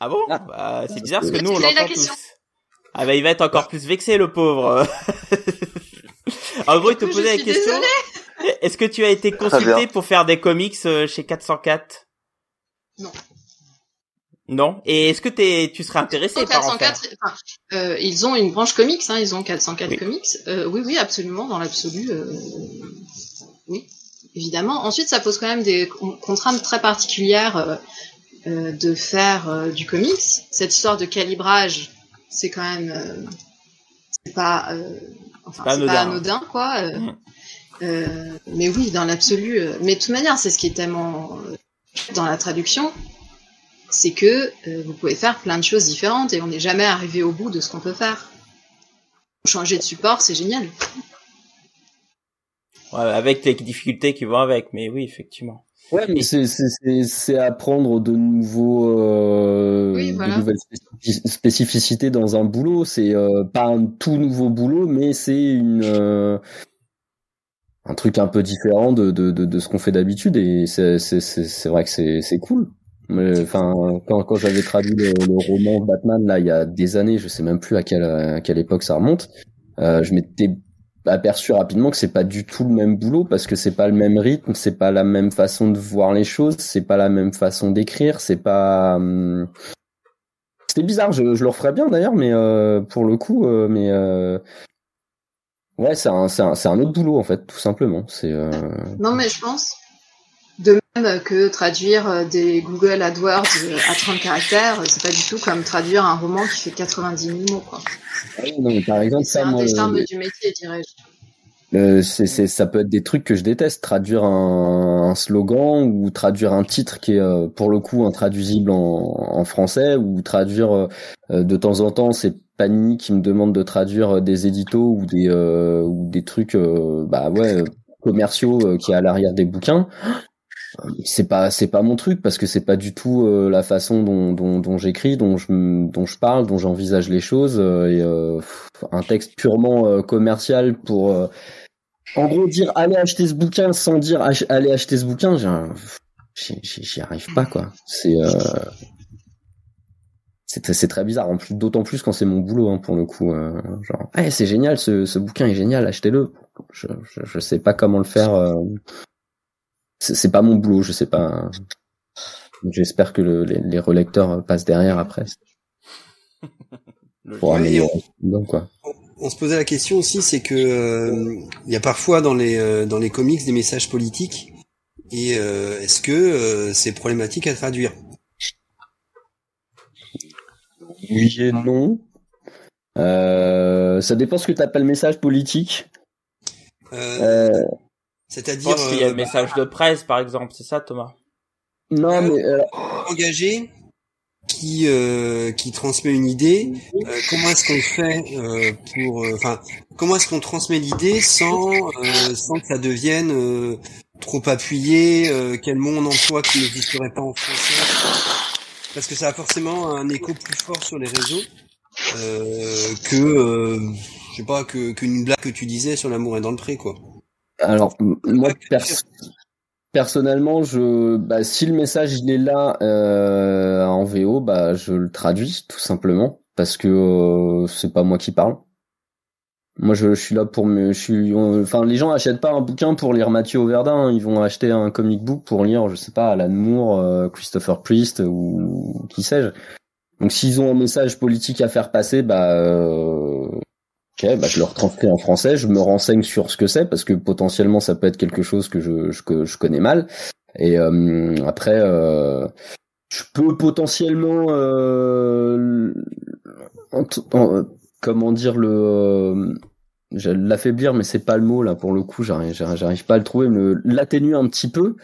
Speaker 1: Ah bon? Ah. bah, C'est bizarre parce que nous, on l'entend tous. Ah bah, il va être encore plus vexé, le pauvre. en gros, il te posait la question. Est-ce que tu as été consulté pour faire des comics euh, chez 404
Speaker 5: Non.
Speaker 1: Non. Et est-ce que tu serais intéressé par en faire?
Speaker 5: Euh, Ils ont une branche comics, hein, ils ont 404 comics. Euh, oui, oui, absolument, dans l'absolu. Euh, oui, évidemment. Ensuite, ça pose quand même des contraintes très particulières de faire euh, du comics. Cette histoire de calibrage, c'est quand même, c'est pas, enfin, c'est pas, anodin, quoi. Mm. mais oui, dans l'absolu. mais de toute manière, c'est ce qui est tellement dans la traduction c'est que euh, vous pouvez faire plein de choses différentes et on n'est jamais arrivé au bout de ce qu'on peut faire. changer de support, c'est génial.
Speaker 1: Ouais, avec les difficultés qui vont avec, mais oui, effectivement.
Speaker 4: Ouais, mais c'est c'est apprendre de nouveaux euh, de nouvelles spécificités dans un boulot. C'est euh, pas un tout nouveau boulot, mais c'est une euh, un truc un peu différent de de de, de ce qu'on fait d'habitude et c'est c'est c'est vrai que c'est c'est cool. Enfin, quand quand j'avais traduit le, le, roman Batman là il y a des années, je sais même plus à quelle à quelle époque ça remonte. Euh, je m'étais aperçu rapidement que c'est pas du tout le même boulot parce que c'est pas le même rythme, c'est pas la même façon de voir les choses, c'est pas la même façon d'écrire, c'est pas. Hum, c'était bizarre, je, je, le referais bien d'ailleurs, mais euh, pour le coup, euh, mais euh, ouais, c'est un, un, un, autre boulot en fait, tout simplement. C'est. Euh,
Speaker 5: non, mais je pense de même que traduire des Google AdWords à 30 caractères, c'est pas du tout comme traduire un roman qui fait 90 000 mots, quoi.
Speaker 4: Ah par exemple,
Speaker 5: c'est un des charmes du métier, dirais-je.
Speaker 4: Euh, c'est, ça peut être des trucs que je déteste, traduire un, un slogan ou traduire un titre qui est euh, pour le coup intraduisible en, en français ou traduire euh, de temps en temps c'est Panini qui me demande de traduire des éditos ou des ou des trucs bah ouais commerciaux qui est à l'arrière des bouquins c'est pas c'est pas mon truc parce que c'est pas du tout euh, la façon dont dont, dont j'écris, dont je dont je parle, dont j'envisage les choses euh, et euh, un texte purement commercial pour en gros dire allez acheter ce bouquin sans dire allez acheter ce bouquin, j'y arrive pas quoi. C'est c'est très bizarre plus d'autant plus quand c'est mon boulot hein, pour le coup genre hey, c'est génial ce, ce bouquin est génial achetez-le je, je, je sais pas comment le faire c'est pas mon boulot, je sais pas. J'espère que le, les, les, relecteurs passent derrière après.
Speaker 2: Pour améliorer. On, quoi. On, se posait la question aussi, c'est que euh, il y a parfois dans les euh, dans les comics des messages politiques. Et euh, est-ce que c'est problématique à traduire?
Speaker 4: Oui et non. ça dépend ce que tu appelles message politique.
Speaker 1: Euh, c'est-à-dire. qu'il y a le euh, message de presse, par exemple, c'est ça, Thomas?
Speaker 4: Non, mais euh...
Speaker 2: engagé qui euh, qui transmet une idée. Euh, comment est-ce qu'on fait euh, pour, enfin, comment est-ce qu'on transmet l'idée sans sans que ça devienne trop appuyé, quel mot on emploie qui n'existerait pas en français, parce que ça a forcément un écho plus fort sur les réseaux que je sais pas que qu'une blague que tu disais sur l'amour est dans le pré, quoi.
Speaker 4: Alors moi personnellement, je bah, si le message il est là euh, en VO, bah je le traduis tout simplement parce que euh, c'est pas moi qui parle. Moi je, suis là pour me je suis enfin les gens achètent pas un bouquin pour lire Mathieu Auverdin, hein. ils vont acheter un comic book pour lire je sais pas Alan Moore, euh, Christopher Priest ou qui sais-je. Donc s'ils ont un message politique à faire passer, bah euh, bah, je le retranscris en français, je me renseigne sur ce que c'est parce que potentiellement ça peut être quelque chose que je, je connais mal. Et euh, après, euh, je peux potentiellement euh, comment dire le l'affaiblir, mais c'est pas le mot là pour le coup. J'arrive, pas à le trouver, mais l'atténuer un petit peu.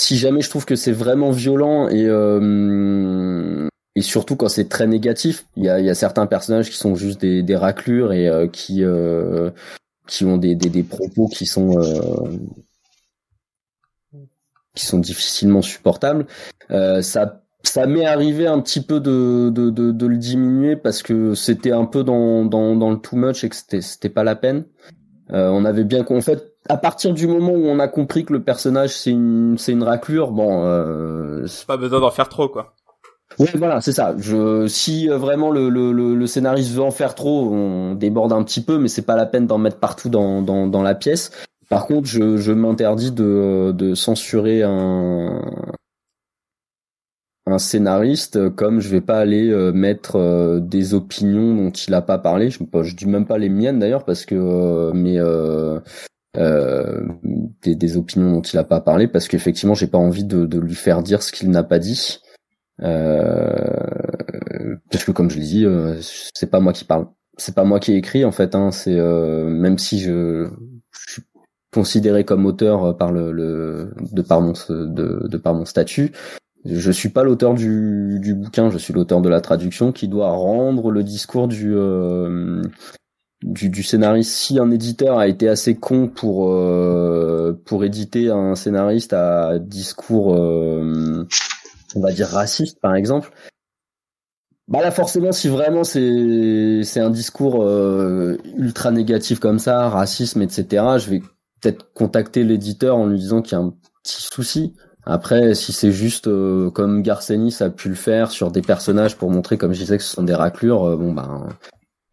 Speaker 4: Si jamais je trouve que c'est vraiment violent et et surtout quand c'est très négatif, il y a, y a, certains personnages qui sont juste des, des raclures et euh, qui euh, qui ont des, des, des, propos qui sont euh, qui sont difficilement supportables. ça ça m'est arrivé un petit peu de, de, de, de le diminuer parce que c'était un peu dans, dans, dans le too much et que c'était c'était pas la peine. on avait bien qu'en fait à partir du moment où on a compris que le personnage c'est une c'est une raclure, bon, euh,
Speaker 1: pas besoin d'en faire trop quoi.
Speaker 4: Oui, voilà, c'est ça. Je, si euh, vraiment le, le, le, scénariste veut en faire trop, on déborde un petit peu, mais c'est pas la peine d'en mettre partout dans, dans, dans la pièce. Par contre, je, je m'interdis de, de censurer un, un scénariste comme je vais pas aller euh, mettre euh, des opinions dont il a pas parlé. Je, je dis même pas les miennes d'ailleurs parce que mais euh, des, des, opinions dont il a pas parlé parce qu'effectivement j'ai pas envie de, de lui faire dire ce qu'il n'a pas dit. Euh, parce que comme je l'ai dit, euh, c'est pas moi qui parle, c'est pas moi qui écrit en fait. Hein, c'est euh, même si je, je, suis considéré comme auteur par le, le de par mon de, de par mon statut, je suis pas l'auteur du, du bouquin, je suis l'auteur de la traduction qui doit rendre le discours du du, du, scénariste. Si un éditeur a été assez con pour pour éditer un scénariste à discours, on va dire raciste par exemple, bah là forcément si vraiment c'est c'est un discours ultra négatif comme ça, racisme etc. Je vais peut-être contacter l'éditeur en lui disant qu'il y a un petit souci. Après, si c'est juste euh, comme Garcenis a pu le faire sur des personnages pour montrer, comme je disais, que ce sont des raclures, euh, bon ben,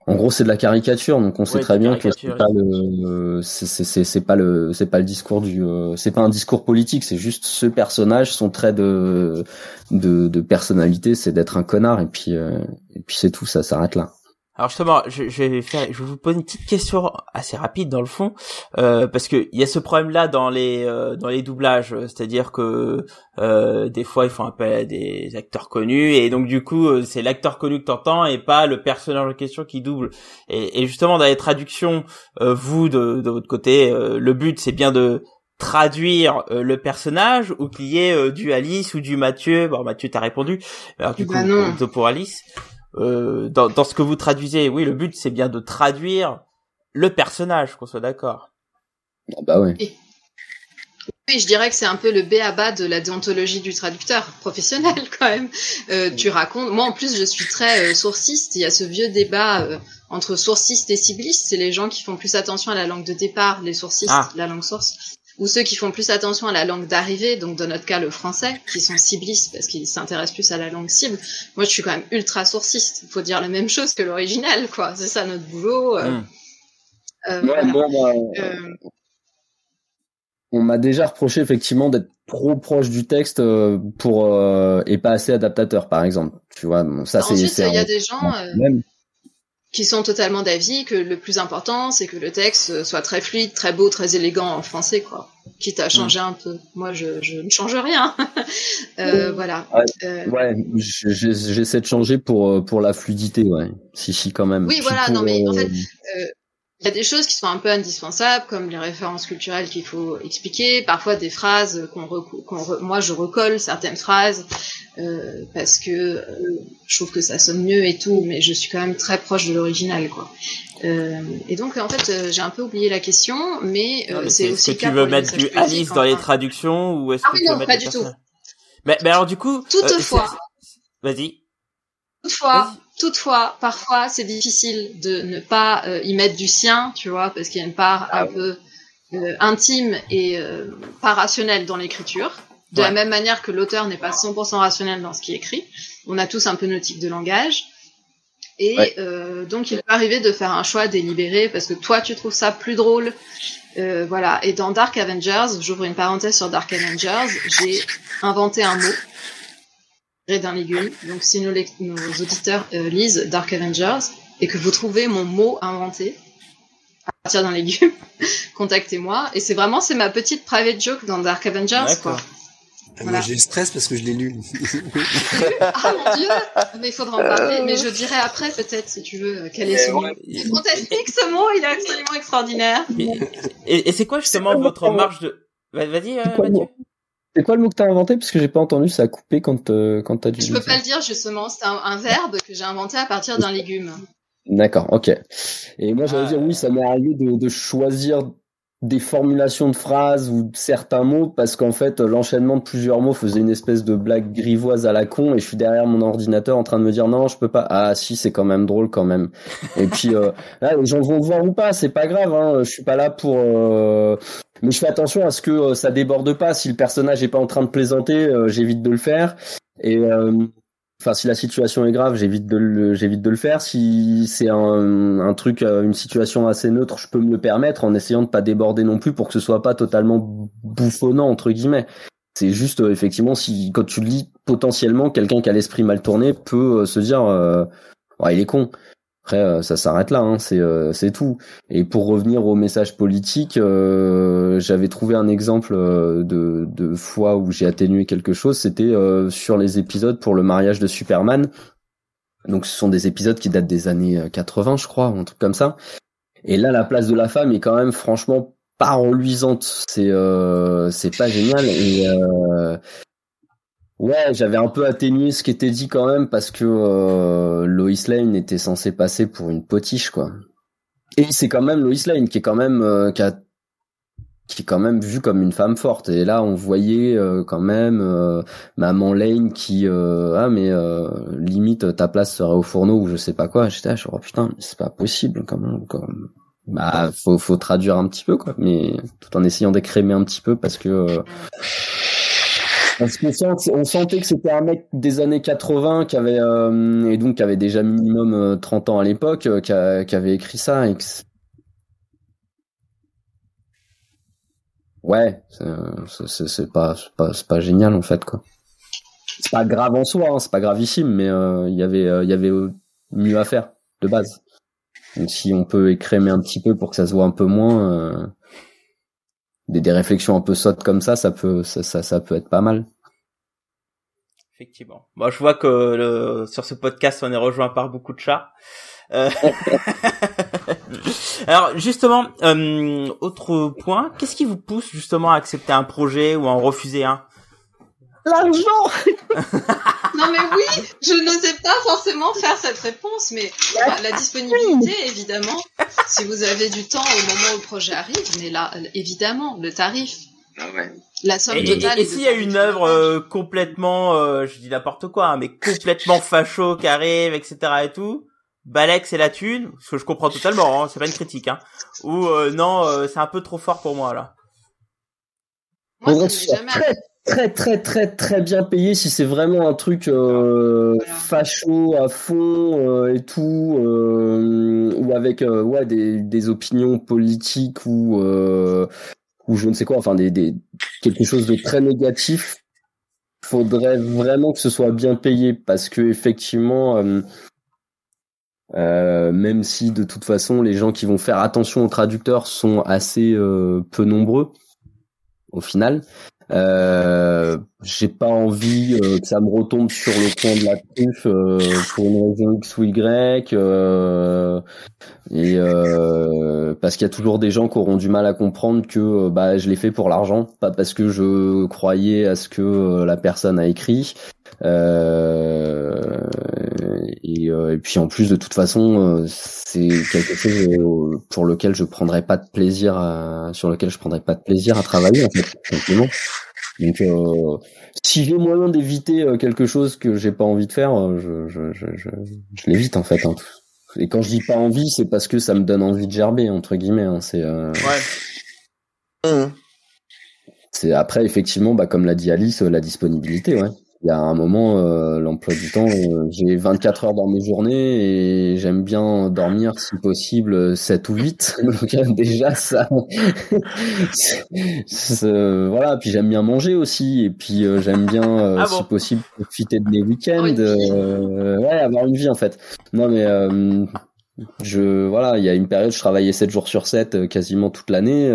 Speaker 4: en gros, c'est de la caricature, donc on sait très bien que c'est pas le, c'est pas le, c'est pas le discours du, euh, c'est pas un discours politique, c'est juste ce personnage, son trait de, de, de personnalité, c'est d'être un connard, et puis, et puis c'est tout, ça s'arrête là.
Speaker 1: Alors justement, je, je, vais faire, je vais vous poser une petite question assez rapide dans le fond, euh, parce que il y a ce problème-là dans les euh, dans les doublages, c'est-à-dire que euh, des fois ils font appel à des acteurs connus et donc du coup euh, c'est l'acteur connu que t'entends et pas le personnage en question qui double. Et, et justement dans les traductions, euh, vous de, de votre côté, le but c'est bien de traduire le personnage ou qu'il y ait du Alice ou du Mathieu. Bon Mathieu t'as répondu, alors du bah coup pour Alice. Euh, dans, dans, ce que vous traduisez, oui, le but c'est bien de traduire le personnage, qu'on soit d'accord.
Speaker 4: Ah bah oui.
Speaker 5: Oui, je dirais que c'est un peu le B à bas de la déontologie du traducteur professionnel quand même. Euh, tu racontes. Moi en plus, je suis très euh, sourciste. Il y a ce vieux débat euh, entre sourciste et cibliste. C'est les gens qui font plus attention à la langue de départ, les sourcistes, ah. la langue source ou ceux qui font plus attention à la langue d'arrivée, donc dans notre cas le français, qui sont ciblistes parce qu'ils s'intéressent plus à la langue cible. Moi, je suis quand même ultra sourciste. Il faut dire la même chose que l'original, quoi. C'est ça notre boulot. Euh, hmm.
Speaker 4: euh, bah, euh, on m'a déjà reproché effectivement d'être trop proche du texte pour et pas assez adaptateur, par exemple. Tu vois, ça c'est.
Speaker 5: Ensuite, il y a des gens qui sont totalement d'avis que le plus important, c'est que le texte soit très fluide, très beau, très élégant en français, quoi. Quitte à changer mm. un peu. Moi, je, je ne change rien. euh, voilà.
Speaker 4: Ouais, euh... ouais j'essaie de changer pour euh, pour la fluidité, ouais. Si, si, quand même.
Speaker 5: Oui, voilà. non, mais en fait, euh, il y a des choses qui sont un peu indispensables, comme les références culturelles qu'il faut expliquer, parfois des phrases qu'on, moi je recolle certaines phrases euh, parce que euh, je trouve que ça sonne mieux et tout, mais je suis quand même très proche de l'original, quoi. Euh, et donc en fait euh, j'ai un peu oublié la question, mais,
Speaker 1: euh,
Speaker 5: c'est
Speaker 1: aussi. Est-ce que tu veux mettre du Alice dans les traductions ou est-ce
Speaker 5: ah
Speaker 1: que
Speaker 5: oui,
Speaker 1: tu
Speaker 5: non,
Speaker 1: veux
Speaker 5: pas du tout.
Speaker 1: Mais, mais alors du coup.
Speaker 5: Toutefois.
Speaker 1: Vas-y.
Speaker 5: Toutefois, toutefois, parfois, c'est difficile de ne pas euh, y mettre du sien, tu vois, parce qu'il y a une part un ah peu euh, intime et euh, pas rationnelle dans l'écriture. De la même manière que l'auteur n'est pas 100% rationnel dans ce qu'il écrit. On a tous un peu notique de langage. Et donc, il peut arriver de faire un choix délibéré parce que toi, tu trouves ça plus drôle. voilà. Et dans Dark Avengers, j'ouvre une parenthèse sur Dark Avengers, j'ai inventé un mot d'un légume. Donc si nos, nos auditeurs euh, lisent Dark Avengers et que vous trouvez mon mot inventé à partir d'un légume, contactez-moi. Et c'est vraiment c'est ma petite private joke dans Dark Avengers quoi.
Speaker 2: Ah, moi j'ai stress parce que je l'ai lu.
Speaker 5: ah mon dieu Mais il faudra en parler. Mais je dirai après peut-être si tu veux quel est ce mot. Fantastique ce mot, il est absolument extraordinaire.
Speaker 1: Et, et c'est quoi justement votre marge de... Vas-y euh, Mathieu.
Speaker 4: C'est quoi le mot que t'as inventé? Parce que j'ai pas entendu, ça a coupé quand, euh, quand t'as dit.
Speaker 5: Je peux pas le dire justement, c'est un, verbe que j'ai inventé à partir d'un légume.
Speaker 4: D'accord, ok. Et moi j'allais dire oui, ça m'est arrivé de, de choisir des formulations de phrases ou certains mots parce qu'en fait l'enchaînement de plusieurs mots faisait une espèce de blague grivoise à la con et je suis derrière mon ordinateur en train de me dire non je peux pas ah si c'est quand même drôle quand même et puis euh, là les gens vont voir ou pas c'est pas grave hein, je suis pas là pour euh, mais je fais attention à ce que euh, ça déborde pas si le personnage est pas en train de plaisanter euh, j'évite de le faire et Enfin, si la situation est grave, j'évite de le, j'évite de le faire. Si c'est un, un truc, euh, une situation assez neutre, je peux me le permettre en essayant de pas déborder non plus pour que ce soit pas totalement bouffonnant entre guillemets. C'est juste euh, effectivement si quand tu le lis potentiellement quelqu'un qui a l'esprit mal tourné peut euh, se dire ouais, il est con. Après, euh, ça s'arrête là, hein, c'est euh, tout. Et pour revenir au message politique, euh, j'avais trouvé un exemple de, de fois où j'ai atténué quelque chose. C'était sur les épisodes pour le mariage de Superman. Donc, ce sont des épisodes qui datent des années 80, je crois, un truc comme ça. Et là, la place de la femme est quand même franchement pas reluisante. C'est c'est pas génial. Et Ouais, j'avais un peu atténué ce qui était dit quand même parce que euh, Lois Lane était censée passer pour une potiche quoi. et c'est quand même Lois Lane qui est quand même qui a qui est quand même vue comme une femme forte. Et là, on voyait euh, quand même euh, Maman Lane qui euh, ah mais limite ta place serait au fourneau ou je sais pas quoi. J'étais là, je oh putain, c'est pas possible quand même. Bah faut faut traduire un petit peu quoi, mais tout en essayant d'écrémer un petit peu parce que qu'on sentait que c'était un mec des années 80 qui avait et donc qui avait déjà minimum 30 ans à l'époque qui, qui, avait écrit ça et que ouais, c'est pas, pas, pas génial en fait quoi. C'est pas grave en soi, hein, c'est pas gravissime, mais euh, il y avait, mieux à faire de base. Si on peut écrémer un petit peu pour que ça se voit un peu moins, euh, des, des réflexions un peu sottes comme ça, ça peut, ça, ça, ça peut être pas mal.
Speaker 1: Effectivement. Bon, je vois que sur ce podcast, on est rejoint par beaucoup de chats. Euh, Alors justement, euh, autre point, qu'est-ce qui vous pousse justement à accepter un projet ou à en refuser un?
Speaker 4: L'argent
Speaker 5: Non mais oui, je n'osais pas forcément faire cette réponse, mais la disponibilité évidemment, si vous avez du temps au moment où le projet arrive, mais là évidemment le tarif.
Speaker 3: Ah ouais.
Speaker 5: La somme totale.
Speaker 1: Et, s'il y a une œuvre euh, complètement, euh, je dis n'importe quoi, hein, mais complètement facho qui arrive, etc. et tout, Balek c'est la thune, ce que je comprends totalement, hein, c'est pas une critique, hein. Ou euh, non, euh, c'est un peu trop fort pour moi là.
Speaker 4: Moi, ça jamais... très très très très très bien payé si c'est vraiment un truc euh, facho à fond et tout, ou avec ouais des, des opinions politiques ou ou je ne sais quoi, enfin des, des quelque chose de très négatif. Faudrait vraiment que ce soit bien payé parce que effectivement euh, même si de toute façon les gens qui vont faire attention aux traducteurs sont assez euh, peu nombreux au final. Euh, j'ai pas envie euh, que ça me retombe sur le coin de la truffe pour une raison X ou Y et parce qu'il y a toujours des gens qui auront du mal à comprendre que bah je l'ai fait pour l'argent pas parce que je croyais à ce que la personne a écrit euh, et, euh, et, puis en plus de toute façon, euh, c'est quelque chose pour lequel je prendrais pas de plaisir, à, sur lequel je prendrais pas de plaisir à travailler en fait, simplement. Donc, euh, si j'ai moyen d'éviter quelque chose que j'ai pas envie de faire, je, je, je, je, je l'évite en fait. Hein. Et quand je dis pas envie, c'est parce que ça me donne envie de gerber entre guillemets. Hein. C'est euh...
Speaker 1: ouais.
Speaker 3: Mmh.
Speaker 4: C'est après effectivement, bah comme l'a dit Alice, la disponibilité, ouais il y a un moment, euh, l'emploi du temps, euh, j'ai 24 heures dans mes journées et j'aime bien dormir si possible 7 ou 8. Donc euh, déjà ça, voilà. Puis j'aime bien manger aussi et puis j'aime bien ah si possible profiter de mes week-ends, ouais, avoir une vie en fait. Non mais je voilà, il y a une période je travaillais 7 jours sur 7 quasiment toute l'année.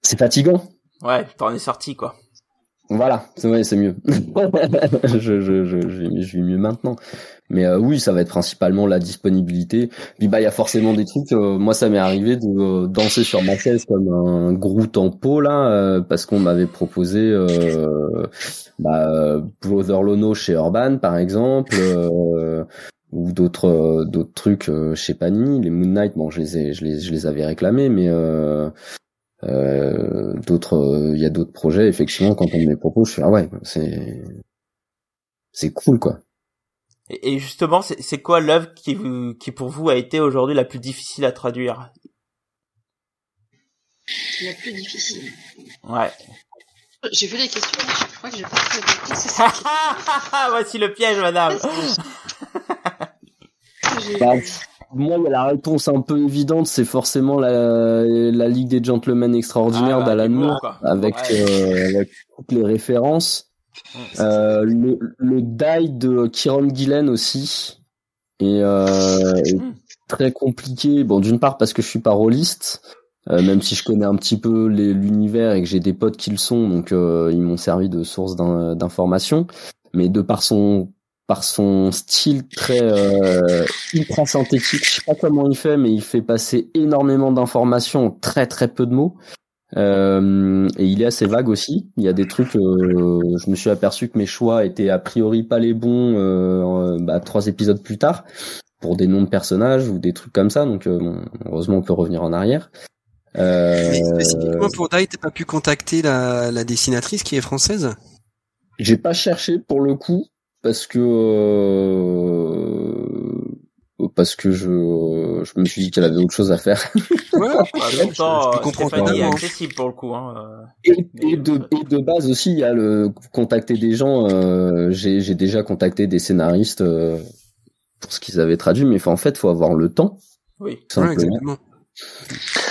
Speaker 4: c'est fatigant.
Speaker 1: Ouais, t'en es sorti quoi.
Speaker 4: Voilà, c'est c'est mieux. je, je, je, je, vis mieux maintenant. Mais euh, oui, ça va être principalement la disponibilité. Puis bah il y a forcément des trucs. Euh, moi, ça m'est arrivé de euh, danser sur ma chaise comme un Groot en là, parce qu'on m'avait proposé bah, Brother Lono chez Urban par exemple, ou d'autres d'autres trucs chez Panini. Les Moon Knight, bon, je les ai, je les, je les avais réclamés, mais euh, d'autres, il euh, y a d'autres projets. Effectivement, quand on me les propose, je fais ah ouais, c'est c'est cool quoi.
Speaker 1: Et justement, c'est quoi l'œuvre qui, vous, qui pour vous a été aujourd'hui la plus difficile à traduire?
Speaker 5: La plus difficile.
Speaker 1: Ouais.
Speaker 5: J'ai vu les questions, je crois que j'ai pas fait
Speaker 1: Voici le piège, madame.
Speaker 4: bah, moi, la réponse un peu évidente, c'est forcément la, la Ligue des Gentlemen extraordinaires ah, d'Alan Moore, avec, euh, avec, toutes les références. Euh, le, le die de Kieron Gillen aussi est, euh, très compliqué. Bon, d'une part parce que je suis pas rôliste, euh, même si je connais un petit peu l'univers et que j'ai des potes qui le sont, donc euh, ils m'ont servi de source d'information. Mais de par son par son style très euh, ultra synthétique. Je sais pas comment il fait, mais il fait passer énormément d'informations très très peu de mots. Euh, et il est assez vague aussi. Il y a des trucs. Euh, je me suis aperçu que mes choix étaient a priori pas les bons. Euh, bah, trois épisodes plus tard. pour des noms de personnages ou des trucs comme ça. Donc bon, heureusement on peut revenir en arrière.
Speaker 2: Euh... Mais spécifiquement pour Die, t'as pas pu contacter la, la dessinatrice qui est française?
Speaker 4: J'ai pas cherché pour le coup parce que euh, parce que je je me suis dit qu'elle avait autre chose à faire.
Speaker 1: Ouais, en même temps, je, Stéphanie est accessible pour le coup. Hein.
Speaker 4: Et, et, de, et, de, base aussi, il y a le contacter des gens. Euh, j'ai j'ai déjà contacté des scénaristes euh, pour ce qu'ils avaient traduit, mais en fait, faut avoir le temps.
Speaker 1: Oui,
Speaker 2: exactement.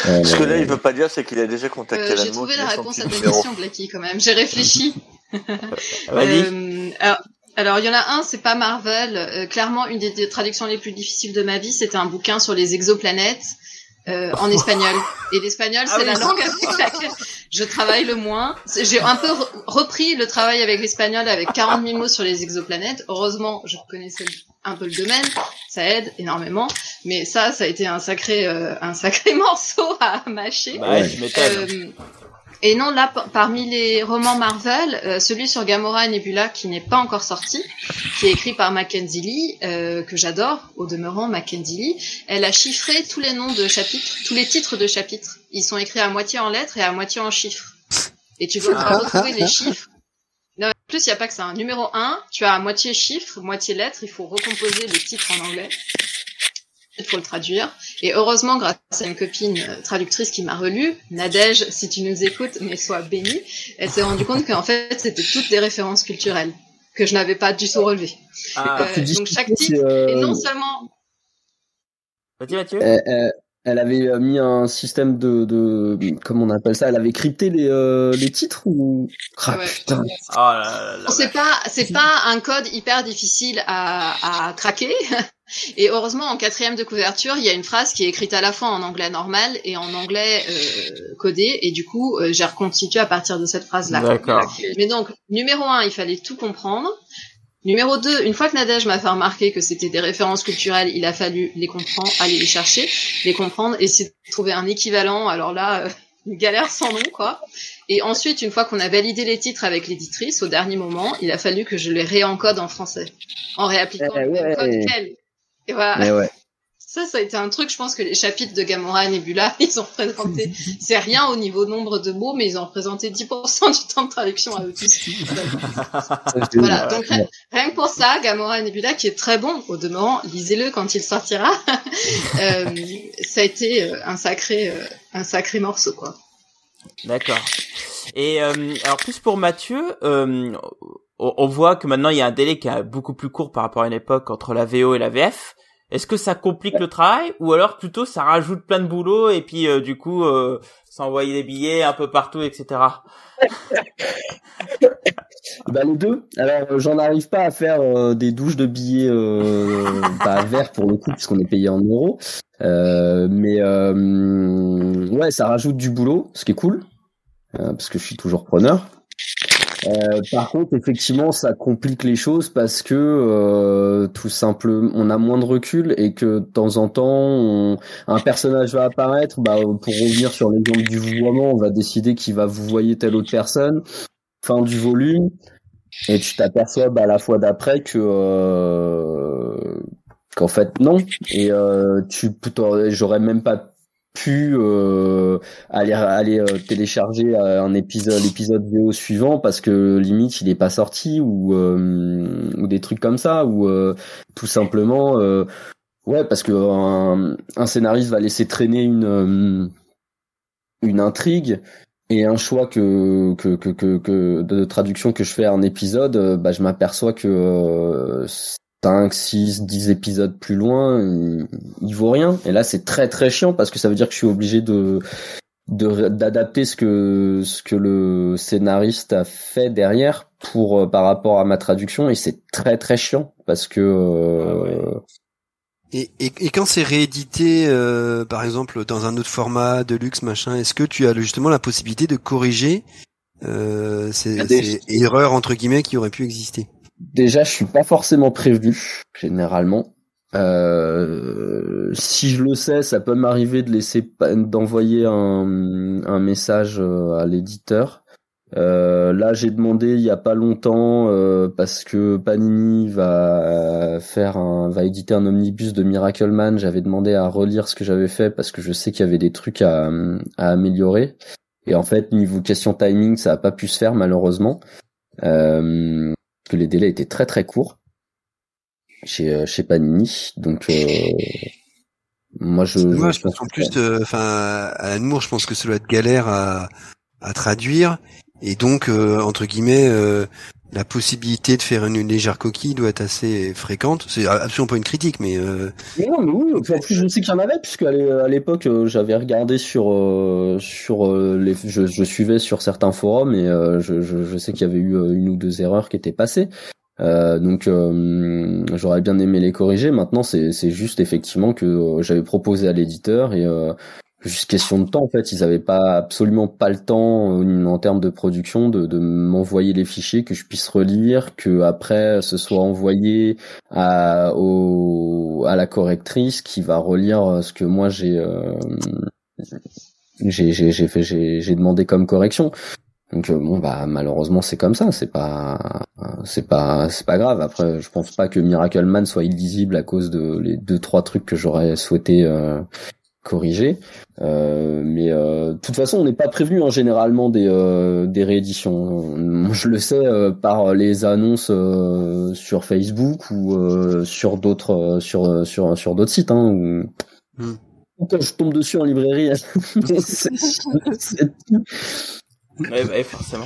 Speaker 3: Euh, ce que là, il veut pas dire, c'est qu'il a déjà contacté
Speaker 5: euh, J'ai trouvé la réponse à ta question, Blacky, quand même. J'ai réfléchi. euh, alors, alors, il y en a un, c'est pas Marvel. Euh, clairement, une des, traductions les plus difficiles de ma vie, c'était un bouquin sur les exoplanètes euh, en espagnol. Et l'espagnol, ah c'est la langue avec laquelle je travaille le moins. J'ai un peu repris le travail avec l'espagnol avec 40 000 mots sur les exoplanètes. Heureusement, je connaissais un peu le domaine, ça aide énormément. Mais ça, ça a été un sacré, euh, un sacré morceau à mâcher.
Speaker 1: Bah ouais, euh,
Speaker 5: et non, là, parmi les romans Marvel, euh, celui sur Gamora et Nebula qui n'est pas encore sorti, qui est écrit par Mackenzie Lee, euh, que j'adore, au demeurant Mackenzie Lee, elle a chiffré tous les noms de chapitres, tous les titres de chapitres. Ils sont écrits à moitié en lettres et à moitié en chiffres. Et tu peux ah. retrouver les chiffres. Non, en plus, il n'y a pas que ça. Hein. Numéro 1, tu as à moitié chiffres, moitié lettres, il faut recomposer les titres en anglais il faut le traduire. Et heureusement, grâce à une copine euh, traductrice qui m'a relu, Nadège, si tu nous écoutes, mais sois bénie, elle s'est rendue compte qu'en fait, c'était toutes des références culturelles que je n'avais pas du tout relevées. Ah, euh, donc chaque titre, euh... et non seulement...
Speaker 1: Vas-y Mathieu.
Speaker 4: Euh, euh elle avait euh, mis un système de, de comment on appelle ça? Elle avait crypté les, euh, les titres ou?
Speaker 5: Ah, putain. Oh c'est pas c'est pas un code hyper difficile à, à craquer. Et heureusement, en quatrième de couverture, il y a une phrase qui est écrite à la fois en anglais normal et en anglais euh, codé. Et du coup, euh, j'ai reconstitué à partir de cette phrase-là.
Speaker 1: D'accord.
Speaker 5: Mais donc, numéro un, il fallait tout comprendre. Numéro 2, une fois que Nadège m'a fait remarquer que c'était des références culturelles, il a fallu les comprendre, aller les chercher, les comprendre, et essayer de trouver un équivalent. Alors là, euh, une galère sans nom, quoi. Et ensuite, une fois qu'on a validé les titres avec l'éditrice, au dernier moment, il a fallu que je les réencode en français, en réappliquant eh le code qu'elle. Et voilà.
Speaker 4: Ouais.
Speaker 5: Ça, ça a été un truc, je pense que les chapitres de Gamora et Nebula, ils ont présenté, c'est rien au niveau nombre de mots, mais ils ont représenté 10% du temps de traduction à eux tous. voilà, donc rien que pour ça, Gamora et Nebula, qui est très bon, au demeurant, lisez-le quand il sortira, euh, ça a été euh, un sacré, euh, un sacré morceau, quoi.
Speaker 1: D'accord. Et alors plus pour Mathieu, on voit que maintenant il y a un délai qui est beaucoup plus court par rapport à une époque entre la VO et la VF. Est-ce que ça complique le travail ou alors plutôt ça rajoute plein de boulot et puis euh, du coup euh, s'envoyer des billets un peu partout, etc.
Speaker 4: bah les deux. Alors euh, j'en arrive pas à faire euh, des douches de billets euh, bah, verts pour le coup puisqu'on est payé en euros. mais ouais, ça rajoute du boulot, ce qui est cool parce que je suis toujours preneur. Euh, par contre, effectivement, ça complique les choses parce que euh, tout simplement, on a moins de recul et que de temps en temps, un personnage va apparaître. Bah, pour revenir sur l'exemple du vouvoiement, on va décider qu'il va vous voyer telle autre personne. Fin du volume, et tu t'aperçois bah, à la fois d'après que euh, qu'en fait non. Et euh, tu, j'aurais même pas pu euh, aller aller euh, télécharger euh, un épisode l'épisode vidéo suivant parce que limite il est pas sorti ou ou des trucs comme ça ou tout simplement ouais parce que un, scénariste va laisser traîner une une intrigue et un choix que, que, que, que, de traduction que je fais à un épisode, bah, je m'aperçois que 5, 6, 10 épisodes plus loin, il, vaut rien. Et là, c'est très très chiant parce que ça veut dire que je suis obligé de d'adapter ce que ce que le scénariste a fait derrière pour euh, par rapport à ma traduction. Et c'est très très chiant parce que euh,
Speaker 2: ah et, et, et, quand c'est réédité, euh, par exemple, dans un autre format, de luxe, machin, est-ce que tu as justement la possibilité de corriger euh, ces, ces erreurs entre guillemets qui auraient pu exister?
Speaker 4: Déjà, je suis pas forcément prévenu généralement. Euh, si je le sais, ça peut m'arriver de laisser d'envoyer un, message euh, à l'éditeur Euh, là, j'ai demandé il y a pas longtemps euh, parce que Panini va faire un, va éditer un omnibus de Miracle Man. J'avais demandé à relire ce que j'avais fait parce que je sais qu'il y avait des trucs à, améliorer. Et en fait, niveau question timing, ça a pas pu se faire malheureusement que les délais étaient très très courts chez euh, chez Panini. Donc euh, moi je,
Speaker 2: moi, je, pense en plus, enfin à Amour, je pense que ça doit être galère à à traduire et donc, euh, entre guillemets, euh, la possibilité de faire une, légère coquille doit être assez fréquente. C'est absolument pas une critique, mais. Euh...
Speaker 4: non, mais oui. En plus, je sais qu'il y en avait, puisque à l'époque, euh, j'avais regardé sur sur les, je, je, suivais sur certains forums et je, je, je, sais qu'il y avait eu une ou deux erreurs qui étaient passées. donc j'aurais bien aimé les corriger. Maintenant, c'est juste effectivement que j'avais proposé à l'éditeur et juste question de temps en fait. Ils avaient pas absolument pas le temps euh, en termes de production de, de m'envoyer les fichiers que je puisse relire que après ce soit envoyé à au, à la correctrice qui va relire euh, ce que moi j'ai euh, j'ai j'ai fait j'ai demandé comme correction. Donc bon bah malheureusement c'est comme ça. C'est pas c'est pas c'est pas grave. Après je pense pas que Miracle Man soit illisible à cause de les deux trois trucs que j'aurais souhaité euh, corriger. Euh, mais euh, de toute façon, on n'est pas prévenu en hein, généralement des, euh, des rééditions. Je le sais par les annonces sur Facebook ou sur d'autres sur sur sur d'autres sites. Hein, hmm. Quand je tombe dessus en librairie,
Speaker 1: forcément.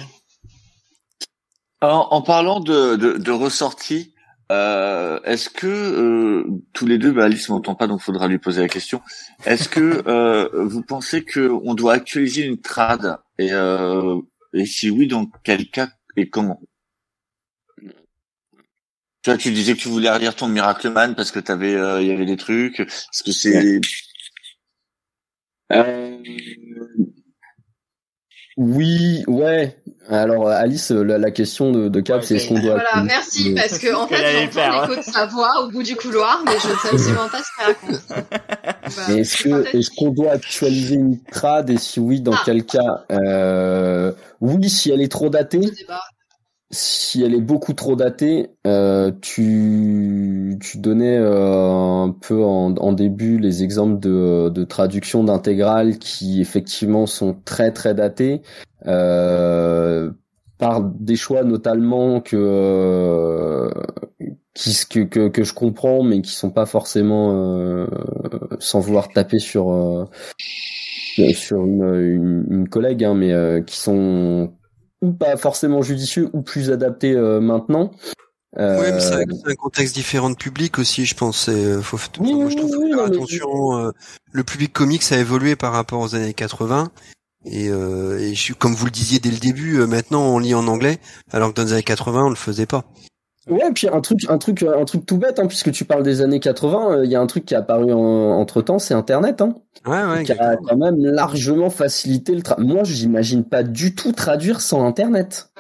Speaker 3: Alors, en parlant de, de, de ressorties, euh, est-ce que euh, tous les deux, bah Alice m'entend pas, donc faudra lui poser la question. Est-ce que euh, vous pensez que on doit actualiser une trad et, euh, et si oui, dans quel cas et comment? Tu vois, tu disais que tu voulais relire ton Miracle Man parce que t'avais, il y avait des trucs. Est-ce que c'est
Speaker 4: oui, ouais. Alors Alice, la, question de, de Cap, c'est est-ce qu'on doit.
Speaker 5: Voilà, merci, parce que en fait, j'entends l'écho de sa voix au bout du couloir, mais je ne sais absolument pas ce qu'elle raconte.
Speaker 4: est-ce que est-ce qu'on doit actualiser une trad et si oui, dans ah. quel cas euh, Oui, si elle est trop datée si elle est beaucoup trop datée, euh, tu, tu donnais euh, un peu en, en, début les exemples de, de traduction d'intégrales qui effectivement sont très très datés euh, par des choix notamment que, euh, qui, que, que, que je comprends mais qui sont pas forcément euh, sans vouloir taper sur euh, sur une, une, une collègue hein, mais qui sont ou pas forcément judicieux ou plus adapté euh, maintenant.
Speaker 2: Euh... Ouais, c'est un, contexte différent de public aussi, je pense. Euh, faut, moi, je trouve faire attention. Euh, le public comics a évolué par rapport aux années 80. Et, euh, et je, comme vous le disiez dès le début, maintenant on lit en anglais, alors que dans les années 80 on le faisait pas.
Speaker 4: Ouais, et puis un truc, un truc, un truc tout bête, hein, puisque tu parles des années 80, il euh, y a un truc qui est apparu entre temps, c'est Internet, hein,
Speaker 2: ouais, ouais,
Speaker 4: qui a quand même largement facilité le travail. Moi, j'imagine pas du tout traduire sans Internet.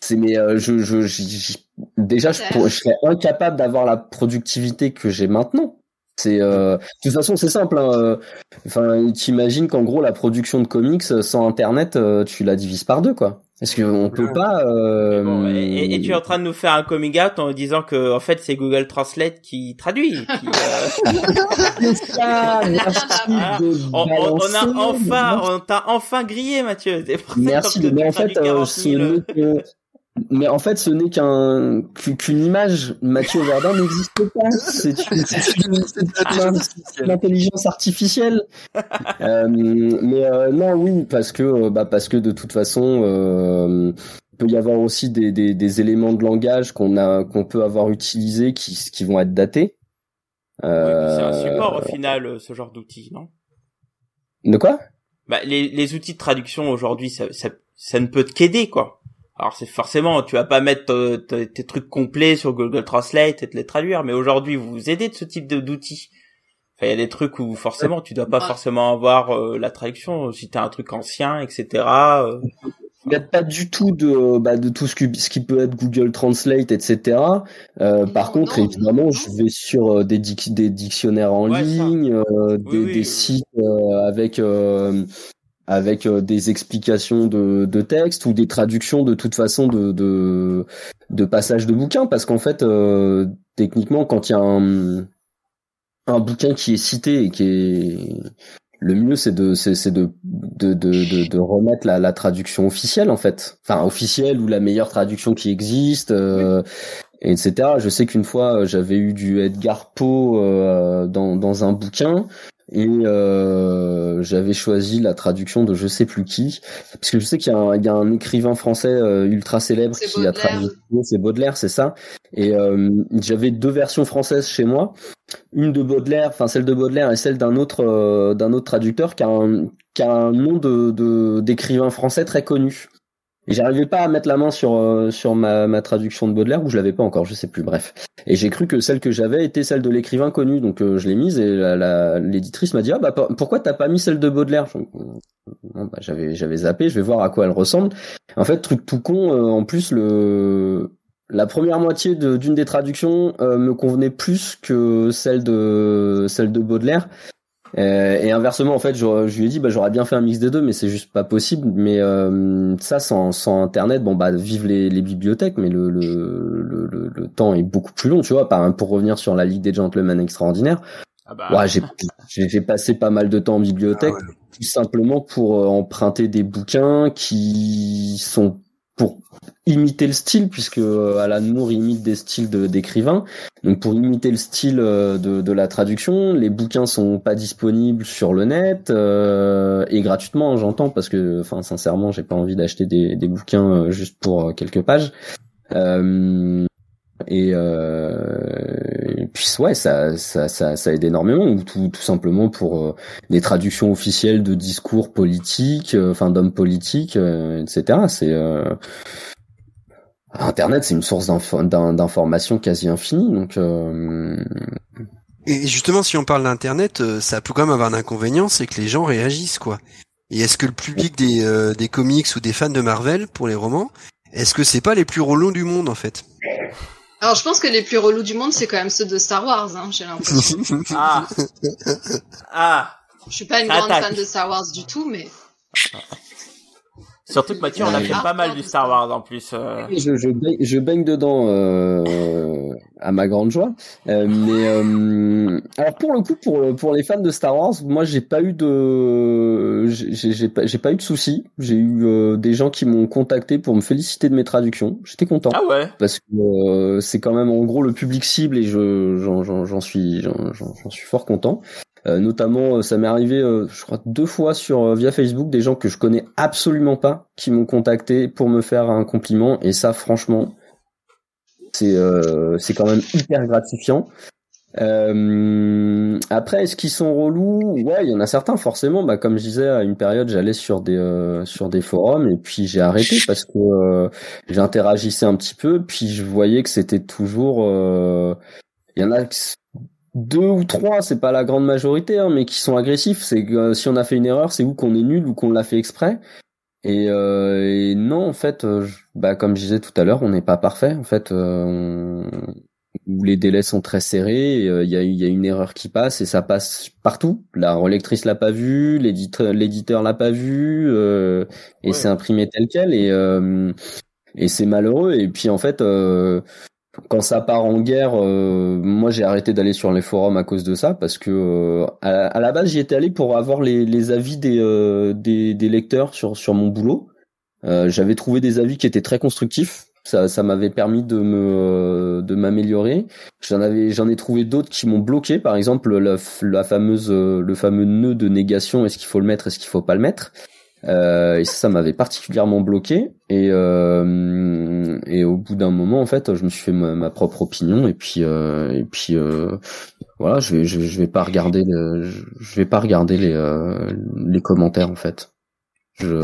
Speaker 4: C'est mais euh, je, je, déjà je, je, serais incapable d'avoir la productivité que j'ai maintenant. C'est euh, de toute façon c'est simple. Hein, enfin, t'imagines qu'en gros la production de comics sans Internet, tu la divises par deux quoi. Parce qu'on peut pas. Euh...
Speaker 1: et, tu es en train de nous faire un coming out en disant que en fait c'est Google Translate qui traduit. Qui, euh...
Speaker 4: ça, merci
Speaker 1: ah, on, on, a enfin, on t'a enfin grillé, Mathieu.
Speaker 4: Merci, mais en fait, euh, mais en fait, ce n'est qu'un qu'une image. Mathieu Verdun n'existe pas. C'est une, intelligence artificielle. euh, mais euh, non, oui, parce que euh, bah parce que de toute façon, euh, il peut y avoir aussi des, des, des éléments de langage qu'on a qu'on peut avoir utilisés qui qui vont être datés.
Speaker 1: C'est un support au final, ce genre d'outils, non?
Speaker 4: De quoi?
Speaker 1: Bah les les outils de traduction aujourd'hui, ça, ça ça ne peut qu'aider quoi. Alors c'est forcément, tu vas pas mettre euh, tes trucs complets sur Google Translate et te les traduire, mais aujourd'hui vous vous aidez de ce type d'outils. Enfin, il y a des trucs où forcément tu dois pas forcément avoir euh, la traduction si t'as un truc ancien, etc. Euh.
Speaker 4: Il n'y a pas du tout de, bah, de tout ce qui, ce qui peut être Google Translate, etc. par contre, évidemment, je vais sur des, des dictionnaires en ligne, des, des, sites avec avec des explications de, de texte ou des traductions de toute façon de de, de passages de bouquins. Parce qu'en fait techniquement quand il y a un un bouquin qui est cité et qui est le mieux c'est de c'est de de, de de, remettre la, la traduction officielle en fait. Enfin officielle ou la meilleure traduction qui existe euh, etc je sais qu'une fois j'avais eu du Edgar Poe euh, dans dans un bouquin et euh, j'avais choisi la traduction de je sais plus qui. Parce que je sais qu'il y, y, a un écrivain français euh, ultra célèbre qui a traduit. C'est Baudelaire c'est ça. Et euh, j'avais deux versions françaises chez moi. Une de Baudelaire enfin celle de Baudelaire et celle d'un autre euh, d'un autre traducteur qui a un qui a un nom de d'écrivain français très connu j'arrivais pas à mettre la main sur euh, sur ma, ma traduction de Baudelaire ou je l'avais pas encore, je sais plus. Bref. Et j'ai cru que celle que j'avais était celle de l'écrivain connu, donc euh, je l'ai mise et l'éditrice m'a dit ah bah pourquoi t'as pas mis celle de Baudelaire? Bah, J'avais j'avais zappé, je vais voir à quoi elle ressemble. En fait, truc tout con. Euh, en plus le la première moitié d'une des traductions me convenait plus que celle de celle de Baudelaire euh, et inversement, en fait, je, je, lui ai dit, bah, j'aurais bien fait un mix des deux, mais c'est juste pas possible. Mais euh, ça, sans, sans Internet, bon, bah, vive les, les bibliothèques, mais le, le, le, le, temps est beaucoup plus long, tu vois. Par, pour revenir sur la Ligue des Gentlemen extraordinaire, ah bah. ouais, j'ai, j'ai passé pas mal de temps en bibliothèque, ah tout simplement pour euh, emprunter des bouquins qui sont pour imiter le style puisque euh, Alan Moore imite des styles d'écrivains donc pour imiter le style euh, de, la traduction les bouquins sont pas disponibles sur le net euh, et gratuitement j'entends parce que enfin sincèrement j'ai pas envie d'acheter des, des, bouquins juste pour quelques pages et, et, puis ouais ça, ça ça ça aide énormément ou tout tout simplement pour des traductions officielles de discours politiques enfin d'hommes politiques etc c'est Internet, c'est une source d'information quasi infinie, donc. Euh...
Speaker 2: Et justement, si on parle d'Internet, euh, ça peut quand même avoir un inconvénient, c'est que les gens réagissent, quoi. Et est-ce que le public des, euh, des comics ou des fans de Marvel pour les romans, est-ce que c'est pas les plus relous du monde en fait?
Speaker 5: Alors je pense que les plus relous du monde, c'est quand même ceux de Star Wars, hein, j'ai l'impression. ah. ah. Je suis pas une grande fan de Star Wars du tout, mais.
Speaker 1: Surtout que Mathieu, on a fait pas mal du Star Wars en plus. Euh.
Speaker 4: Je, je, baigne, je baigne dedans euh, à ma grande joie. Euh, mais euh, alors pour le coup, pour pour les fans de Star Wars, moi j'ai pas eu de j'ai pas j'ai pas eu de soucis. J'ai eu euh, des gens qui m'ont contacté pour me féliciter de mes traductions. J'étais content.
Speaker 1: Ah ouais.
Speaker 4: Parce que c'est quand même en gros le public cible et je j'en suis j'en suis fort content. Euh, notamment, euh, ça m'est arrivé, euh, je crois, deux fois sur via Facebook, des gens que je connais absolument pas qui m'ont contacté pour me faire un compliment. Et ça, franchement, c'est c'est quand même hyper gratifiant. Euh, après, est-ce qu'ils sont relous? Ouais, il y en a certains forcément. Bah, comme je disais, à une période, j'allais sur des sur des forums et puis j'ai arrêté parce que j'interagissais un petit peu. Puis je voyais que c'était toujours. Il y en a deux ou trois, c'est pas la grande majorité, hein, mais qui sont agressifs. C'est que euh, si on a fait une erreur, c'est ou qu'on est nul ou qu'on l'a fait exprès. Et, euh, et, non, en fait, euh, bah, comme je disais tout à l'heure, on n'est pas parfait. En fait, euh, les délais sont très serrés. Il y, a, y a une erreur qui passe et ça passe partout. La relectrice l'a pas vu, l'éditeur l'a pas vu et c'est imprimé tel quel et et c'est malheureux. Et puis en fait quand ça part en guerre, euh, moi j'ai arrêté d'aller sur les forums à cause de ça parce que euh, à, la base j'y étais allé pour avoir les, les avis des, euh, des, des lecteurs sur sur mon boulot. J'avais trouvé des avis qui étaient très constructifs. Ça, ça m'avait permis de me de m'améliorer. J'en avais j'en ai trouvé d'autres qui m'ont bloqué. Par exemple la, la fameuse le fameux nœud de négation. Est-ce qu'il faut le mettre Est-ce qu'il faut pas le mettre? Euh, et ça, ça m'avait particulièrement bloqué. Et, euh, et au bout d'un moment, en fait, je me suis fait ma, propre opinion. Et puis, euh, et puis, euh, voilà, je vais, je, vais pas regarder, je vais pas regarder les, euh, les commentaires, en fait. Je...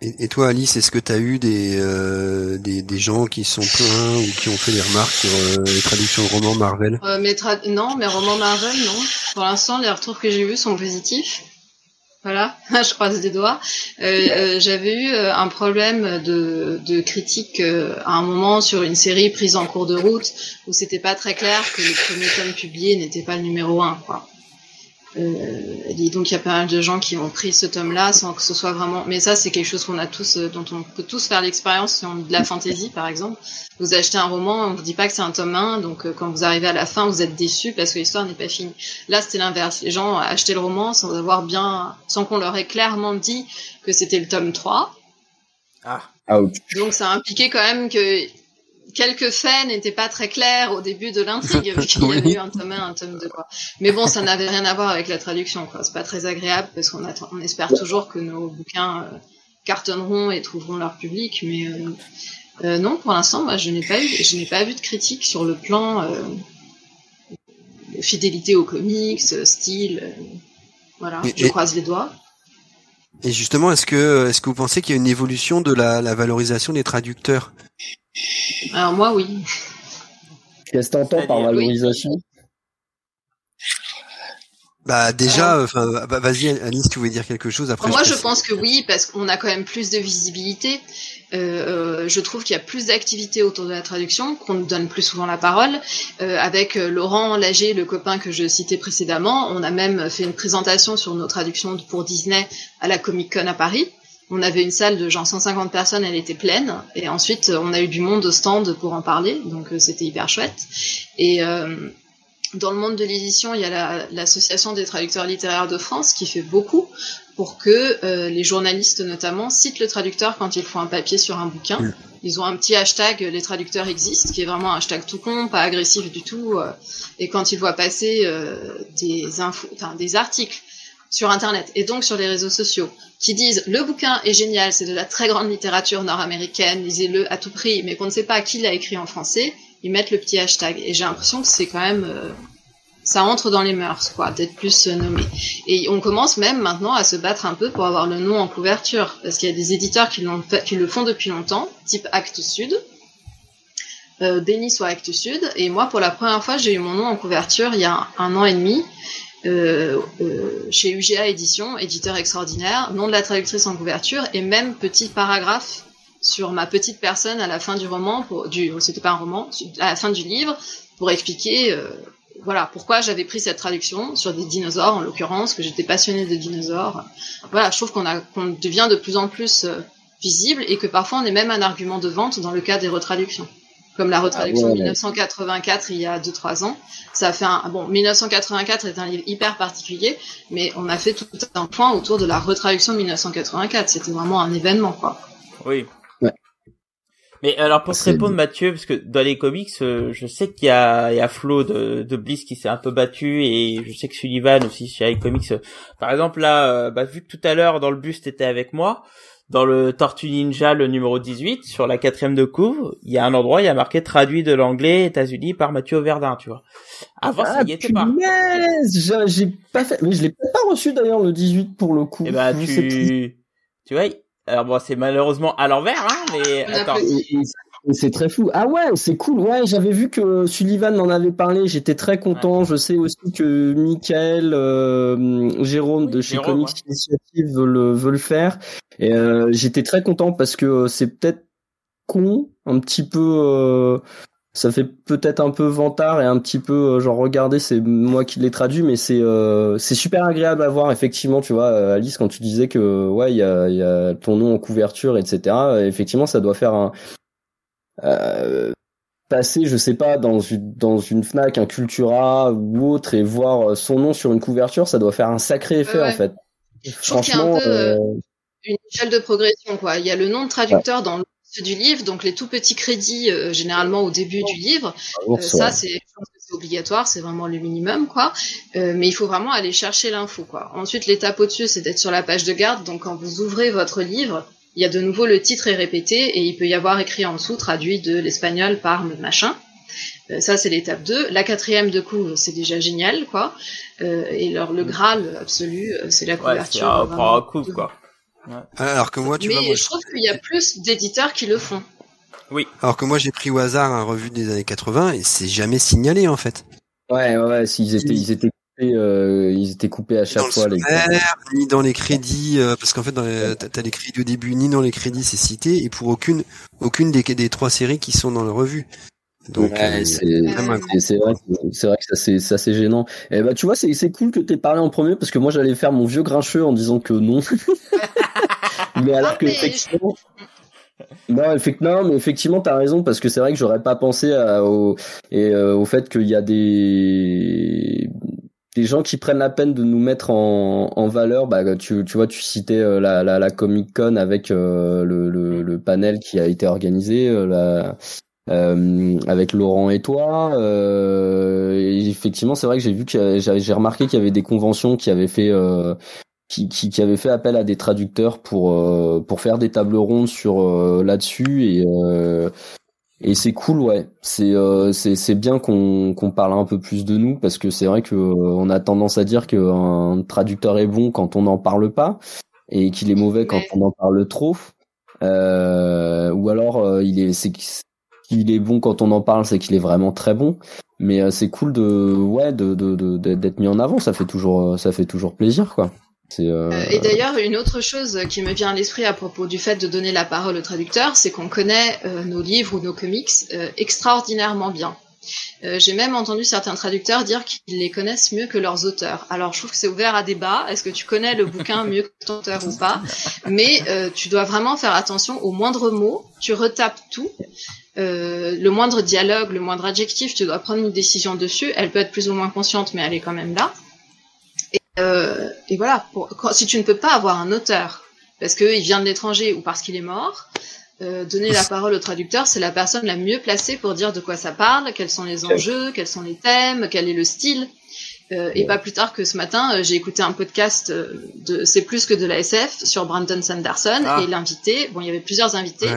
Speaker 2: Et, et, toi, Alice, est-ce que tu as eu des, euh, des, des gens qui sont pleins ou qui ont fait des remarques sur les traductions de romans Marvel?
Speaker 5: Mes Non, mes romans Marvel, non. Pour l'instant, les retours que j'ai vus sont positifs. Voilà, je croise des doigts. Euh, euh, j'avais eu euh, un problème de, de critique à un moment sur une série prise en cours de route où c'était pas très clair que le premier tome publié n'était pas le numéro un, quoi. Euh, et donc il y a pas mal de gens qui ont pris ce tome-là sans que ce soit vraiment. Mais ça, c'est quelque chose qu'on a tous, euh, dont on peut tous faire l'expérience si on de la fantasy, par exemple. Vous achetez un roman, on vous dit pas que c'est un tome 1, donc euh, quand vous arrivez à la fin, vous êtes déçu parce que l'histoire n'est pas finie. Là, c'était l'inverse. Les gens achetaient le roman sans avoir bien, sans qu'on leur ait clairement dit que c'était le tome 3.
Speaker 1: Ah.
Speaker 5: Donc ça impliquait quand même que quelques faits n'étaient pas très clairs au début de l'intrigue, vu qu'il y avait eu un tome 1, un tome 2, quoi. Mais bon, ça n'avait rien à voir avec la traduction, quoi. C'est pas très agréable parce qu'on attend, on espère toujours que nos bouquins euh, cartonneront et trouveront leur public, mais euh, euh, non, pour l'instant, moi, je n'ai pas eu, je n'ai pas vu de critique sur le plan fidélité aux comics, style, voilà. je croise les doigts.
Speaker 2: Et justement, est-ce que est-ce que vous pensez qu'il y a une évolution de la, la valorisation des traducteurs?
Speaker 5: Alors moi, oui.
Speaker 4: Qu'est-ce que t'entends par valorisation?
Speaker 2: Bah déjà, enfin, bah, vas-y Alice, tu voulais dire quelque chose? Après.
Speaker 5: Moi, je, je pense que oui, parce qu'on a quand même plus de visibilité. Euh, euh, je trouve qu'il y a plus d'activités autour de la traduction, qu'on nous donne plus souvent la parole. Euh, avec euh, Laurent Lager, le copain que je citais précédemment, on a même fait une présentation sur nos traductions pour Disney à la Comic Con à Paris. On avait une salle de genre 150 personnes, elle était pleine. Et ensuite, on a eu du monde au stand pour en parler, donc euh, c'était hyper chouette. Et dans le monde de l'édition, il y a l'association des traducteurs littéraires de France qui fait beaucoup pour que euh, les journalistes notamment citent le traducteur quand ils font un papier sur un bouquin. Ils ont un petit hashtag les traducteurs existent qui est vraiment un hashtag tout con, pas agressif du tout. Euh, et quand ils voient passer euh, des infos, des articles sur internet et donc sur les réseaux sociaux qui disent le bouquin est génial, c'est de la très grande littérature nord-américaine, lisez-le à tout prix, mais qu'on ne sait pas qui l'a écrit en français, ils mettent le petit hashtag. Et j'ai l'impression que c'est quand même euh, ça entre dans les mœurs, quoi, d'être plus euh, nommé. Et on commence même maintenant à se battre un peu pour avoir le nom en couverture, parce qu'il y a des éditeurs qui, le font depuis longtemps, type Actes Sud, euh, soit Actes Sud, et moi pour la première fois j'ai eu mon nom en couverture il y a un, an et demi. Euh, euh, chez UGA Édition, éditeur extraordinaire, nom de la traductrice en couverture et même petit paragraphe sur ma petite personne à la fin du roman, du, c'était pas un roman, à la fin du livre, pour expliquer, euh, voilà, pourquoi j'avais pris cette traduction sur des dinosaures, en l'occurrence, que j'étais passionnée de dinosaures. Voilà, je trouve qu'on qu'on devient de plus en plus visible et que parfois on est même un argument de vente dans le cas des retraductions. Comme la retraduction
Speaker 4: Ah ouais,
Speaker 5: de 1984 il y a 2-3 ans. Ça a fait un, bon, 1984 est un livre hyper particulier, mais on a fait tout un point autour de la retraduction de 1984. C'était vraiment un événement, quoi.
Speaker 1: Oui.
Speaker 4: Ouais.
Speaker 1: Mais alors pour te répondre Mathieu, parce que dans les comics, euh, je sais qu'il y a, il y a Flo de, de Bliss qui s'est un peu battu et je sais que Sullivan aussi chez les comics. euh, Par exemple là, euh, bah, vu que tout à l'heure dans le bus t'étais avec moi, dans le Tortue Ninja le numéro 18 sur la quatrième de couvre, il y a un endroit il y a marqué traduit de l'anglais États-Unis par Mathieu Verdun, tu vois. Avant ça
Speaker 4: Ah,
Speaker 1: y était pas.
Speaker 4: j'ai- j'ai pas fait, mais je l'ai pas reçu d'ailleurs le 18 pour le coup.
Speaker 1: Et bah
Speaker 4: Je sais plus.
Speaker 1: tu, tu vois. Alors bon, c'est malheureusement à l'envers, hein, mais
Speaker 5: On
Speaker 1: attends.
Speaker 4: c'est- très fou. Ah ouais, c'est cool. Ouais, j'avais vu que Sullivan en avait parlé. J'étais très content. Je sais aussi que Michael, euh, Jérôme
Speaker 1: Oui,
Speaker 4: de chez
Speaker 1: Jérôme,
Speaker 4: Comics Initiative veut le, veut le faire. Et euh, j'étais très content parce que euh, c'est peut-être con, un petit peu. euh, ça fait peut-être un peu vantard et un petit peu genre regardez c'est moi qui l'ai traduit mais c'est euh, c'est super agréable à voir effectivement tu vois Alice quand tu disais que ouais il y a, y a ton nom en couverture etc effectivement ça doit faire un euh, passer je sais pas dans une dans une Fnac un Cultura ou autre et voir son nom sur une couverture ça doit faire un sacré effet
Speaker 5: ouais.
Speaker 4: en fait
Speaker 5: trouve qu'il y a un peu, euh,
Speaker 4: euh,
Speaker 5: une échelle de progression quoi. Il y a le nom de traducteur dans le du livre, donc les tout petits crédits euh, généralement au début du livre. Euh,
Speaker 4: ours,
Speaker 5: ça je c'est obligatoire, c'est vraiment le minimum quoi. Euh, mais il faut vraiment aller chercher l'info quoi. Ensuite l'étape au-dessus c'est d'être sur la page de garde, donc quand vous ouvrez votre livre, il y a de nouveau le titre est répété et il peut y avoir écrit en dessous traduit de l'espagnol par le machin. Euh, ça c'est l'étape 2. La quatrième de couve c'est déjà génial quoi. Euh, et alors le graal absolu euh, c'est la
Speaker 1: Ouais, c'est
Speaker 5: couverture.
Speaker 1: un,
Speaker 5: vraiment.
Speaker 1: prend un coup quoi.
Speaker 2: Alors que moi, tu
Speaker 5: Mais
Speaker 2: vois, moi,
Speaker 5: je trouve qu'il y a plus d'éditeurs qui le font.
Speaker 2: alors que moi j'ai pris au hasard un revue des années 80 et c'est jamais signalé en fait.
Speaker 4: ouais ouais, s'ils étaient ils étaient coupés euh, ils étaient coupés à
Speaker 2: dans
Speaker 4: chaque
Speaker 2: le
Speaker 4: fois les
Speaker 2: sommaire, ni dans les crédits, euh, parce qu'en fait, dans les- t'as t'as les crédits au début, ni dans les crédits c'est cité, et pour aucune, aucune des, des trois séries qui sont dans la revue.
Speaker 4: Donc c'est vrai, c'est vrai que ça c'est gênant. Et eh bah tu vois c'est c'est cool que t'aies parlé en premier parce que moi j'allais faire mon vieux grincheux en disant que non. mais alors que effectivement non, effectivement, mais effectivement, t'as raison parce que c'est vrai que j'aurais pas pensé au et euh, au fait qu'il y a des des gens qui prennent la peine de nous mettre en, en valeur. Bah, tu, tu vois, tu citais euh, la, la, la Comic Con avec euh, le, le, le, panel qui a été organisé, la, avec Laurent et toi. Et effectivement, c'est vrai que j'ai vu que j'ai remarqué qu'il y avait des conventions qui avaient fait qui, qui, qui, avait fait appel à des traducteurs pour euh, pour faire des tables rondes sur euh, là-dessus et euh, et c'est cool ouais c'est c'est c'est bien qu'on qu'on parle un peu plus de nous parce que c'est vrai que on a tendance à dire qu'un traducteur est bon quand on n'en parle pas et qu'il est mauvais quand on en parle trop ou alors il est c'est qu'il est bon quand on en parle c'est qu'il est vraiment très bon mais c'est cool de ouais de de d'être mis en avant ça fait toujours ça fait toujours plaisir quoi
Speaker 5: euh, euh, et d'ailleurs, une autre chose qui me vient à l'esprit à propos du fait de donner la parole au traducteur, c'est qu'on connaît euh, nos livres ou nos comics extraordinairement bien. J'ai même entendu certains traducteurs dire qu'ils les connaissent mieux que leurs auteurs. Alors je trouve que c'est ouvert à débat. Est-ce que tu connais le bouquin mieux que ton auteur ou pas? Mais tu dois vraiment faire attention au moindre mot. Tu retapes tout. Le moindre dialogue, le moindre adjectif, tu dois prendre une décision dessus. Elle peut être plus ou moins consciente, mais elle est quand même là. Euh, et voilà, pour, si tu ne peux pas avoir un auteur parce qu'il vient de l'étranger ou parce qu'il est mort, euh, donner la parole au traducteur, c'est la personne la mieux placée pour dire de quoi ça parle, quels sont les enjeux, quels sont les thèmes, quel est le style. Euh, et pas plus tard que ce matin, euh, j'ai écouté un podcast euh, de C'est plus que de la SF sur Brandon Sanderson ah. et l'invité, bon il y avait plusieurs invités,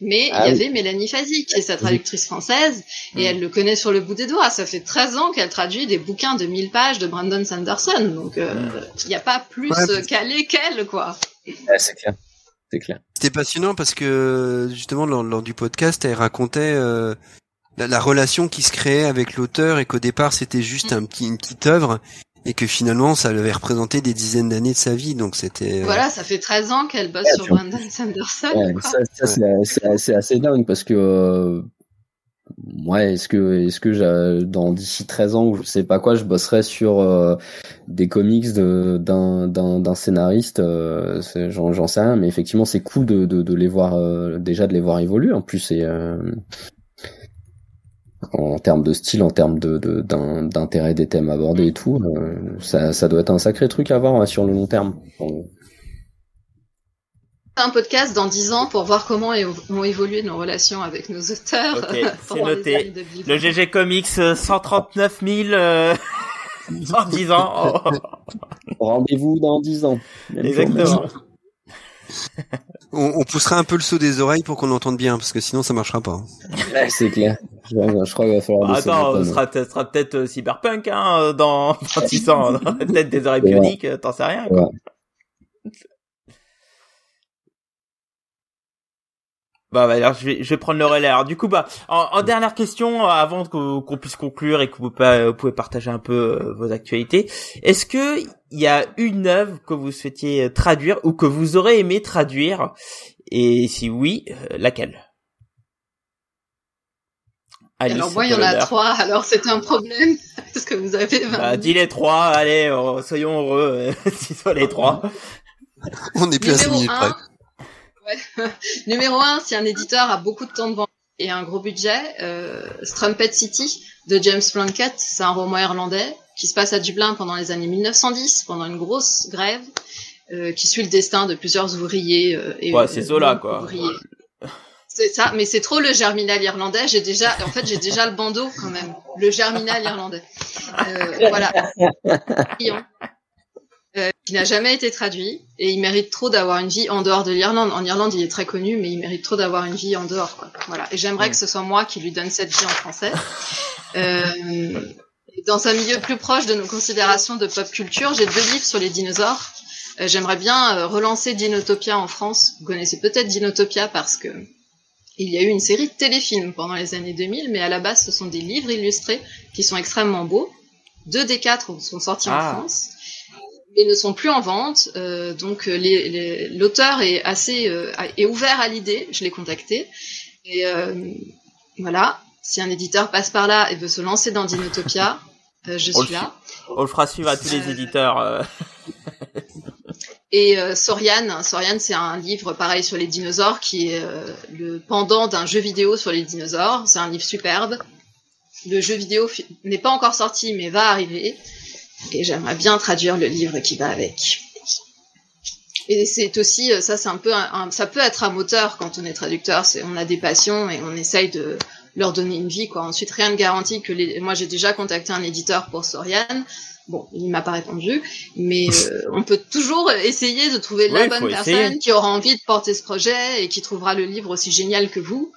Speaker 5: mais ah il y avait Mélanie Fazi, qui est sa traductrice française, et elle le connaît sur le bout des doigts. Ça fait 13 ans qu'elle traduit des bouquins de 1000 pages de Brandon Sanderson, donc euh, il n'y a pas plus calé qu'elle, quoi.
Speaker 4: c'est clair. C'est clair.
Speaker 2: C'était passionnant parce que justement lors, du podcast, elle racontait euh, la, relation qui se créait avec l'auteur et qu'au départ c'était juste un petit, une petite œuvre et que finalement ça avait représenté des dizaines d'années de sa vie donc c'était
Speaker 5: euh, voilà ça fait 13 ans qu'elle bosse sur Brandon Sanderson
Speaker 4: ça, ça c'est assez dingue parce que euh, ouais est-ce que est-ce que dans d'ici 13 ans ou je sais pas quoi je bosserai sur euh, des comics d'un d'un d'un scénariste j'en sais rien mais effectivement c'est cool de, de, de les voir déjà de les voir évoluer en plus et en termes de style, en termes de, d'intérêt des thèmes abordés et tout, euh, ça, ça doit être un sacré truc à voir sur le long terme.
Speaker 5: Un podcast dans 10 ans pour voir comment ont évolué nos relations avec nos auteurs.
Speaker 1: c'est noté. Le GG Comics 139 euh, 000 euh, dans 10 ans.
Speaker 4: Rendez-vous dans 10 ans.
Speaker 1: Exactement.
Speaker 2: on, poussera un peu le saut des oreilles pour qu'on entende bien, parce que sinon ça marchera pas.
Speaker 4: c'est clair. Je, crois qu'il va falloir.
Speaker 1: Attends, ce sera, sera peut-être euh, cyberpunk hein, dans, dans 600, peut-être des oreilles bioniques, t'en sais rien. Quoi. Bah, bah, alors je vais, je vais prendre le relais. Alors du coup, bah, en, dernière question, avant qu'on puisse conclure et que vous, vous pouvez partager un peu euh, vos actualités, est-ce que il y a une œuvre que vous souhaitiez traduire ou que vous aurez aimé traduire? Et si oui, euh, laquelle?
Speaker 5: Alors moi, il y en a trois, alors c'est un problème, parce que vous avez 20
Speaker 1: bah, dis les trois, allez, oh, soyons heureux, si soit les trois.
Speaker 2: On est plus à 6 minutes près.
Speaker 5: Numéro 1, si un éditeur a beaucoup de temps de vente et un gros budget, euh, Strumpet City de James Plunkett, c'est un roman irlandais qui se passe à Dublin pendant les années 1910, pendant une grosse grève, euh, qui suit le destin de plusieurs ouvriers. Euh,
Speaker 1: et, ouais, c'est Zola, quoi.
Speaker 5: C'est ça, mais c'est trop le germinal irlandais. J'ai déjà, en fait, j'ai déjà le bandeau quand même. Le germinal irlandais. Euh, voilà. Euh, qui n'a jamais été traduit et il mérite trop d'avoir une vie en dehors de l'Irlande. En Irlande, il est très connu, mais il mérite trop d'avoir une vie en dehors. Quoi. Voilà. Et j'aimerais que ce soit moi qui lui donne cette vie en français. Euh, dans un milieu plus proche de nos considérations de pop culture, j'ai deux livres sur les dinosaures. Euh, j'aimerais bien euh, relancer Dinotopia en France. Vous connaissez peut-être Dinotopia parce que il y a eu une série de téléfilms pendant les années 2000, mais à la base, ce sont des livres illustrés qui sont extrêmement beaux. Deux des quatre sont sortis en ah. France et ne sont plus en vente. Euh, donc euh, l'auteur est assez euh, est ouvert à l'idée. Je l'ai contacté et euh, voilà. Si un éditeur passe par là et veut se lancer dans Dinotopia, je suis là.
Speaker 1: On le fera suivre à tous les éditeurs.
Speaker 5: Et euh, Sorian, c'est un livre pareil sur les dinosaures qui est le pendant d'un jeu vidéo sur les dinosaures. C'est un livre superbe. Le jeu vidéo n'est pas encore sorti mais va arriver. Et j'aimerais bien traduire le livre qui va avec. Et c'est aussi, ça c'est un peu, ça peut être un moteur quand on est traducteur. On a des passions et on essaye de leur donner une vie. Ensuite, rien ne garantit que les, moi j'ai déjà contacté un éditeur pour Sorian. Bon, il m'a pas répondu, mais euh, on peut toujours essayer de trouver la bonne personne qui aura envie de porter ce projet et qui trouvera le livre aussi génial que vous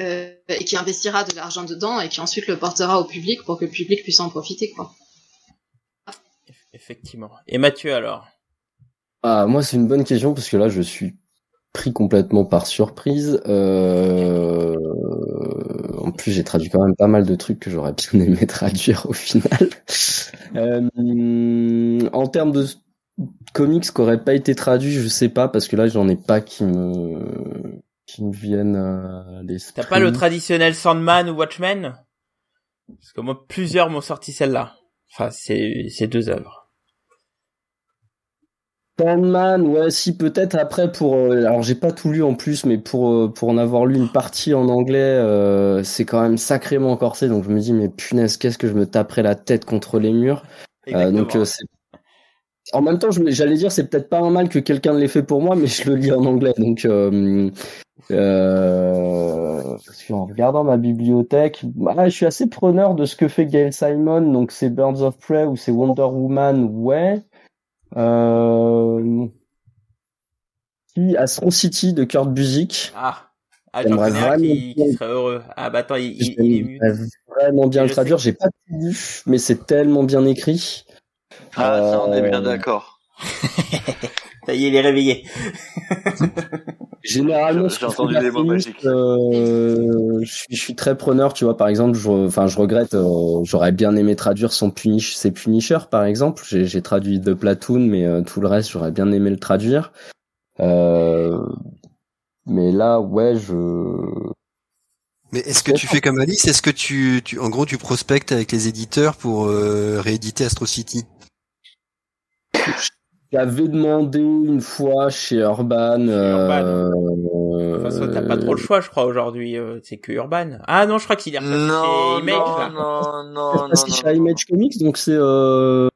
Speaker 5: euh, et qui investira de l'argent dedans et qui ensuite le portera au public pour que le public puisse en profiter, quoi.
Speaker 1: Effectivement. Et Mathieu alors?
Speaker 4: Ah, moi, c'est une bonne question parce que là, je suis pris complètement par surprise. Euh... En plus, j'ai traduit quand même pas mal de trucs que j'aurais bien aimé traduire au final. euh... En termes de comics qui n'auraient pas été traduits, je sais pas parce que là, j'en ai pas qui me qui me viennent à l'esprit.
Speaker 1: T'as pas le traditionnel Sandman ou Watchmen? Parce que moi, plusieurs m'ont sorti celle-là. Enfin, c'est ces deux œuvres.
Speaker 4: Sandman, ouais, si peut-être après pour. Euh, alors j'ai pas tout lu en plus, mais pour euh, pour en avoir lu une partie en anglais, euh, c'est quand même sacrément corsé. Donc je me dis mais punaise, qu'est-ce que je me taperais la tête contre les murs. donc en même temps, j'allais dire c'est peut-être pas un mal que quelqu'un l'ait fait pour moi, mais je le lis en anglais. Donc en regardant ma bibliothèque, bah, je suis assez preneur de ce que fait Gail Simon. Donc c'est Birds of Prey ou c'est Wonder Woman, ouais. Euh... Qui Astro City de Kurt Busiek.
Speaker 1: Ah. Ah, j'en connais un qui, qui, serait heureux. Ah, bah attends, il, il, est mieux.
Speaker 4: vraiment bien le traduire. J'ai pas tout lu, mais c'est tellement bien écrit.
Speaker 3: Ah, ça, on est bien euh, d'accord.
Speaker 1: ça y est, il est réveillé.
Speaker 4: Généralement, j'ai entendu des mots magiques. Euh, je, suis, je suis très preneur, tu vois. Par exemple, je, enfin, je regrette. Euh, j'aurais bien aimé traduire son punish, ses Punisher, par exemple. J'ai traduit The Platoon, mais euh, tout le reste, j'aurais bien aimé le traduire. Euh, mais là, ouais, je.
Speaker 2: Mais est-ce que tu fais comme Alice? Est-ce que tu, tu, en gros, tu prospectes avec les éditeurs pour rééditer Astro City
Speaker 4: j'avais demandé une fois chez Urban. Euh...
Speaker 1: Enfin, t'as pas trop le choix, je crois, aujourd'hui. Euh, c'est que Urban. Ah non, je crois qu'il est repassé
Speaker 3: non,
Speaker 1: chez Image.
Speaker 3: Non,
Speaker 1: là.
Speaker 3: non, non, non,
Speaker 4: chez Image Comics, donc c'est... Euh...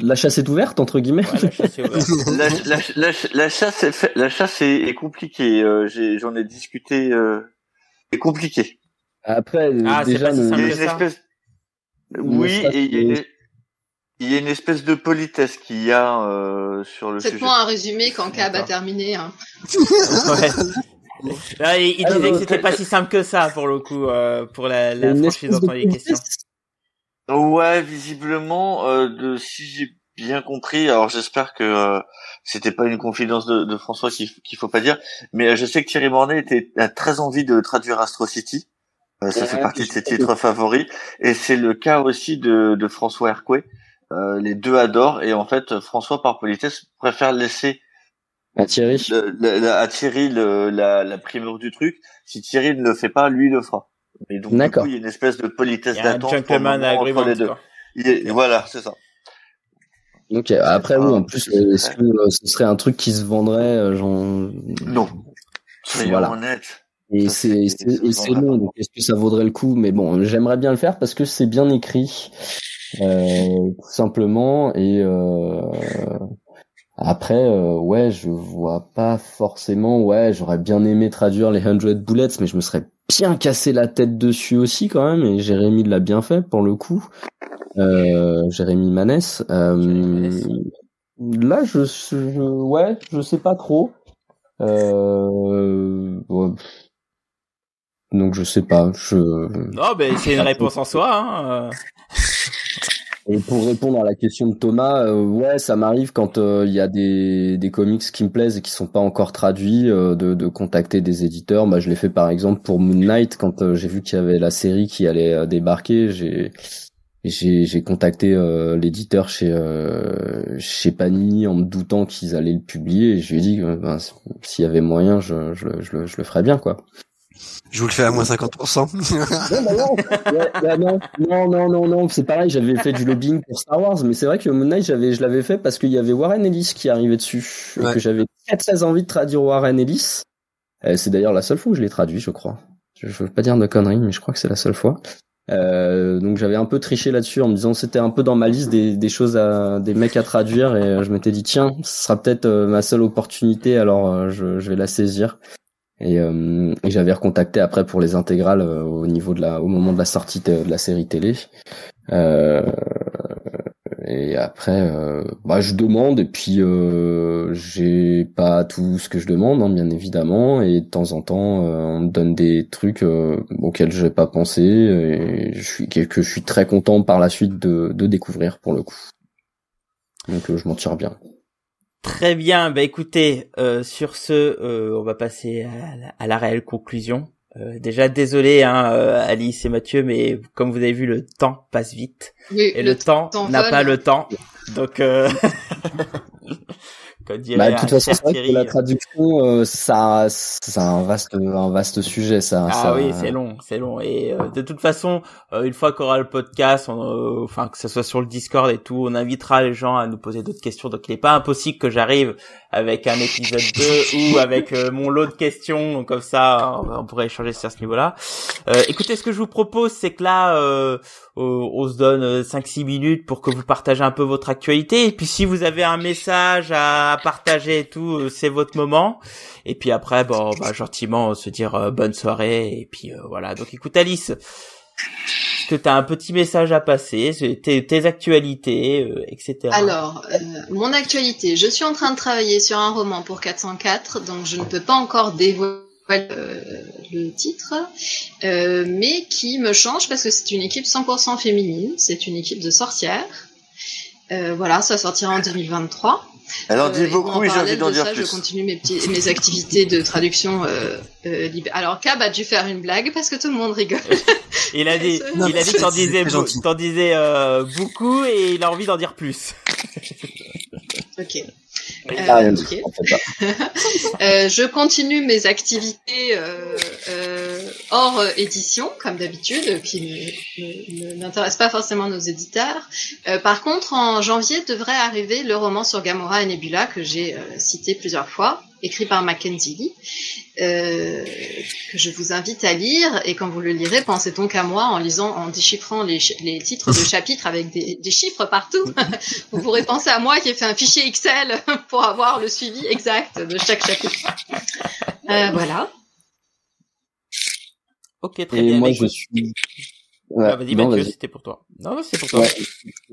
Speaker 4: La chasse est ouverte entre guillemets.
Speaker 1: Ouais, la chasse est ouverte.
Speaker 3: la, la, la, la, chasse est fait, la chasse est, est compliquée. Euh, j'en ai, ai, discuté. Euh, est compliqué.
Speaker 4: Après
Speaker 1: ah,
Speaker 4: déjà
Speaker 1: pas si
Speaker 3: il y a une espèce. Oui, et il y a il y a une espèce de politesse qu'il y a euh, sur le sujet.
Speaker 5: Faites-moi un résumé quand Cab a terminé. Hein.
Speaker 1: ouais. Là, il, il disait que c'était pas si simple que ça pour le coup, euh, pour la, la franchise dont on est question.
Speaker 3: Ouais, visiblement, euh, de, si j'ai bien compris, alors j'espère que euh, c'était pas une confidence de, de François qu'il qu'il faut pas dire, mais je sais que Thierry Mornay était, a très envie de traduire Astro City. Euh, ça fait partie de ses titres favoris, et c'est le cas aussi de, de François Hercouet. Euh, les deux adorent et en fait François par politesse préfère laisser
Speaker 4: à Thierry
Speaker 3: le, à Thierry la, la primeur du truc. Si Thierry ne le fait pas, lui le fera. Et donc du coup, il y a une espèce de politesse d'attente entre les deux. Est, voilà, c'est ça.
Speaker 4: Ok. Après, oui, en plus, est-ce que euh, ce serait un truc qui se vendrait, euh, genre...
Speaker 3: Non. Soyons voilà. honnêtes.
Speaker 4: Et c'est c'est long, donc est-ce que ça vaudrait le coup? Mais bon, j'aimerais bien le faire parce que c'est bien écrit. Euh, tout simplement. Et euh, après, euh, ouais, je vois pas forcément. Ouais, j'aurais bien aimé traduire les 100 Bullets, mais je me serais bien cassé la tête dessus aussi quand même. Et Jérémy l'a bien fait pour le coup. Euh, Jérémy Manès. Euh, là, je, je, ouais, je sais pas trop. Euh, Donc je sais pas. Je.
Speaker 1: Non, mais c'est une réponse en soi. Hein.
Speaker 4: Et pour répondre à la question de Thomas, euh, ouais, ça m'arrive quand il euh, y a des, des comics qui me plaisent et qui sont pas encore traduits, euh, de, de contacter des éditeurs. Bah, je l'ai fait par exemple pour Moon Knight quand j'ai vu qu'il y avait la série qui allait débarquer. J'ai j'ai, contacté l'éditeur chez chez Panini en me doutant qu'ils allaient le publier. Et je lui ai dit ben, s'il y avait moyen, je, je, je, je le ferais bien, quoi.
Speaker 2: Je vous le fais à moins 50%.
Speaker 4: Bah non, non, non, non, non, c'est pareil, j'avais fait du lobbying pour Star Wars, mais c'est vrai que Moon Knight, j'avais, je l'avais fait parce qu'il y avait Warren Ellis qui arrivait dessus, et que j'avais très très envie de traduire Warren Ellis. Euh, c'est d'ailleurs la seule fois où je l'ai traduit, je crois. Je, veux pas dire de conneries, mais je crois que c'est la seule fois. Euh, donc j'avais un peu triché là-dessus en me disant c'était un peu dans ma liste des, des choses à des mecs à traduire et je m'étais dit tiens ce sera peut-être ma seule opportunité alors je, je vais la saisir et, euh, j'avais recontacté après pour les intégrales euh, au niveau de la, au moment de la sortie de, la série télé. Euh, et après, euh, bah, je demande et puis euh, j'ai pas tout ce que je demande, hein, bien évidemment. Et de temps en temps, on me donne des trucs auxquels je n'ai pas pensé et je suis que je suis très content par la suite de, de découvrir pour le coup. Donc je m'en tire bien.
Speaker 1: Très bien, bah écoutez, euh, sur ce, euh, on va passer à la, réelle conclusion. Euh, déjà désolé hein, Alice et Mathieu, mais comme vous avez vu, le temps passe vite et le, temps n'a pas le temps. Donc
Speaker 4: bah, de toute façon, c'est vrai que la traduction, euh, ça, c'est un vaste, un vaste sujet, ça.
Speaker 1: Ah oui, c'est long, c'est long. Et euh, de toute façon, euh, une fois qu'on aura le podcast, enfin que ce soit sur le Discord et tout, on invitera les gens à nous poser d'autres questions. Donc, il n'est pas impossible que j'arrive avec un épisode 2 ou avec mon lot de questions. Donc, comme ça, on, pourrait échanger sur ce niveau-là. écoutez, ce que je vous propose, c'est que là on se donne 5-6 euh, minutes pour que vous partagez un peu votre actualité. Et puis si vous avez un message à partager et tout, euh, c'est votre moment. Et puis après, bon, on va gentiment se dire euh, bonne soirée. Et puis voilà. Donc écoute Alice, est-ce que tu as un petit message à passer, tes, tes actualités, etc.
Speaker 5: Alors, mon actualité, je suis en train de travailler sur un roman pour 404, donc je ne peux pas encore dévoiler euh, le titre, euh, mais qui me change parce que c'est une équipe 100% féminine, c'est une équipe de sorcières. Euh, voilà, ça sortira en 2023.
Speaker 3: Alors, dit beaucoup et j'ai envie d'en dire ça,
Speaker 5: plus. Je continue mes, petits, mes activités de traduction euh, euh, Alors, Cab a dû faire une blague parce que tout le monde rigole.
Speaker 1: il a dit, il a dit que t'en disais, disais euh, beaucoup et il a envie d'en dire plus.
Speaker 5: ok. Euh, euh, je continue mes activités euh, euh hors édition, comme d'habitude, qui n'intéressent pas forcément nos éditeurs. Euh, par contre, en janvier devrait arriver le roman sur Gamora et Nebula que j'ai cité plusieurs fois écrit par Mackenzie Lee, euh, que je vous invite à lire. Et quand vous le lirez, pensez donc à moi en lisant, en déchiffrant les, les titres de chapitres avec des, des chiffres partout. vous pourrez penser à moi qui ai fait un fichier Excel pour avoir le suivi exact de chaque chapitre. Euh, voilà.
Speaker 1: Ok, très bien.
Speaker 4: Moi, je suis
Speaker 1: ah, vas-y Mathieu, c'était pour toi. Non, c'est pour toi.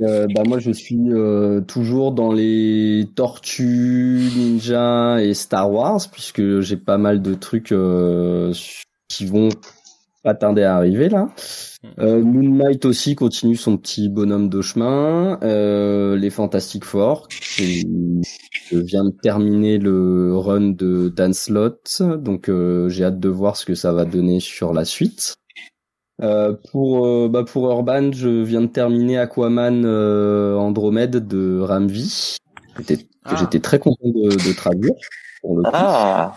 Speaker 4: Euh, bah moi je suis euh, toujours dans les Tortues, Ninja et Star Wars puisque j'ai pas mal de trucs euh, qui vont pas tarder à arriver là. Hmm. Euh, Moon Knight aussi continue son petit bonhomme de chemin. Euh, les Fantastic Four. Je viens de terminer le run de Dan Slott, donc j'ai hâte de voir ce que ça va donner sur la suite. Euh, pour euh, bah pour Urban, je viens de terminer Aquaman euh, Andromède de Ramvi, que ah. j'étais très content de, de, traduire pour le coup. Ah.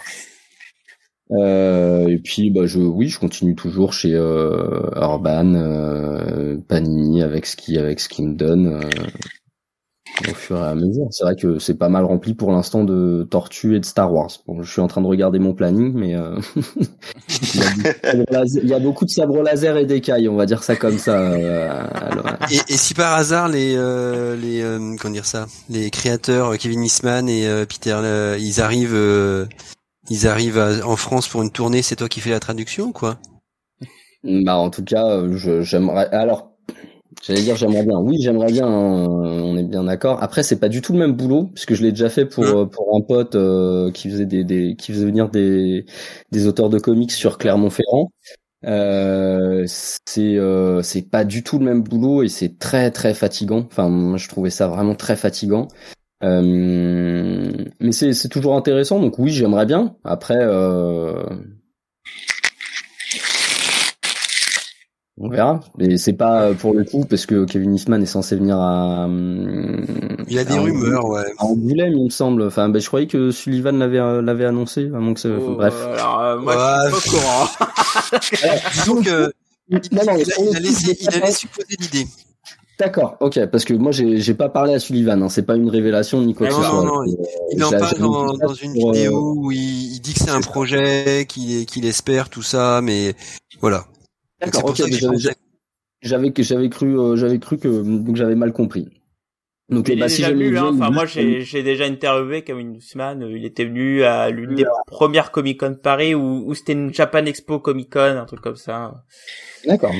Speaker 4: et puis bah je oui, je continue toujours chez Urban, Panini avec ce qui avec ce qu'il me donne au fur et à mesure. C'est vrai que c'est pas mal rempli pour l'instant de Tortue et de Star Wars. Bon, je suis en train de regarder mon planning, mais euh... il, y a beaucoup de sabres laser et d'écailles, on va dire ça comme ça. Euh,
Speaker 2: et, et, si par hasard les euh, les euh, comment dire ça, les créateurs Kevin Eastman et Peter, ils arrivent ils arrivent en France pour une tournée, c'est toi qui fais la traduction, quoi?
Speaker 4: Bah en tout cas, j'aimerais. Alors J'allais dire j'aimerais bien. Oui, j'aimerais bien. Hein, on est bien d'accord. Après, c'est pas du tout le même boulot puisque je l'ai déjà fait pour euh, pour un pote euh, qui faisait des, des, qui faisait venir des des auteurs de comics sur Clermont-Ferrand. Euh, c'est euh, c'est pas du tout le même boulot et c'est très très fatigant. Enfin, moi, je trouvais ça vraiment très fatigant. Euh, mais c'est c'est toujours intéressant. Donc oui, j'aimerais bien. Après. On verra. Mais c'est pas euh, pour le coup parce que Kevin Eastman est censé venir à.
Speaker 2: Il y a des rumeurs, ouais.
Speaker 4: À Angoulême, il me semble. Enfin, ben, je croyais que Sullivan l'avait euh, l'avait annoncé. Avant que ça...
Speaker 1: Oh,
Speaker 4: Bref.
Speaker 1: Alors, euh, moi, je suis pas au courant.
Speaker 2: Disons que
Speaker 4: Non, non,
Speaker 2: il a, il a laissé, il a laissé poser l'idée.
Speaker 4: D'accord, ok, parce que moi j'ai j'ai pas parlé à Sullivan, hein, c'est pas une révélation ni quoi que
Speaker 2: Non,
Speaker 4: ce
Speaker 2: non,
Speaker 4: soit.
Speaker 2: non,
Speaker 4: Euh,
Speaker 2: Il en
Speaker 4: j'ai-
Speaker 2: parle dans, une
Speaker 4: euh,
Speaker 2: vidéo où il, il dit que c'est un projet, qu'il qu'il espère tout ça, mais voilà.
Speaker 4: D'accord, ok, j'avais cru euh, j'avais cru que donc j'avais mal compris. Donc bah, si
Speaker 1: déjà
Speaker 4: jamais
Speaker 1: hein. Enfin, moi, j'ai, j'ai déjà interviewé Kevin Eastman. euh, Il était venu à l'une des premières Comic Con de Paris où, où c'était une Japan Expo Comic Con, un truc comme ça.
Speaker 4: D'accord.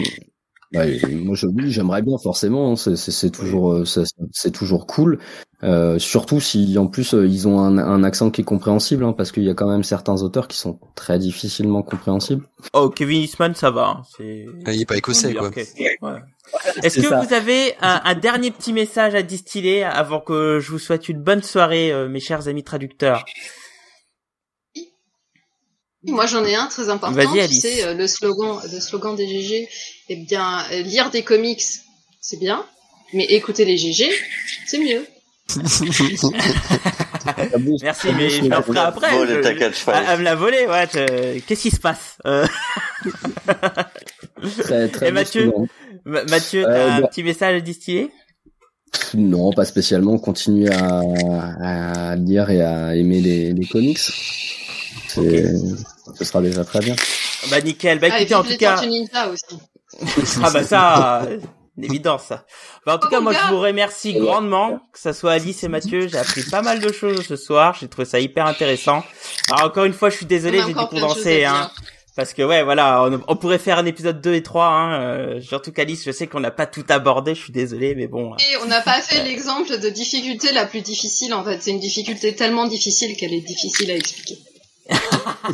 Speaker 4: Ouais, moi je oui, j'aimerais bien forcément. hein, C'est c'est- c'est toujours euh, c'est c'est toujours cool. Euh, surtout si en plus euh, ils ont un, un accent qui est compréhensible, hein, parce qu'il y a quand même certains auteurs qui sont très difficilement compréhensibles.
Speaker 1: Oh, Kevin Eastman, ça va. hein. C'est.
Speaker 2: Ah, il est pas écossais, quoi.
Speaker 1: Ouais. Est-ce que
Speaker 4: ça.
Speaker 1: vous avez un, un dernier petit message à distiller avant que je vous souhaite une bonne soirée, euh, mes chers amis traducteurs?
Speaker 5: Moi, j'en ai un très important.
Speaker 1: Vas-y,
Speaker 5: tu
Speaker 1: Alice.
Speaker 5: sais, euh, le slogan, le slogan des GG. Eh bien, lire des comics, c'est bien, mais écouter les GG, c'est mieux.
Speaker 1: Merci, mais je le ferai après. Je-
Speaker 3: je
Speaker 1: à, à me la voler, ouais. je- Qu'est-ce qui se passe euh,
Speaker 4: Très très
Speaker 1: Et Mathieu. Ma- Mathieu,
Speaker 4: Euh,
Speaker 1: t'as un
Speaker 4: bah-
Speaker 1: petit message à distiller?
Speaker 4: Non, pas spécialement. Continuer à, à lire et à aimer les, les comics. C'est- Ce sera déjà très bien.
Speaker 1: Bah nickel. Bah
Speaker 5: ah,
Speaker 1: écoutez, en tout cas,
Speaker 5: aussi.
Speaker 1: ah bah ça, euh, une évidence ça. Bah en tout
Speaker 5: Oh,
Speaker 1: cas, moi je vous remercie grandement, que ça soit Alice et Mathieu. J'ai appris pas mal de choses ce soir. J'ai trouvé ça hyper intéressant. Alors encore une fois, je suis désolé, j'ai dû condenser, hein. Parce que ouais, voilà, on, on pourrait faire un épisode 2 et 3, hein. euh, surtout qu'Alice, je sais qu'on n'a pas tout abordé, je suis désolé, mais bon.
Speaker 5: Et on n'a pas fait l'exemple de difficulté la plus difficile, en fait. C'est une difficulté tellement difficile qu'elle est difficile à expliquer.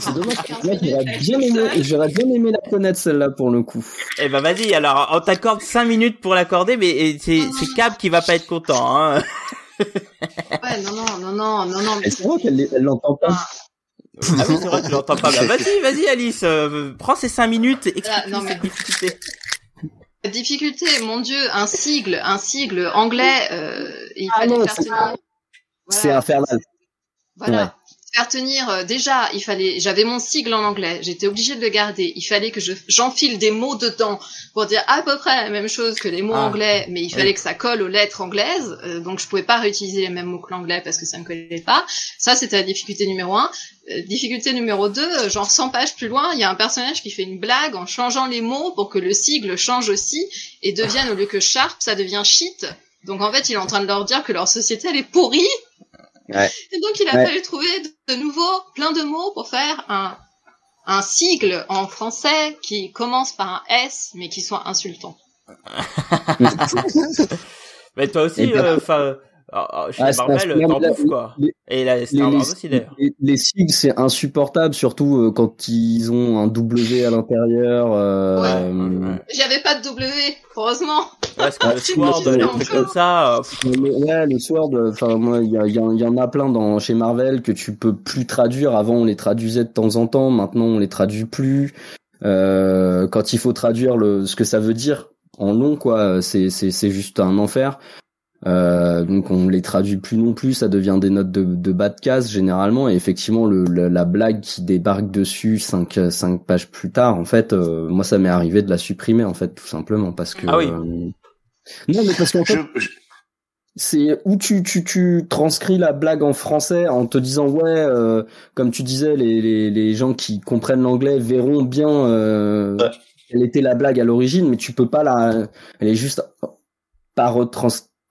Speaker 4: C'est dommage. J'aurais bien aimé, j'aurais bien aimé la connaître celle-là pour le coup.
Speaker 1: Eh ben vas-y, alors on t'accorde 5 minutes pour l'accorder, mais c'est c'est Cab qui va pas être content. Hein.
Speaker 5: Ouais, non, non, non, non, non, non. mais
Speaker 4: Et c'est vrai qu'elle elle l'entend pas.
Speaker 1: Ah oui, c'est vrai que tu l'entends pas. Bah, vas-y, vas-y Alice, euh, prends ces 5 minutes, explique
Speaker 5: Ah, non, mais-
Speaker 1: cette difficulté.
Speaker 5: La difficulté, mon dieu, un sigle, un sigle anglais, euh, il
Speaker 4: Ah
Speaker 5: fallait
Speaker 4: non,
Speaker 5: faire
Speaker 4: c'est- infernal.
Speaker 5: Voilà. Faire tenir, euh, déjà, il fallait, j'avais mon sigle en anglais, j'étais obligée de le garder. Il fallait que je, j'enfile des mots dedans pour dire à peu près la même chose que les mots
Speaker 1: Ah.
Speaker 5: anglais, mais il
Speaker 1: Oui.
Speaker 5: fallait que ça colle aux lettres anglaises, euh, donc je pouvais pas réutiliser les mêmes mots que l'anglais parce que ça ne collait pas. Ça, c'était la difficulté numéro un. Euh, difficulté numéro deux, genre 100 pages plus loin, il y a un personnage qui fait une blague en changeant les mots pour que le sigle change aussi et devienne, au lieu que sharp, ça devient shit. Donc en fait, il est en train de leur dire que leur société, elle est pourrie.
Speaker 4: Ouais.
Speaker 5: Et donc il a
Speaker 4: Ouais.
Speaker 5: fallu trouver de, de nouveau plein de mots pour faire un, un sigle en français qui commence par un S mais qui soit insultant.
Speaker 1: Mais toi aussi,
Speaker 4: ben-
Speaker 1: euh, enfin, chez
Speaker 4: Ah, c'est
Speaker 1: Marvel, t'en bouffes quoi.
Speaker 4: les-
Speaker 1: Et là, c'est
Speaker 4: Les,
Speaker 1: un
Speaker 4: les,
Speaker 1: aussi d'ailleurs.
Speaker 4: les, c'est insupportable, surtout euh, quand ils ont un W à l'intérieur. Euh,
Speaker 1: Ouais.
Speaker 5: J'avais pas de W, heureusement.
Speaker 1: Parce que le Sword, les trucs comme ça, euh,
Speaker 4: Mais ouais, le Sword, enfin moi, il y, a- il y, a- il y en a plein dans chez Marvel que tu peux plus traduire. Avant, on les traduisait de temps en temps. Maintenant, on les traduit plus. Euh, quand il faut traduire le ce que ça veut dire en long, quoi, c'est c'est c'est juste un enfer. Euh, donc on les traduit plus non plus, ça devient des notes de, de bas de case généralement et effectivement le, le- la blague qui débarque dessus cinq cinq pages plus tard en fait euh, moi ça m'est arrivé de la supprimer en fait tout simplement parce que
Speaker 1: Ah oui.
Speaker 4: euh, non mais parce qu'en fait
Speaker 3: Je, je-
Speaker 4: c'est où tu, tu, tu transcris la blague en français en te disant ouais euh, comme tu disais les, les, les gens qui comprennent l'anglais verront bien euh,
Speaker 3: Ouais.
Speaker 4: quelle était la blague à l'origine mais tu peux pas la elle est juste pas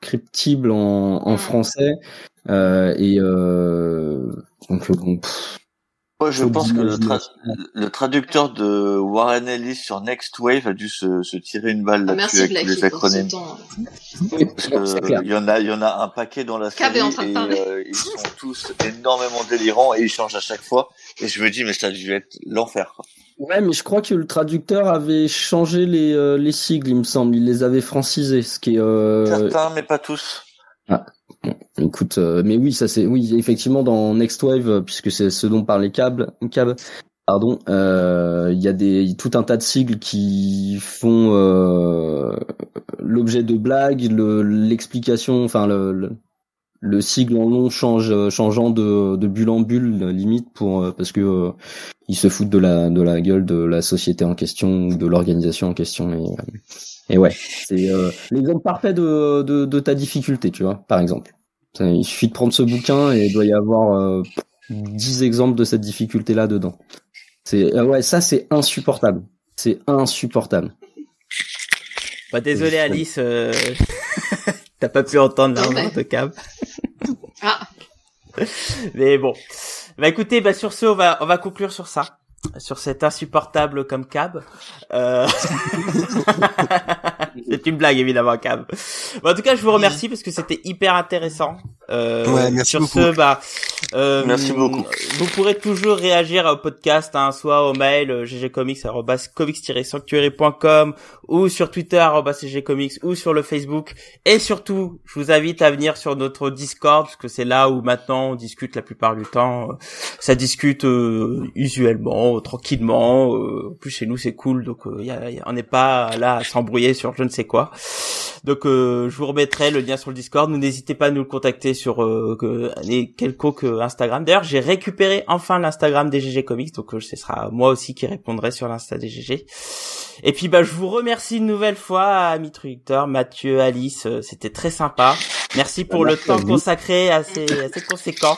Speaker 4: retranscriptible en, en français. Euh, et euh, donc bon, pff,
Speaker 3: moi, je pense que le, tra- le traducteur de Warren Ellis sur Next Wave a dû se, se tirer une balle là-dessus
Speaker 5: Merci
Speaker 3: avec tous les acronymes. Parce que
Speaker 4: clair.
Speaker 3: il y en a, il y en a un paquet dans la série et euh, ils sont tous énormément délirants et ils changent à chaque fois. Et je me dis, mais ça a dû être l'enfer.
Speaker 4: ouais mais je crois que le traducteur avait changé les, euh, les sigles il me semble il les avait francisés ce qui est euh,
Speaker 3: Certains, mais pas tous.
Speaker 4: Écoute, euh, mais oui, ça c'est oui, effectivement dans Next Wave, euh, puisque c'est ce dont parlait Cab, Cab pardon, euh, il y a des tout un tas de sigles qui font euh, l'objet de blagues, l'explication, enfin le, le, sigle en long change, changeant de, de bulle en bulle limite pour parce que ils se foutent de la de la gueule de la société en question ou de l'organisation en question et, et ouais, c'est l'exemple parfait de, de, de ta difficulté, tu vois, par exemple. Il suffit de prendre ce bouquin et il doit y avoir 10 exemples de cette difficulté là dedans. C'est euh, ouais, ça c'est insupportable. C'est insupportable.
Speaker 1: Bah désolé Alice, euh... t'as pas pu entendre la de Cab. ah. Mais bon. Bah écoutez, bah sur ce, on va on va conclure sur ça, sur cet insupportable comme Cab. Euh... C'est une blague évidemment, Cab. Bon, en tout cas, je vous remercie parce que c'était hyper intéressant.
Speaker 2: Euh, ouais, merci
Speaker 1: sur
Speaker 2: beaucoup.
Speaker 1: ce, bah, euh,
Speaker 3: merci beaucoup.
Speaker 1: Vous pourrez toujours réagir au podcast, hein, soit au mail euh, ggcomics@comics-sanctuary.com ou sur Twitter @ggcomics ou sur le Facebook. Et surtout, je vous invite à venir sur notre Discord parce que c'est là où maintenant on discute la plupart du temps. Ça discute euh, usuellement, tranquillement. Euh, en plus chez nous c'est cool, donc y a, on n'est pas là à s'embrouiller sur je ne sais quoi. Donc je vous remettrai le lien sur le Discord. N'hésitez pas à nous le contacter sur euh, les quelconques Instagram. D'ailleurs, j'ai récupéré enfin l'Instagram des GG Comics, donc euh, ce sera moi aussi qui répondrai sur l'Insta des. Et puis bah je vous remercie une nouvelle fois, amis traducteurs, Mathieu, Alice, euh, c'était très sympa. Merci pour le temps consacré à ces, à ces conséquents.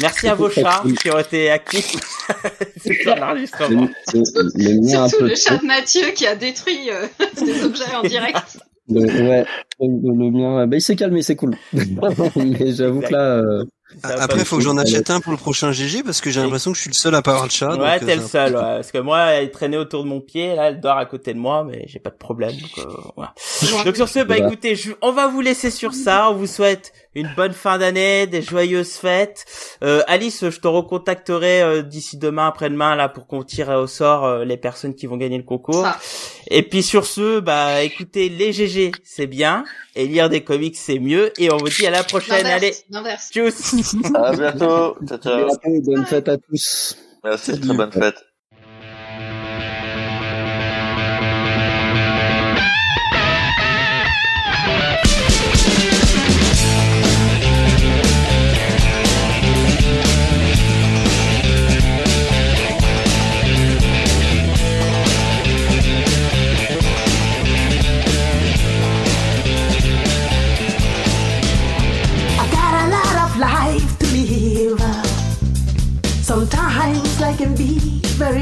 Speaker 1: Merci à vos chats qui ont été actifs
Speaker 5: sur l'enregistrement. Surtout le chat de Mathieu qui a détruit euh, des objets en direct.
Speaker 4: Le, ouais, le, mien, bah, il s'est calmé, c'est cool. Mais j'avoue que là. Euh...
Speaker 2: Après, il faut que j'en achète un pour le prochain GG parce que j'ai l'impression que je suis le seul à pas avoir le chat.
Speaker 1: Ouais, t'es euh, le seul. Ouais. Parce que moi, elle traînait autour de mon pied, là, elle dort à côté de moi, mais j'ai pas de problème. Donc, euh, voilà. donc sur ce, bah écoutez, je... on va vous laisser sur ça. On vous souhaite une bonne fin d'année, des joyeuses fêtes. Euh, Alice, je te recontacterai euh, d'ici demain, après-demain, là, pour qu'on tire au sort euh, les personnes qui vont gagner le concours. Et puis sur ce, bah, écoutez, les GG, c'est bien, et lire des comics, c'est mieux. Et on vous dit à la prochaine. Allez, tchuss.
Speaker 3: À bientôt. Ciao, ciao.
Speaker 4: Bonne fête à tous.
Speaker 3: Merci, très bonne fête.